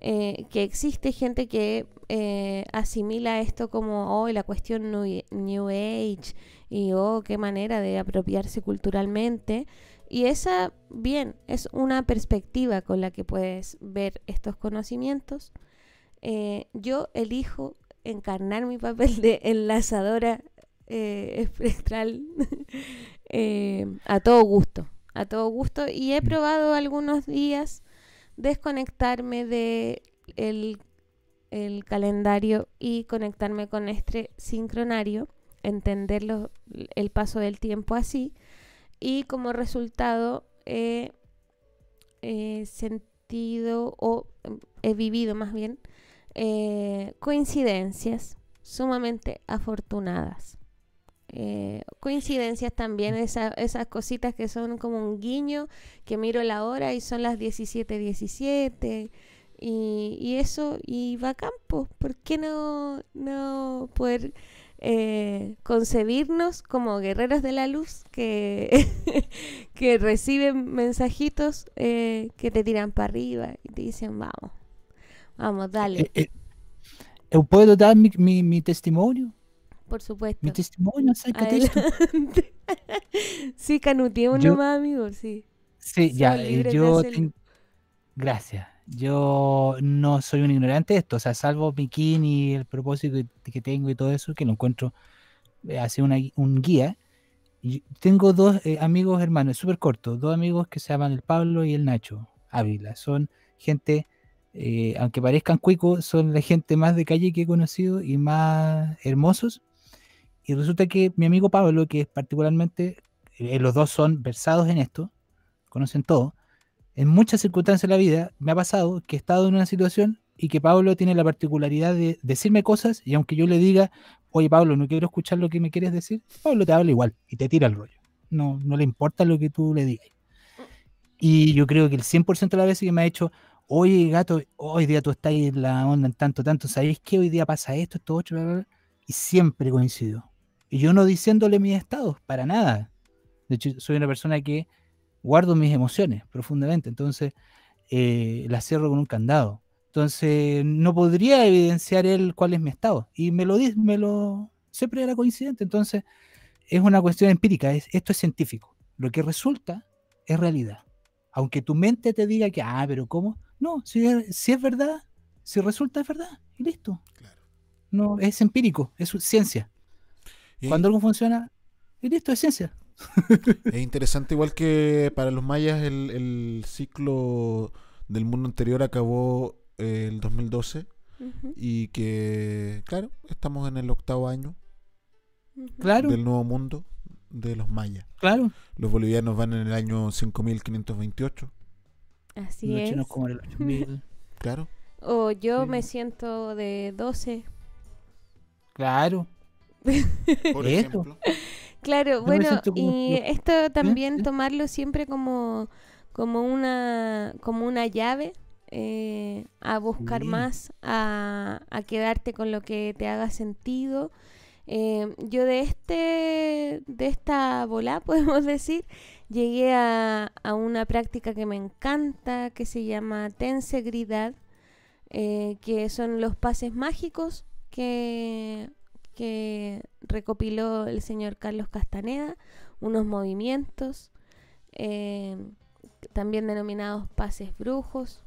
[SPEAKER 5] eh, que existe gente que eh, asimila esto como, oh, la cuestión New, new Age y, oh, qué manera de apropiarse culturalmente. Y esa, bien, es una perspectiva con la que puedes ver estos conocimientos. Eh, yo elijo encarnar mi papel de enlazadora eh, espectral eh, a todo gusto, a todo gusto. Y he probado algunos días desconectarme de el, el calendario y conectarme con este sincronario, entenderlo el paso del tiempo así. Y como resultado he sentido o he vivido más bien eh, coincidencias sumamente afortunadas. Eh, coincidencias también, esa- esas cositas que son como un guiño, que miro la hora y son las 17:17 y, y eso, y va a campo. ¿Por qué no, no poder eh, concebirnos como guerreros de la luz que, que reciben mensajitos eh, que te tiran para arriba y te dicen, vamos, vamos, dale.
[SPEAKER 6] Eh, ¿Eu puedo dar mi, mi, mi testimonio?
[SPEAKER 5] Por supuesto.
[SPEAKER 6] Mi testimonio acerca de esto.
[SPEAKER 5] Sí, nomás, amigo, sí.
[SPEAKER 6] Sí, ya, yo ten- Gracias. Yo no soy un ignorante de esto, o sea, salvo mi kin y el propósito que- tengo y todo eso, que lo encuentro eh, hace gui- un guía. Tengo dos eh, amigos hermanos, súper cortos, dos amigos que se llaman el Pablo y el Nacho Ávila. Son gente, eh, aunque parezcan cuicos, son la gente más de calle que he conocido y más hermosos. Y resulta que mi amigo Pablo, que es particularmente, eh, los dos son versados en esto, conocen todo. En muchas circunstancias de la vida me ha pasado que he estado en una situación y que Pablo tiene la particularidad de decirme cosas y aunque yo le diga, oye Pablo, no quiero escuchar lo que me quieres decir, Pablo te habla igual y te tira el rollo. No, no le importa lo que tú le digas. Y yo creo que el 100% de las veces que me ha dicho, oye gato, hoy día tú estás en la onda en tanto, tanto, ¿sabéis que hoy día pasa esto, esto, otro, bla, bla, bla? Y siempre coincido. Y yo no diciéndole mis estados, para nada. De hecho, soy una persona que guardo mis emociones profundamente, entonces eh, las cierro con un candado. Entonces no podría evidenciar él cuál es mi estado. Y me lo dice, me lo siempre era coincidente. Entonces es una cuestión empírica, es, esto es científico. Lo que resulta es realidad. Aunque tu mente te diga que, ah, pero ¿cómo? No, si es, si es verdad, si resulta es verdad, y listo. No, es empírico, es ciencia.
[SPEAKER 4] Y-
[SPEAKER 6] Cuando algo funciona, y listo, es ciencia.
[SPEAKER 4] Es interesante igual que para los mayas el, el ciclo del mundo anterior acabó eh, el 2012
[SPEAKER 5] Ujú.
[SPEAKER 4] y que, claro, estamos en el octavo año
[SPEAKER 6] Claro.
[SPEAKER 4] del nuevo mundo de los mayas.
[SPEAKER 6] Claro.
[SPEAKER 4] Los bolivianos van en el año 5528.
[SPEAKER 5] Así
[SPEAKER 6] Los
[SPEAKER 5] es.
[SPEAKER 6] chinos como en el 8000.
[SPEAKER 4] Claro.
[SPEAKER 5] O yo me siento de 12.
[SPEAKER 6] Claro.
[SPEAKER 4] Por
[SPEAKER 6] Eso.
[SPEAKER 4] ejemplo.
[SPEAKER 5] Claro, bueno,
[SPEAKER 6] como
[SPEAKER 5] y esto también
[SPEAKER 6] sí.
[SPEAKER 5] tomarlo siempre como, como una como una llave eh, a buscar más, a, a quedarte con lo que te haga sentido. Eh, yo de este de esta bola, podemos decir, llegué a, a una práctica que me encanta, que se llama tensegridad, eh, que son los pases mágicos que, que recopiló el señor Carlos Castaneda, unos movimientos eh, también denominados pases brujos,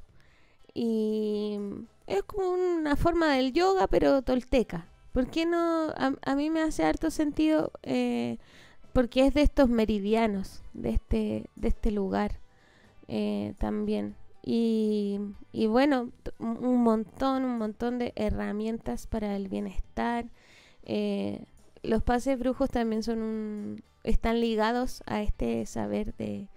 [SPEAKER 5] y es como una forma del yoga, pero tolteca. ¿Por qué no? A, mí me hace harto sentido eh, porque es de estos meridianos, de este, de este lugar eh, también. Y, y bueno, un montón, un montón de herramientas para el bienestar. Eh, los pases brujos también son un, están ligados a este saber de,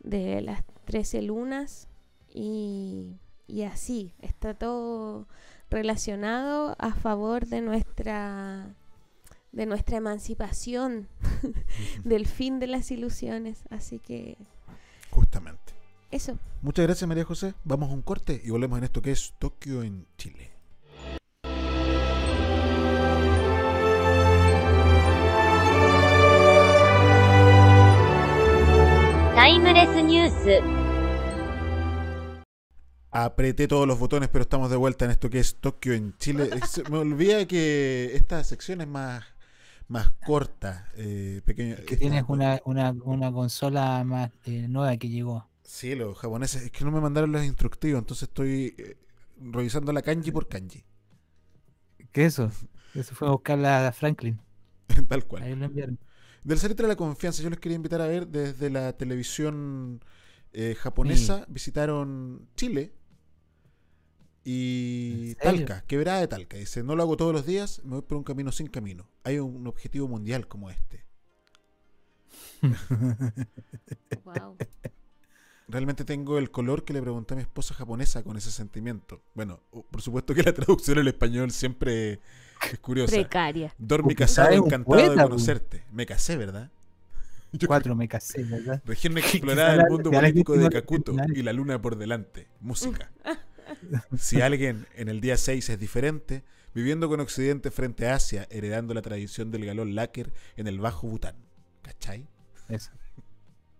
[SPEAKER 5] de las 13 lunas y, y así, está todo relacionado a favor de nuestra de nuestra emancipación del fin de las ilusiones así que
[SPEAKER 4] Justamente.
[SPEAKER 5] eso
[SPEAKER 4] Muchas gracias María José. Vamos a un corte y volvemos en esto que es Tokio en Chile.
[SPEAKER 1] タイムレスニュース
[SPEAKER 4] Apreté todos los botones, pero estamos de vuelta en esto que es Tokio en Chile. Se me olvida que esta sección es más, más corta, eh, pequeña.
[SPEAKER 6] Que tienes una, una, una consola más eh, nueva que llegó.
[SPEAKER 4] Sí, los japoneses, es que no me mandaron los instructivos, entonces estoy eh, revisando la kanji por kanji.
[SPEAKER 6] ¿Qué es eso? Eso fue a buscarla a Franklin.
[SPEAKER 4] Tal cual.
[SPEAKER 6] Ahí lo enviaron.
[SPEAKER 4] Del Salitre de la Confianza, yo les quería invitar a ver desde la televisión eh, japonesa, visitaron Chile y. Talca, quebrada de Talca. Dice, no lo hago todos los días, me voy por un camino sin camino. Hay un objetivo mundial como este.
[SPEAKER 5] Wow.
[SPEAKER 4] Realmente tengo el color que le pregunté a mi esposa japonesa con ese sentimiento. Bueno, por supuesto que la traducción al español siempre es curiosa.
[SPEAKER 5] Precaria.
[SPEAKER 4] Dormi casado, encantado de
[SPEAKER 6] poeta, po.
[SPEAKER 4] conocerte. Me casé, ¿verdad?
[SPEAKER 6] Cuatro me casé, ¿verdad?
[SPEAKER 4] Región
[SPEAKER 6] Que-
[SPEAKER 4] explorada del mundo político de Cacuto y la luna por delante. Música. Si alguien en el día 6 es diferente, viviendo con Occidente frente a Asia, heredando la tradición del galón láquer en el Bajo Bután. ¿Cachai?
[SPEAKER 6] Eso.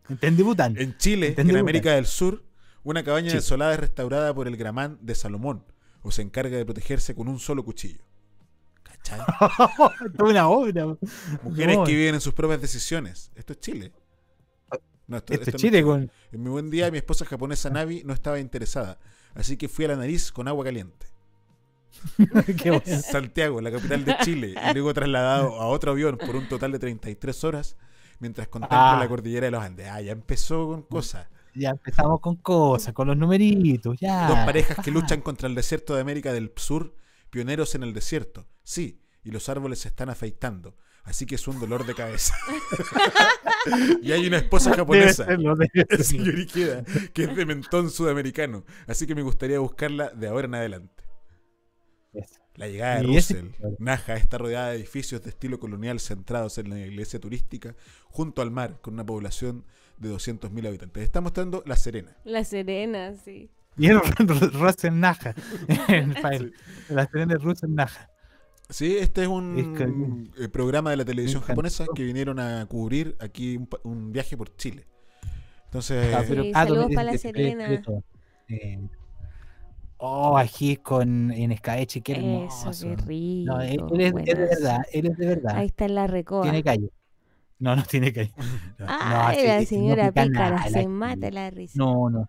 [SPEAKER 6] Entendí Bután.
[SPEAKER 4] En Chile,
[SPEAKER 6] Entendí
[SPEAKER 4] en
[SPEAKER 6] Bután.
[SPEAKER 4] América del Sur, una cabaña
[SPEAKER 6] Sí.
[SPEAKER 4] desolada es restaurada por el gramán de Salomón, o se encarga de protegerse con un solo cuchillo. ¿Cachai?
[SPEAKER 6] Toda una obra.
[SPEAKER 4] Mujeres
[SPEAKER 6] No,
[SPEAKER 4] que viven en sus propias decisiones. Esto es Chile. No,
[SPEAKER 6] Esto Chile con-
[SPEAKER 4] En mi buen día, mi esposa japonesa Navi no estaba interesada. Así que fui a la nariz con agua caliente.
[SPEAKER 6] Qué.
[SPEAKER 4] Santiago, la capital de Chile, y luego trasladado a otro avión por un total de 33 horas mientras contemplo
[SPEAKER 6] Ah.
[SPEAKER 4] la cordillera de los Andes. Ah, ya empezó con cosas.
[SPEAKER 6] Ya empezamos con cosas, con los numeritos, ya.
[SPEAKER 4] Dos parejas que luchan contra el desierto de América del Sur, pioneros en el desierto. Sí, y los árboles se están afeitando. Así que es un dolor de cabeza. y hay una esposa japonesa,
[SPEAKER 6] serlo,
[SPEAKER 4] señor Ikeda, que es de mentón sudamericano. Así que me gustaría buscarla de ahora en adelante. La llegada de
[SPEAKER 6] Y ese-
[SPEAKER 4] Russell, Naja, está rodeada de edificios de estilo colonial centrados en la iglesia turística, junto al mar, con una población de 200.000 habitantes. Está mostrando La Serena.
[SPEAKER 5] La Serena, sí.
[SPEAKER 6] Y el Russell Naja. El. La serie de Russell Naja.
[SPEAKER 4] Sí, este es
[SPEAKER 6] Es
[SPEAKER 4] un
[SPEAKER 6] que-
[SPEAKER 4] eh, programa de la televisión japonesa que vinieron a cubrir aquí un, viaje por Chile. Entonces,
[SPEAKER 6] Ah, pero-
[SPEAKER 5] Sí,
[SPEAKER 6] ah,
[SPEAKER 5] saludos para la Serena.
[SPEAKER 6] eh, oh, aquí con en Escaeche, qué hermoso.
[SPEAKER 5] Eso, qué rico.
[SPEAKER 6] No, él, él es, es de verdad, él es de verdad.
[SPEAKER 5] Ahí está en la recoa.
[SPEAKER 6] Tiene calle. No, no tiene calle.
[SPEAKER 5] La
[SPEAKER 6] es que no
[SPEAKER 5] señora
[SPEAKER 6] pica
[SPEAKER 5] pícara
[SPEAKER 6] nada,
[SPEAKER 5] se
[SPEAKER 6] la-
[SPEAKER 5] mata la risa.
[SPEAKER 6] No, no.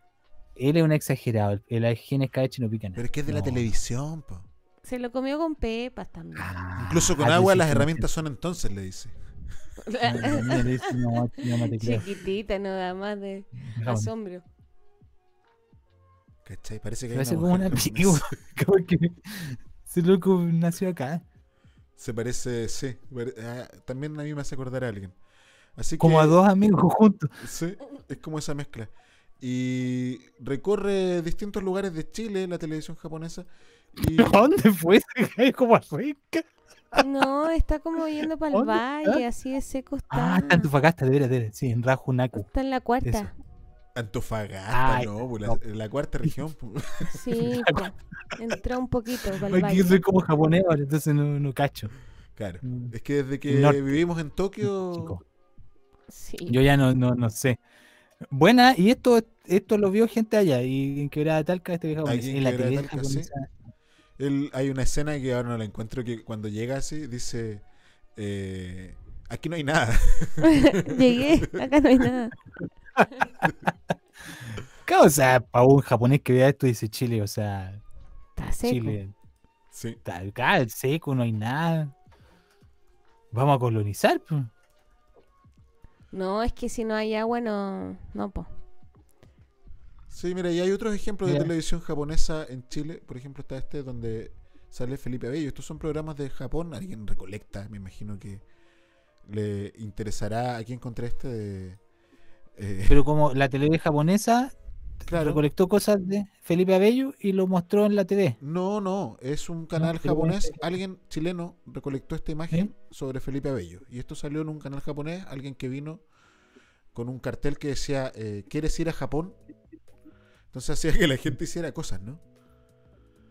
[SPEAKER 6] Él es un exagerado. El, aquí en Escaeche no pica nada.
[SPEAKER 4] pero es que es de la
[SPEAKER 6] No.
[SPEAKER 4] televisión, po.
[SPEAKER 5] Se lo comió con pepas también.
[SPEAKER 4] Incluso con
[SPEAKER 6] Ah,
[SPEAKER 4] agua las herramientas son entonces, le dice.
[SPEAKER 6] La dice, no, no, no.
[SPEAKER 5] Chiquitita, nada más de asombro.
[SPEAKER 4] ¿Cachai? Parece que hay
[SPEAKER 6] Parece
[SPEAKER 4] una
[SPEAKER 6] como una piba. Como que ese loco nació acá.
[SPEAKER 4] Se parece, sí. pare- ah, también a mí me hace acordar a alguien. Así
[SPEAKER 6] Como
[SPEAKER 4] que-
[SPEAKER 6] a dos amigos juntos.
[SPEAKER 4] Sí, es como esa mezcla. Y recorre distintos lugares de Chile la televisión japonesa. Y
[SPEAKER 6] ¿Dónde fue? Es como Africa.
[SPEAKER 5] No, está como yendo para el
[SPEAKER 6] ¿Dónde
[SPEAKER 5] valle,
[SPEAKER 6] está?
[SPEAKER 5] así de seco
[SPEAKER 6] Ah,
[SPEAKER 5] está.
[SPEAKER 6] está en Antofagasta, de veras, de veras. Sí, en Rajunaco.
[SPEAKER 5] Está en la cuarta.
[SPEAKER 4] Antofagasta,
[SPEAKER 6] Ay,
[SPEAKER 4] no, pues, la,
[SPEAKER 6] no.
[SPEAKER 4] la cuarta región. pues.
[SPEAKER 5] Sí, pues, entró un poquito para el
[SPEAKER 6] Aquí
[SPEAKER 5] valle.
[SPEAKER 6] soy como japonés ahora, entonces no, no cacho.
[SPEAKER 4] Claro,
[SPEAKER 6] Mm.
[SPEAKER 4] es que desde que
[SPEAKER 6] Norte.
[SPEAKER 4] vivimos en Tokio.
[SPEAKER 5] Sí.
[SPEAKER 6] Yo ya no, no, no sé. Buena, y esto, esto lo vio gente allá, y en Quebrada de Talca, este viejo
[SPEAKER 4] Aquí en
[SPEAKER 6] la
[SPEAKER 4] Talca, sí. él, hay una escena que ahora no la encuentro que cuando llega así dice, eh, aquí no hay nada.
[SPEAKER 5] Llegué, acá no hay nada.
[SPEAKER 6] Claro, o sea, para un japonés que vea esto dice Chile, o sea,
[SPEAKER 5] Está seco.
[SPEAKER 6] Chile,
[SPEAKER 4] Sí.
[SPEAKER 6] está acá, seco, no hay nada. Vamos a colonizar, pues.
[SPEAKER 5] No, es que si no hay agua, no. No, po.
[SPEAKER 4] Sí, mira, y hay otros ejemplos de televisión japonesa en Chile. Por ejemplo, está este donde sale Felipe Abello. Estos son programas de Japón. Alguien recolecta, me imagino que le interesará. Aquí encontré este de. Eh,
[SPEAKER 6] Pero como la TV japonesa
[SPEAKER 4] Claro.
[SPEAKER 6] recolectó cosas de Felipe Abello y lo mostró en la TV.
[SPEAKER 4] No, no, es un canal japonés. Alguien chileno recolectó esta imagen sobre Felipe Abello. Y esto salió en un canal japonés. Alguien que vino con un cartel que decía: eh, ¿Quieres ir a Japón? Entonces hacía que la gente hiciera cosas, ¿no?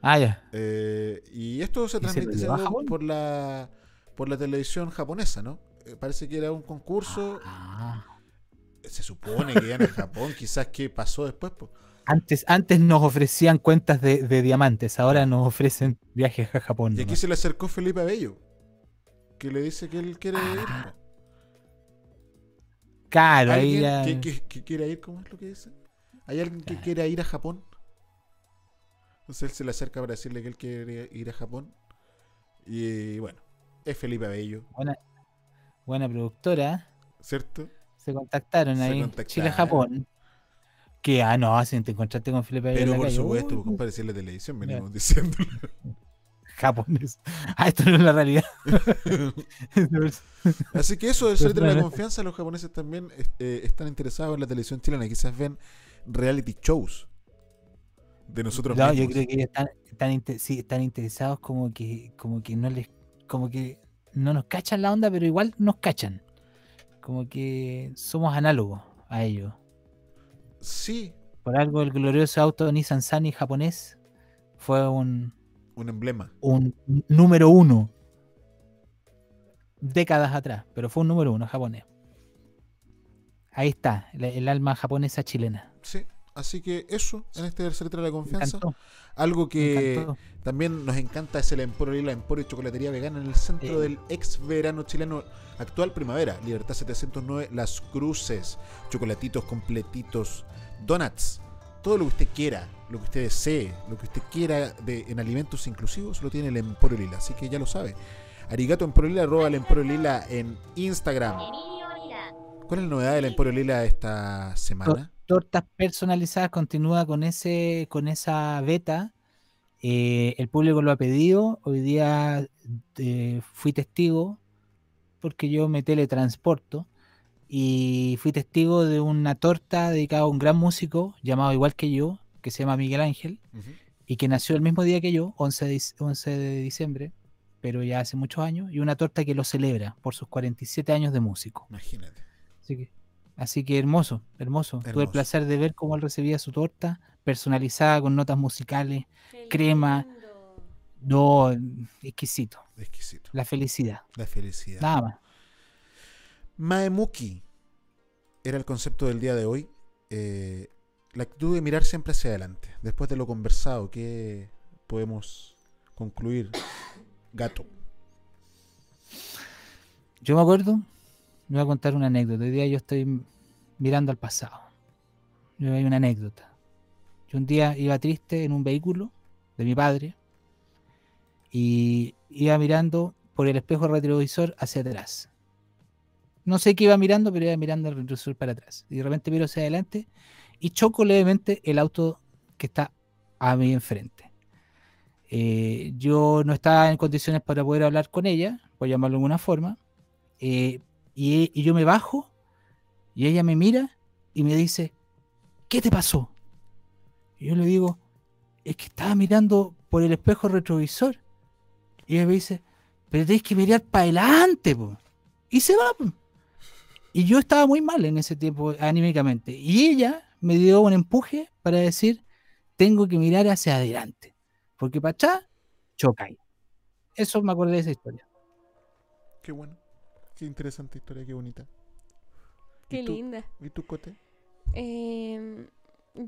[SPEAKER 6] Ah, ya.
[SPEAKER 4] Eh, y esto se
[SPEAKER 6] ¿Y se lo
[SPEAKER 4] transmite se por la por la televisión japonesa, ¿no? Parece que era un concurso.
[SPEAKER 6] Ah.
[SPEAKER 4] Se supone que iban a Japón, quizás qué pasó después.
[SPEAKER 6] Antes, antes nos ofrecían cuentas de, de diamantes, ahora nos ofrecen viajes a Japón.
[SPEAKER 4] Y aquí
[SPEAKER 6] nomás.
[SPEAKER 4] se le acercó Felipe Abello, que le dice que él quiere ir.
[SPEAKER 6] Ah. Claro, ahí
[SPEAKER 4] ¿Alguien
[SPEAKER 6] ya-
[SPEAKER 4] que, que- que quiera ir? ¿Cómo es lo que dice? ¿Hay alguien que quiera ir a Japón? Entonces él se le acerca para decirle que él quiere ir a Japón. Y bueno, es Felipe Abello,
[SPEAKER 6] buena, buena productora.
[SPEAKER 4] ¿cierto?
[SPEAKER 6] Se contactaron
[SPEAKER 4] Se
[SPEAKER 6] ahí. Chile-Japón. Que, ah, no, si te encontraste con Felipe
[SPEAKER 4] Pero por
[SPEAKER 6] calle,
[SPEAKER 4] supuesto, pues, compadre, si es la televisión, venimos diciéndolo.
[SPEAKER 6] japonés. Ah, esto no es la realidad.
[SPEAKER 4] Así que eso del ser de la confianza, los japoneses también eh, están interesados en la televisión chilena. Quizás ven reality shows de nosotros
[SPEAKER 6] No, yo
[SPEAKER 4] mismos.
[SPEAKER 6] creo que ellos están, están, sí, están interesados como que, como que no les, como que no nos cachan la onda, pero igual nos cachan. Como que somos análogos a ellos.
[SPEAKER 4] Sí,
[SPEAKER 6] Por algo el glorioso auto Nissan Sunny japonés fue un,
[SPEAKER 4] un emblema.
[SPEAKER 6] un número uno décadas atrás, pero fue un número uno japonés. Ahí está, el, el alma japonesa chilena.
[SPEAKER 4] Sí, así que eso en este tercer de la confianza. Algo que también nos encanta es el Emporio Lila, Emporio y Chocolatería Vegana en el centro
[SPEAKER 6] Eh.
[SPEAKER 4] del ex verano chileno actual primavera. Libertad 709, Las Cruces, chocolatitos completitos, donuts, todo lo que usted quiera, lo que usted desee, lo que usted quiera de, en alimentos inclusivos, lo tiene el Emporio Lila. Así que ya lo sabe. Arigato Emporio Lila, arroba el Emporio Lila en Instagram. ¿Cuál es la novedad del Emporio Lila esta semana?
[SPEAKER 6] Tortas personalizadas continúa con ese, con esa beta. Eh, el público lo ha pedido. Hoy día eh, fui testigo porque yo me teletransporto y fui testigo de una torta dedicada a un gran músico llamado igual que yo, que se llama Miguel Ángel y que nació el mismo día que yo, 11 de, dic- 11 de diciembre, pero ya hace muchos años, y una torta que lo celebra por sus 47 años de músico.
[SPEAKER 4] Imagínate.
[SPEAKER 6] Así que, así que hermoso, hermoso. Tuve el placer de ver cómo él recibía su torta, personalizada con notas musicales, crema. No, exquisito.
[SPEAKER 4] Exquisito.
[SPEAKER 6] La felicidad.
[SPEAKER 4] La felicidad.
[SPEAKER 6] Nada más.
[SPEAKER 4] Maemuki era el concepto del día de hoy. Eh, la actitud de mirar siempre hacia adelante. Después de lo conversado, ¿qué podemos concluir? Gato.
[SPEAKER 6] Yo me acuerdo, voy a contar una anécdota. Hoy día yo estoy mirando al pasado. Yo hay una anécdota. Yo un día iba triste en un vehículo de mi padre y iba mirando por el espejo retrovisor hacia atrás. No sé qué iba mirando, pero iba mirando el retrovisor para atrás. Y de repente miro hacia adelante y choco levemente el auto que está a mi enfrente. Eh, yo no estaba en condiciones para poder hablar con ella, por llamarlo de alguna forma, eh, y, yo me bajo y ella me mira y me dice, ¿qué te pasó? Y yo le digo, es que estaba mirando por el espejo retrovisor. Y ella me dice, pero tenés que mirar para adelante, po". y se va. Y yo estaba muy mal en ese tiempo anímicamente. Y ella me dio un empuje para decir, tengo que mirar hacia adelante. Porque para allá, chocáis. Eso me acordé de esa historia.
[SPEAKER 4] Qué bueno. Qué interesante historia, qué bonita.
[SPEAKER 5] Qué linda.
[SPEAKER 4] ¿Y tú, Cote?
[SPEAKER 5] Em,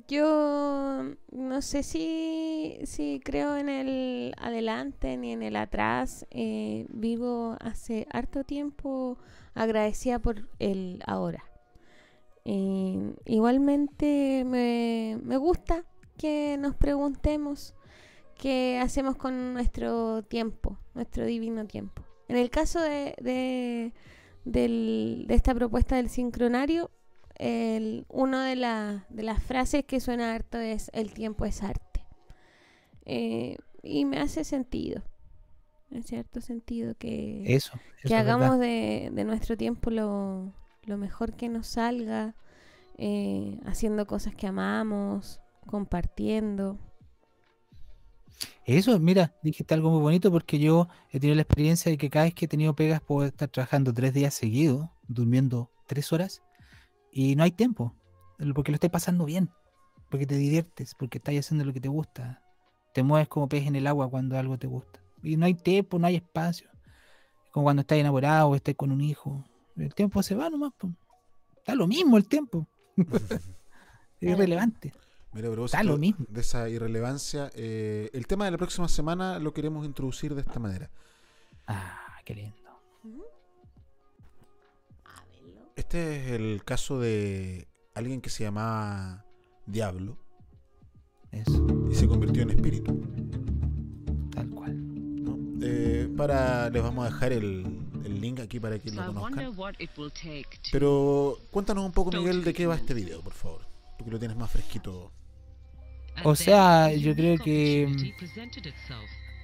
[SPEAKER 5] yo no sé si, si creo en el adelante ni en el atrás. Eh, vivo hace harto tiempo agradecida por el ahora. Em, igualmente me, me gusta que nos preguntemos qué hacemos con nuestro tiempo, nuestro divino tiempo. En el caso de, de, del- de esta propuesta del sincronario, el, una de, la- de las frases que suena harto es el tiempo es arte. Eh, y me hace sentido, en cierto sentido, que,
[SPEAKER 6] Eso, eso
[SPEAKER 5] que
[SPEAKER 6] es
[SPEAKER 5] hagamos de, de nuestro tiempo lo, lo mejor que nos salga, eh, haciendo cosas que amamos, compartiendo.
[SPEAKER 6] Eso, mira, dijiste algo muy bonito porque yo he tenido la experiencia de que cada vez que he tenido pegas puedo estar trabajando tres días seguidos, durmiendo tres horas y no hay tiempo, porque lo estás pasando bien, porque te diviertes, porque estás haciendo lo que te gusta, te mueves como pez en el agua cuando algo te gusta y no hay tiempo, no hay espacio, como cuando estás enamorado o estás con un hijo, el tiempo se va nomás, po. Da lo mismo el tiempo. es irrelevante.
[SPEAKER 4] Mira, pero
[SPEAKER 6] Da lo mismo.
[SPEAKER 4] de esa irrelevancia, eh, el tema de la próxima semana lo queremos introducir de esta manera.
[SPEAKER 6] Ah, qué lindo.
[SPEAKER 4] Este es el caso de alguien que se llamaba Diablo. Y se convirtió en espíritu.
[SPEAKER 6] Tal cual.
[SPEAKER 4] Eh, para, les vamos a dejar el, el link aquí para que lo conozcan. Pero cuéntanos un poco, Miguel, de qué va este video, por favor. Tú que lo tienes más fresquito.
[SPEAKER 6] O sea, yo creo que mm,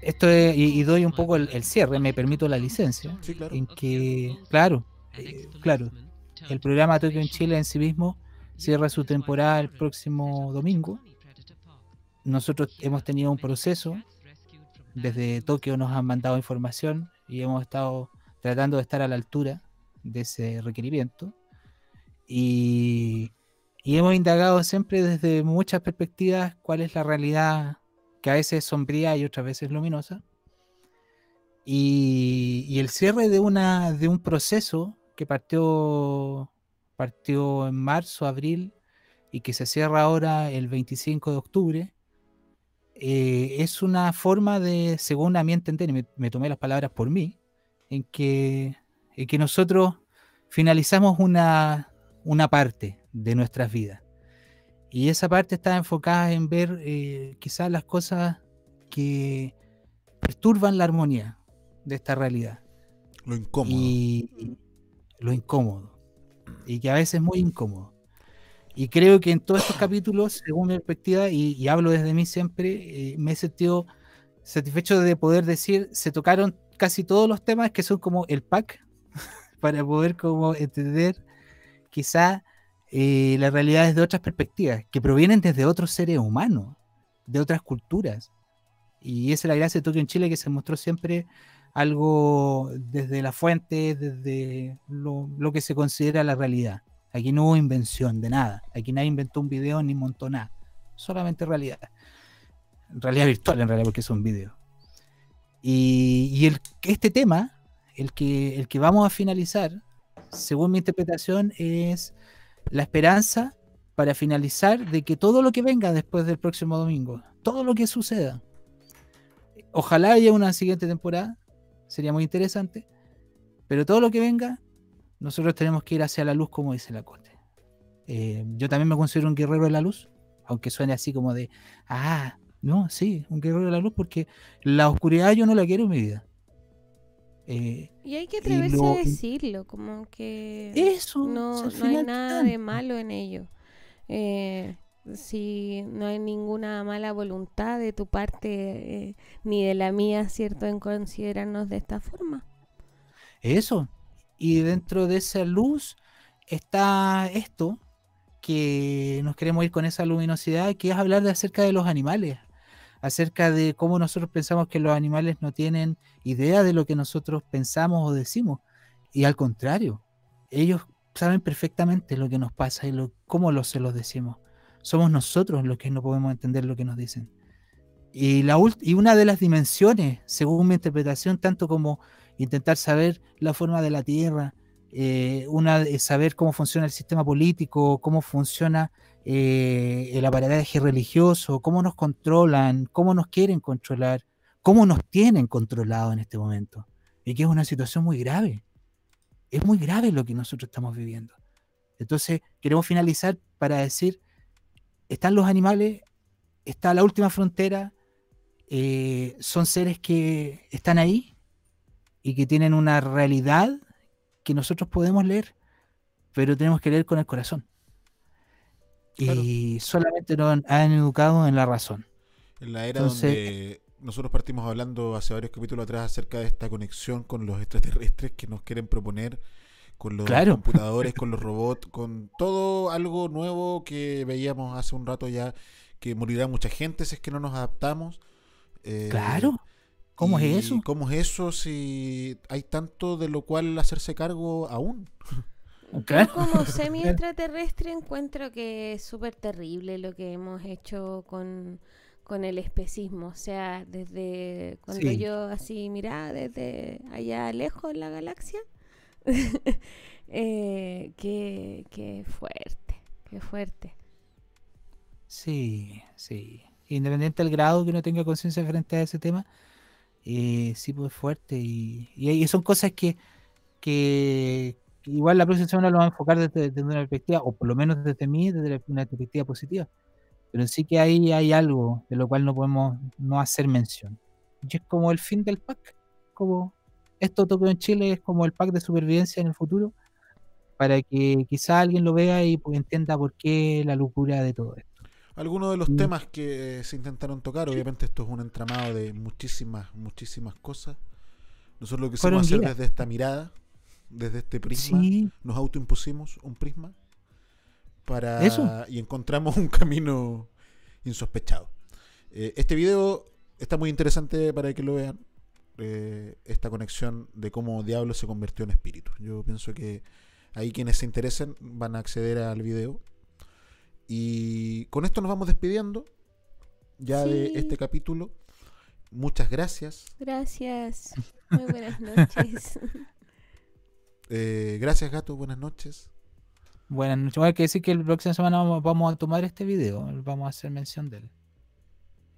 [SPEAKER 6] esto es, y, y doy un poco el, el cierre, me permito la licencia, en que, claro, eh, claro, el programa Tokio en Chile en sí mismo cierra su temporada el próximo domingo. Nosotros hemos tenido un proceso, desde Tokio nos han mandado información y hemos estado tratando de estar a la altura de ese requerimiento. Y, y hemos indagado siempre desde muchas perspectivas cuál es la realidad que a veces es sombría y otras veces luminosa. Y, el cierre de, una, de un proceso que partió, partió en marzo, abril, y que se cierra ahora el 25 de octubre, eh, es una forma de, según a mi entender, y me, me tomé las palabras por mí, en que, en que nosotros finalizamos una, una parte de nuestras vidas. Y esa parte está enfocada en ver eh, quizás las cosas que perturban la armonía de esta realidad.
[SPEAKER 4] Lo incómodo.
[SPEAKER 6] Y, lo incómodo. Y que a veces es muy incómodo. Y creo que en todos estos capítulos, según mi perspectiva, y, y hablo desde mí siempre, eh, me he sentido satisfecho de poder decir, se tocaron casi todos los temas que son como el pack, para poder como entender quizá eh, las realidades de otras perspectivas, que provienen desde otros seres humanos, de otras culturas. Y esa es la gracia de Tokio en Chile, que se mostró siempre algo desde la fuente, desde lo, que se considera la realidad. Aquí no hubo invención de nada. Aquí nadie inventó un video ni montó nada. Solamente realidad. Realidad virtual, en realidad, porque es un video. Y, este tema, el que, el que vamos a finalizar, según mi interpretación, es la esperanza para finalizar de que todo lo que venga después del próximo domingo, todo lo que suceda, ojalá haya una siguiente temporada, sería muy interesante, pero todo lo que venga, nosotros tenemos que ir hacia la luz, como dice la Cote. Eh, yo también me considero un guerrero de la luz, aunque suene así como de, ah, no, sí, un guerrero de la luz, porque la oscuridad yo no la quiero en mi vida. Eh,
[SPEAKER 5] Y hay que atreverse
[SPEAKER 6] lo-
[SPEAKER 5] a decirlo, como que
[SPEAKER 6] Eso,
[SPEAKER 5] no, no hay nada
[SPEAKER 6] tanto.
[SPEAKER 5] de malo en ello. Eh, si no hay ninguna mala voluntad de tu parte eh, ni de la mía, ¿cierto?, en considerarnos de esta forma.
[SPEAKER 6] Eso. Y dentro de esa luz está esto, que nos queremos ir con esa luminosidad, que es hablar de acerca de los animales, acerca de cómo nosotros pensamos que los animales no tienen idea de lo que nosotros pensamos o decimos. Y al contrario, ellos saben perfectamente lo que nos pasa y lo, cómo lo, se los decimos. Somos nosotros los que no podemos entender lo que nos dicen. Y, la, y una de las dimensiones, según mi interpretación, tanto como intentar saber la forma de la Tierra, eh, una saber cómo funciona el sistema político, cómo funciona eh, el aparataje religioso, cómo nos controlan, cómo nos quieren controlar, cómo nos tienen controlado en este momento. Y que es una situación muy grave. Es muy grave lo que nosotros estamos viviendo. Entonces, queremos finalizar para decir, están los animales, está la última frontera, eh, son seres que están ahí y que tienen una realidad que nosotros podemos leer, pero tenemos que leer con el corazón. Y solamente nos han- han educado en la razón.
[SPEAKER 4] En la era
[SPEAKER 6] Entonces-
[SPEAKER 4] donde nosotros partimos hablando hace varios capítulos atrás acerca de esta conexión con los extraterrestres que nos quieren proponer, con los
[SPEAKER 6] Claro.
[SPEAKER 4] computadores, con los robots, con todo algo nuevo que veíamos hace un rato ya, que morirá mucha gente si es que no nos adaptamos. Eh,
[SPEAKER 6] Claro. ¿Cómo es eso?
[SPEAKER 4] ¿Cómo es eso si hay tanto de lo cual hacerse cargo aún?
[SPEAKER 5] Yo como semi extraterrestre encuentro que es súper terrible lo que hemos hecho con, con el especismo. O sea, desde cuando
[SPEAKER 6] Sí.
[SPEAKER 5] yo así miraba desde allá lejos en la galaxia, Eh, qué, qué fuerte, qué fuerte.
[SPEAKER 6] Sí, sí. Independiente del grado que uno tenga conciencia frente a ese tema, eh, sí, pues fuerte. Y, y, y son cosas que, que igual la próxima semana lo va a enfocar desde, desde una perspectiva, o por lo menos desde mí, desde una perspectiva positiva. Pero sí que ahí hay algo de lo cual no podemos no hacer mención. Y es como el fin del pack. Como esto Tokio en Chile es como el pack de supervivencia en el futuro, para que quizá alguien lo vea y pues, entienda por qué la locura de todo esto.
[SPEAKER 4] Algunos de los
[SPEAKER 6] Mm.
[SPEAKER 4] temas que se intentaron tocar, obviamente esto es un entramado de muchísimas, muchísimas cosas. Nosotros lo que quisimos hacer desde esta mirada, desde este prisma,
[SPEAKER 6] Sí.
[SPEAKER 4] nos autoimpusimos un prisma para
[SPEAKER 6] Eso.
[SPEAKER 4] y encontramos un camino insospechado. Eh, este video está muy interesante para que lo vean. eh, esta conexión de cómo Diablo se convirtió en espíritu. Yo pienso que ahí quienes se interesen van a acceder al video. Y con esto nos vamos despidiendo ya de este capítulo. Muchas gracias.
[SPEAKER 5] Gracias. Muy buenas noches.
[SPEAKER 4] Eh, gracias, gato. Buenas noches.
[SPEAKER 6] Buenas noches. Bueno, hay que decir que la próxima semana vamos, vamos a tomar este video, vamos a hacer mención de él.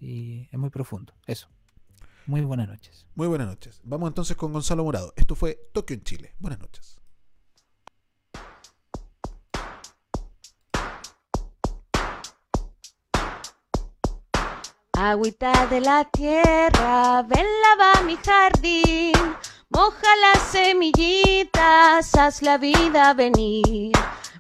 [SPEAKER 6] Y es muy profundo. Eso. Muy buenas noches.
[SPEAKER 4] Muy buenas noches. Vamos entonces con Gonzalo Morado. Esto fue Tokio en Chile. Buenas noches.
[SPEAKER 5] Agüita de la tierra, ven lava mi jardín, moja las semillitas, haz la vida venir.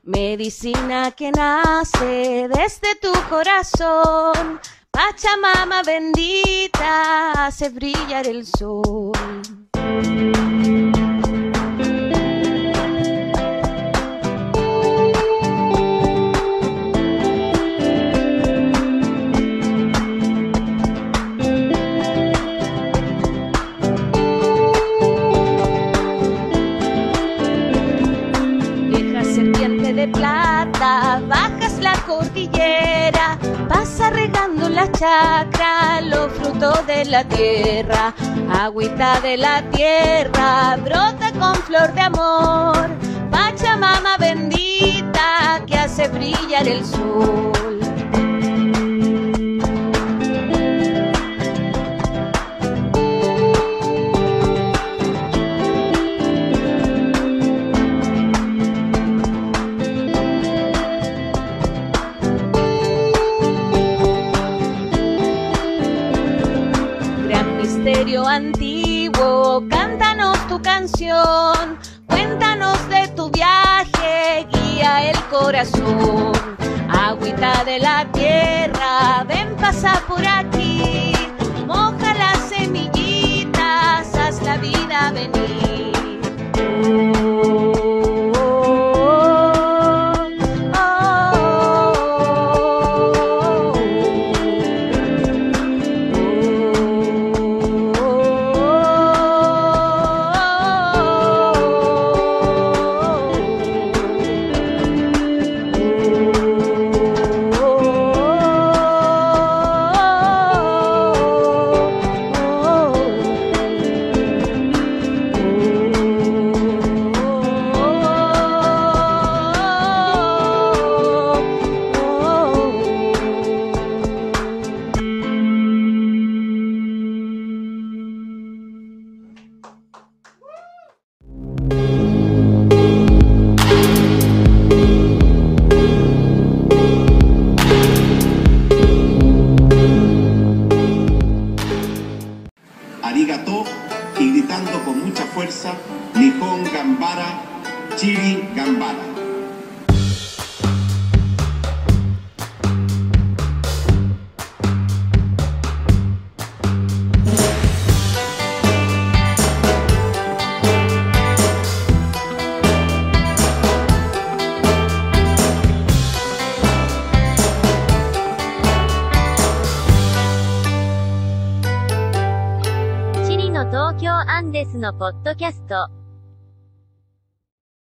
[SPEAKER 5] Medicina que nace desde tu corazón, Pachamama bendita, hace brillar el sol. Pasa regando la chacra, los frutos de la tierra, agüita de la tierra, brota con flor de amor, Pachamama bendita que hace brillar el sol. Antiguo, cántanos tu canción, cuéntanos de tu viaje, guía el corazón. Agüita de la tierra, ven pasa por aquí, moja las semillitas, haz la vida venir.
[SPEAKER 1] のポッドキャスト。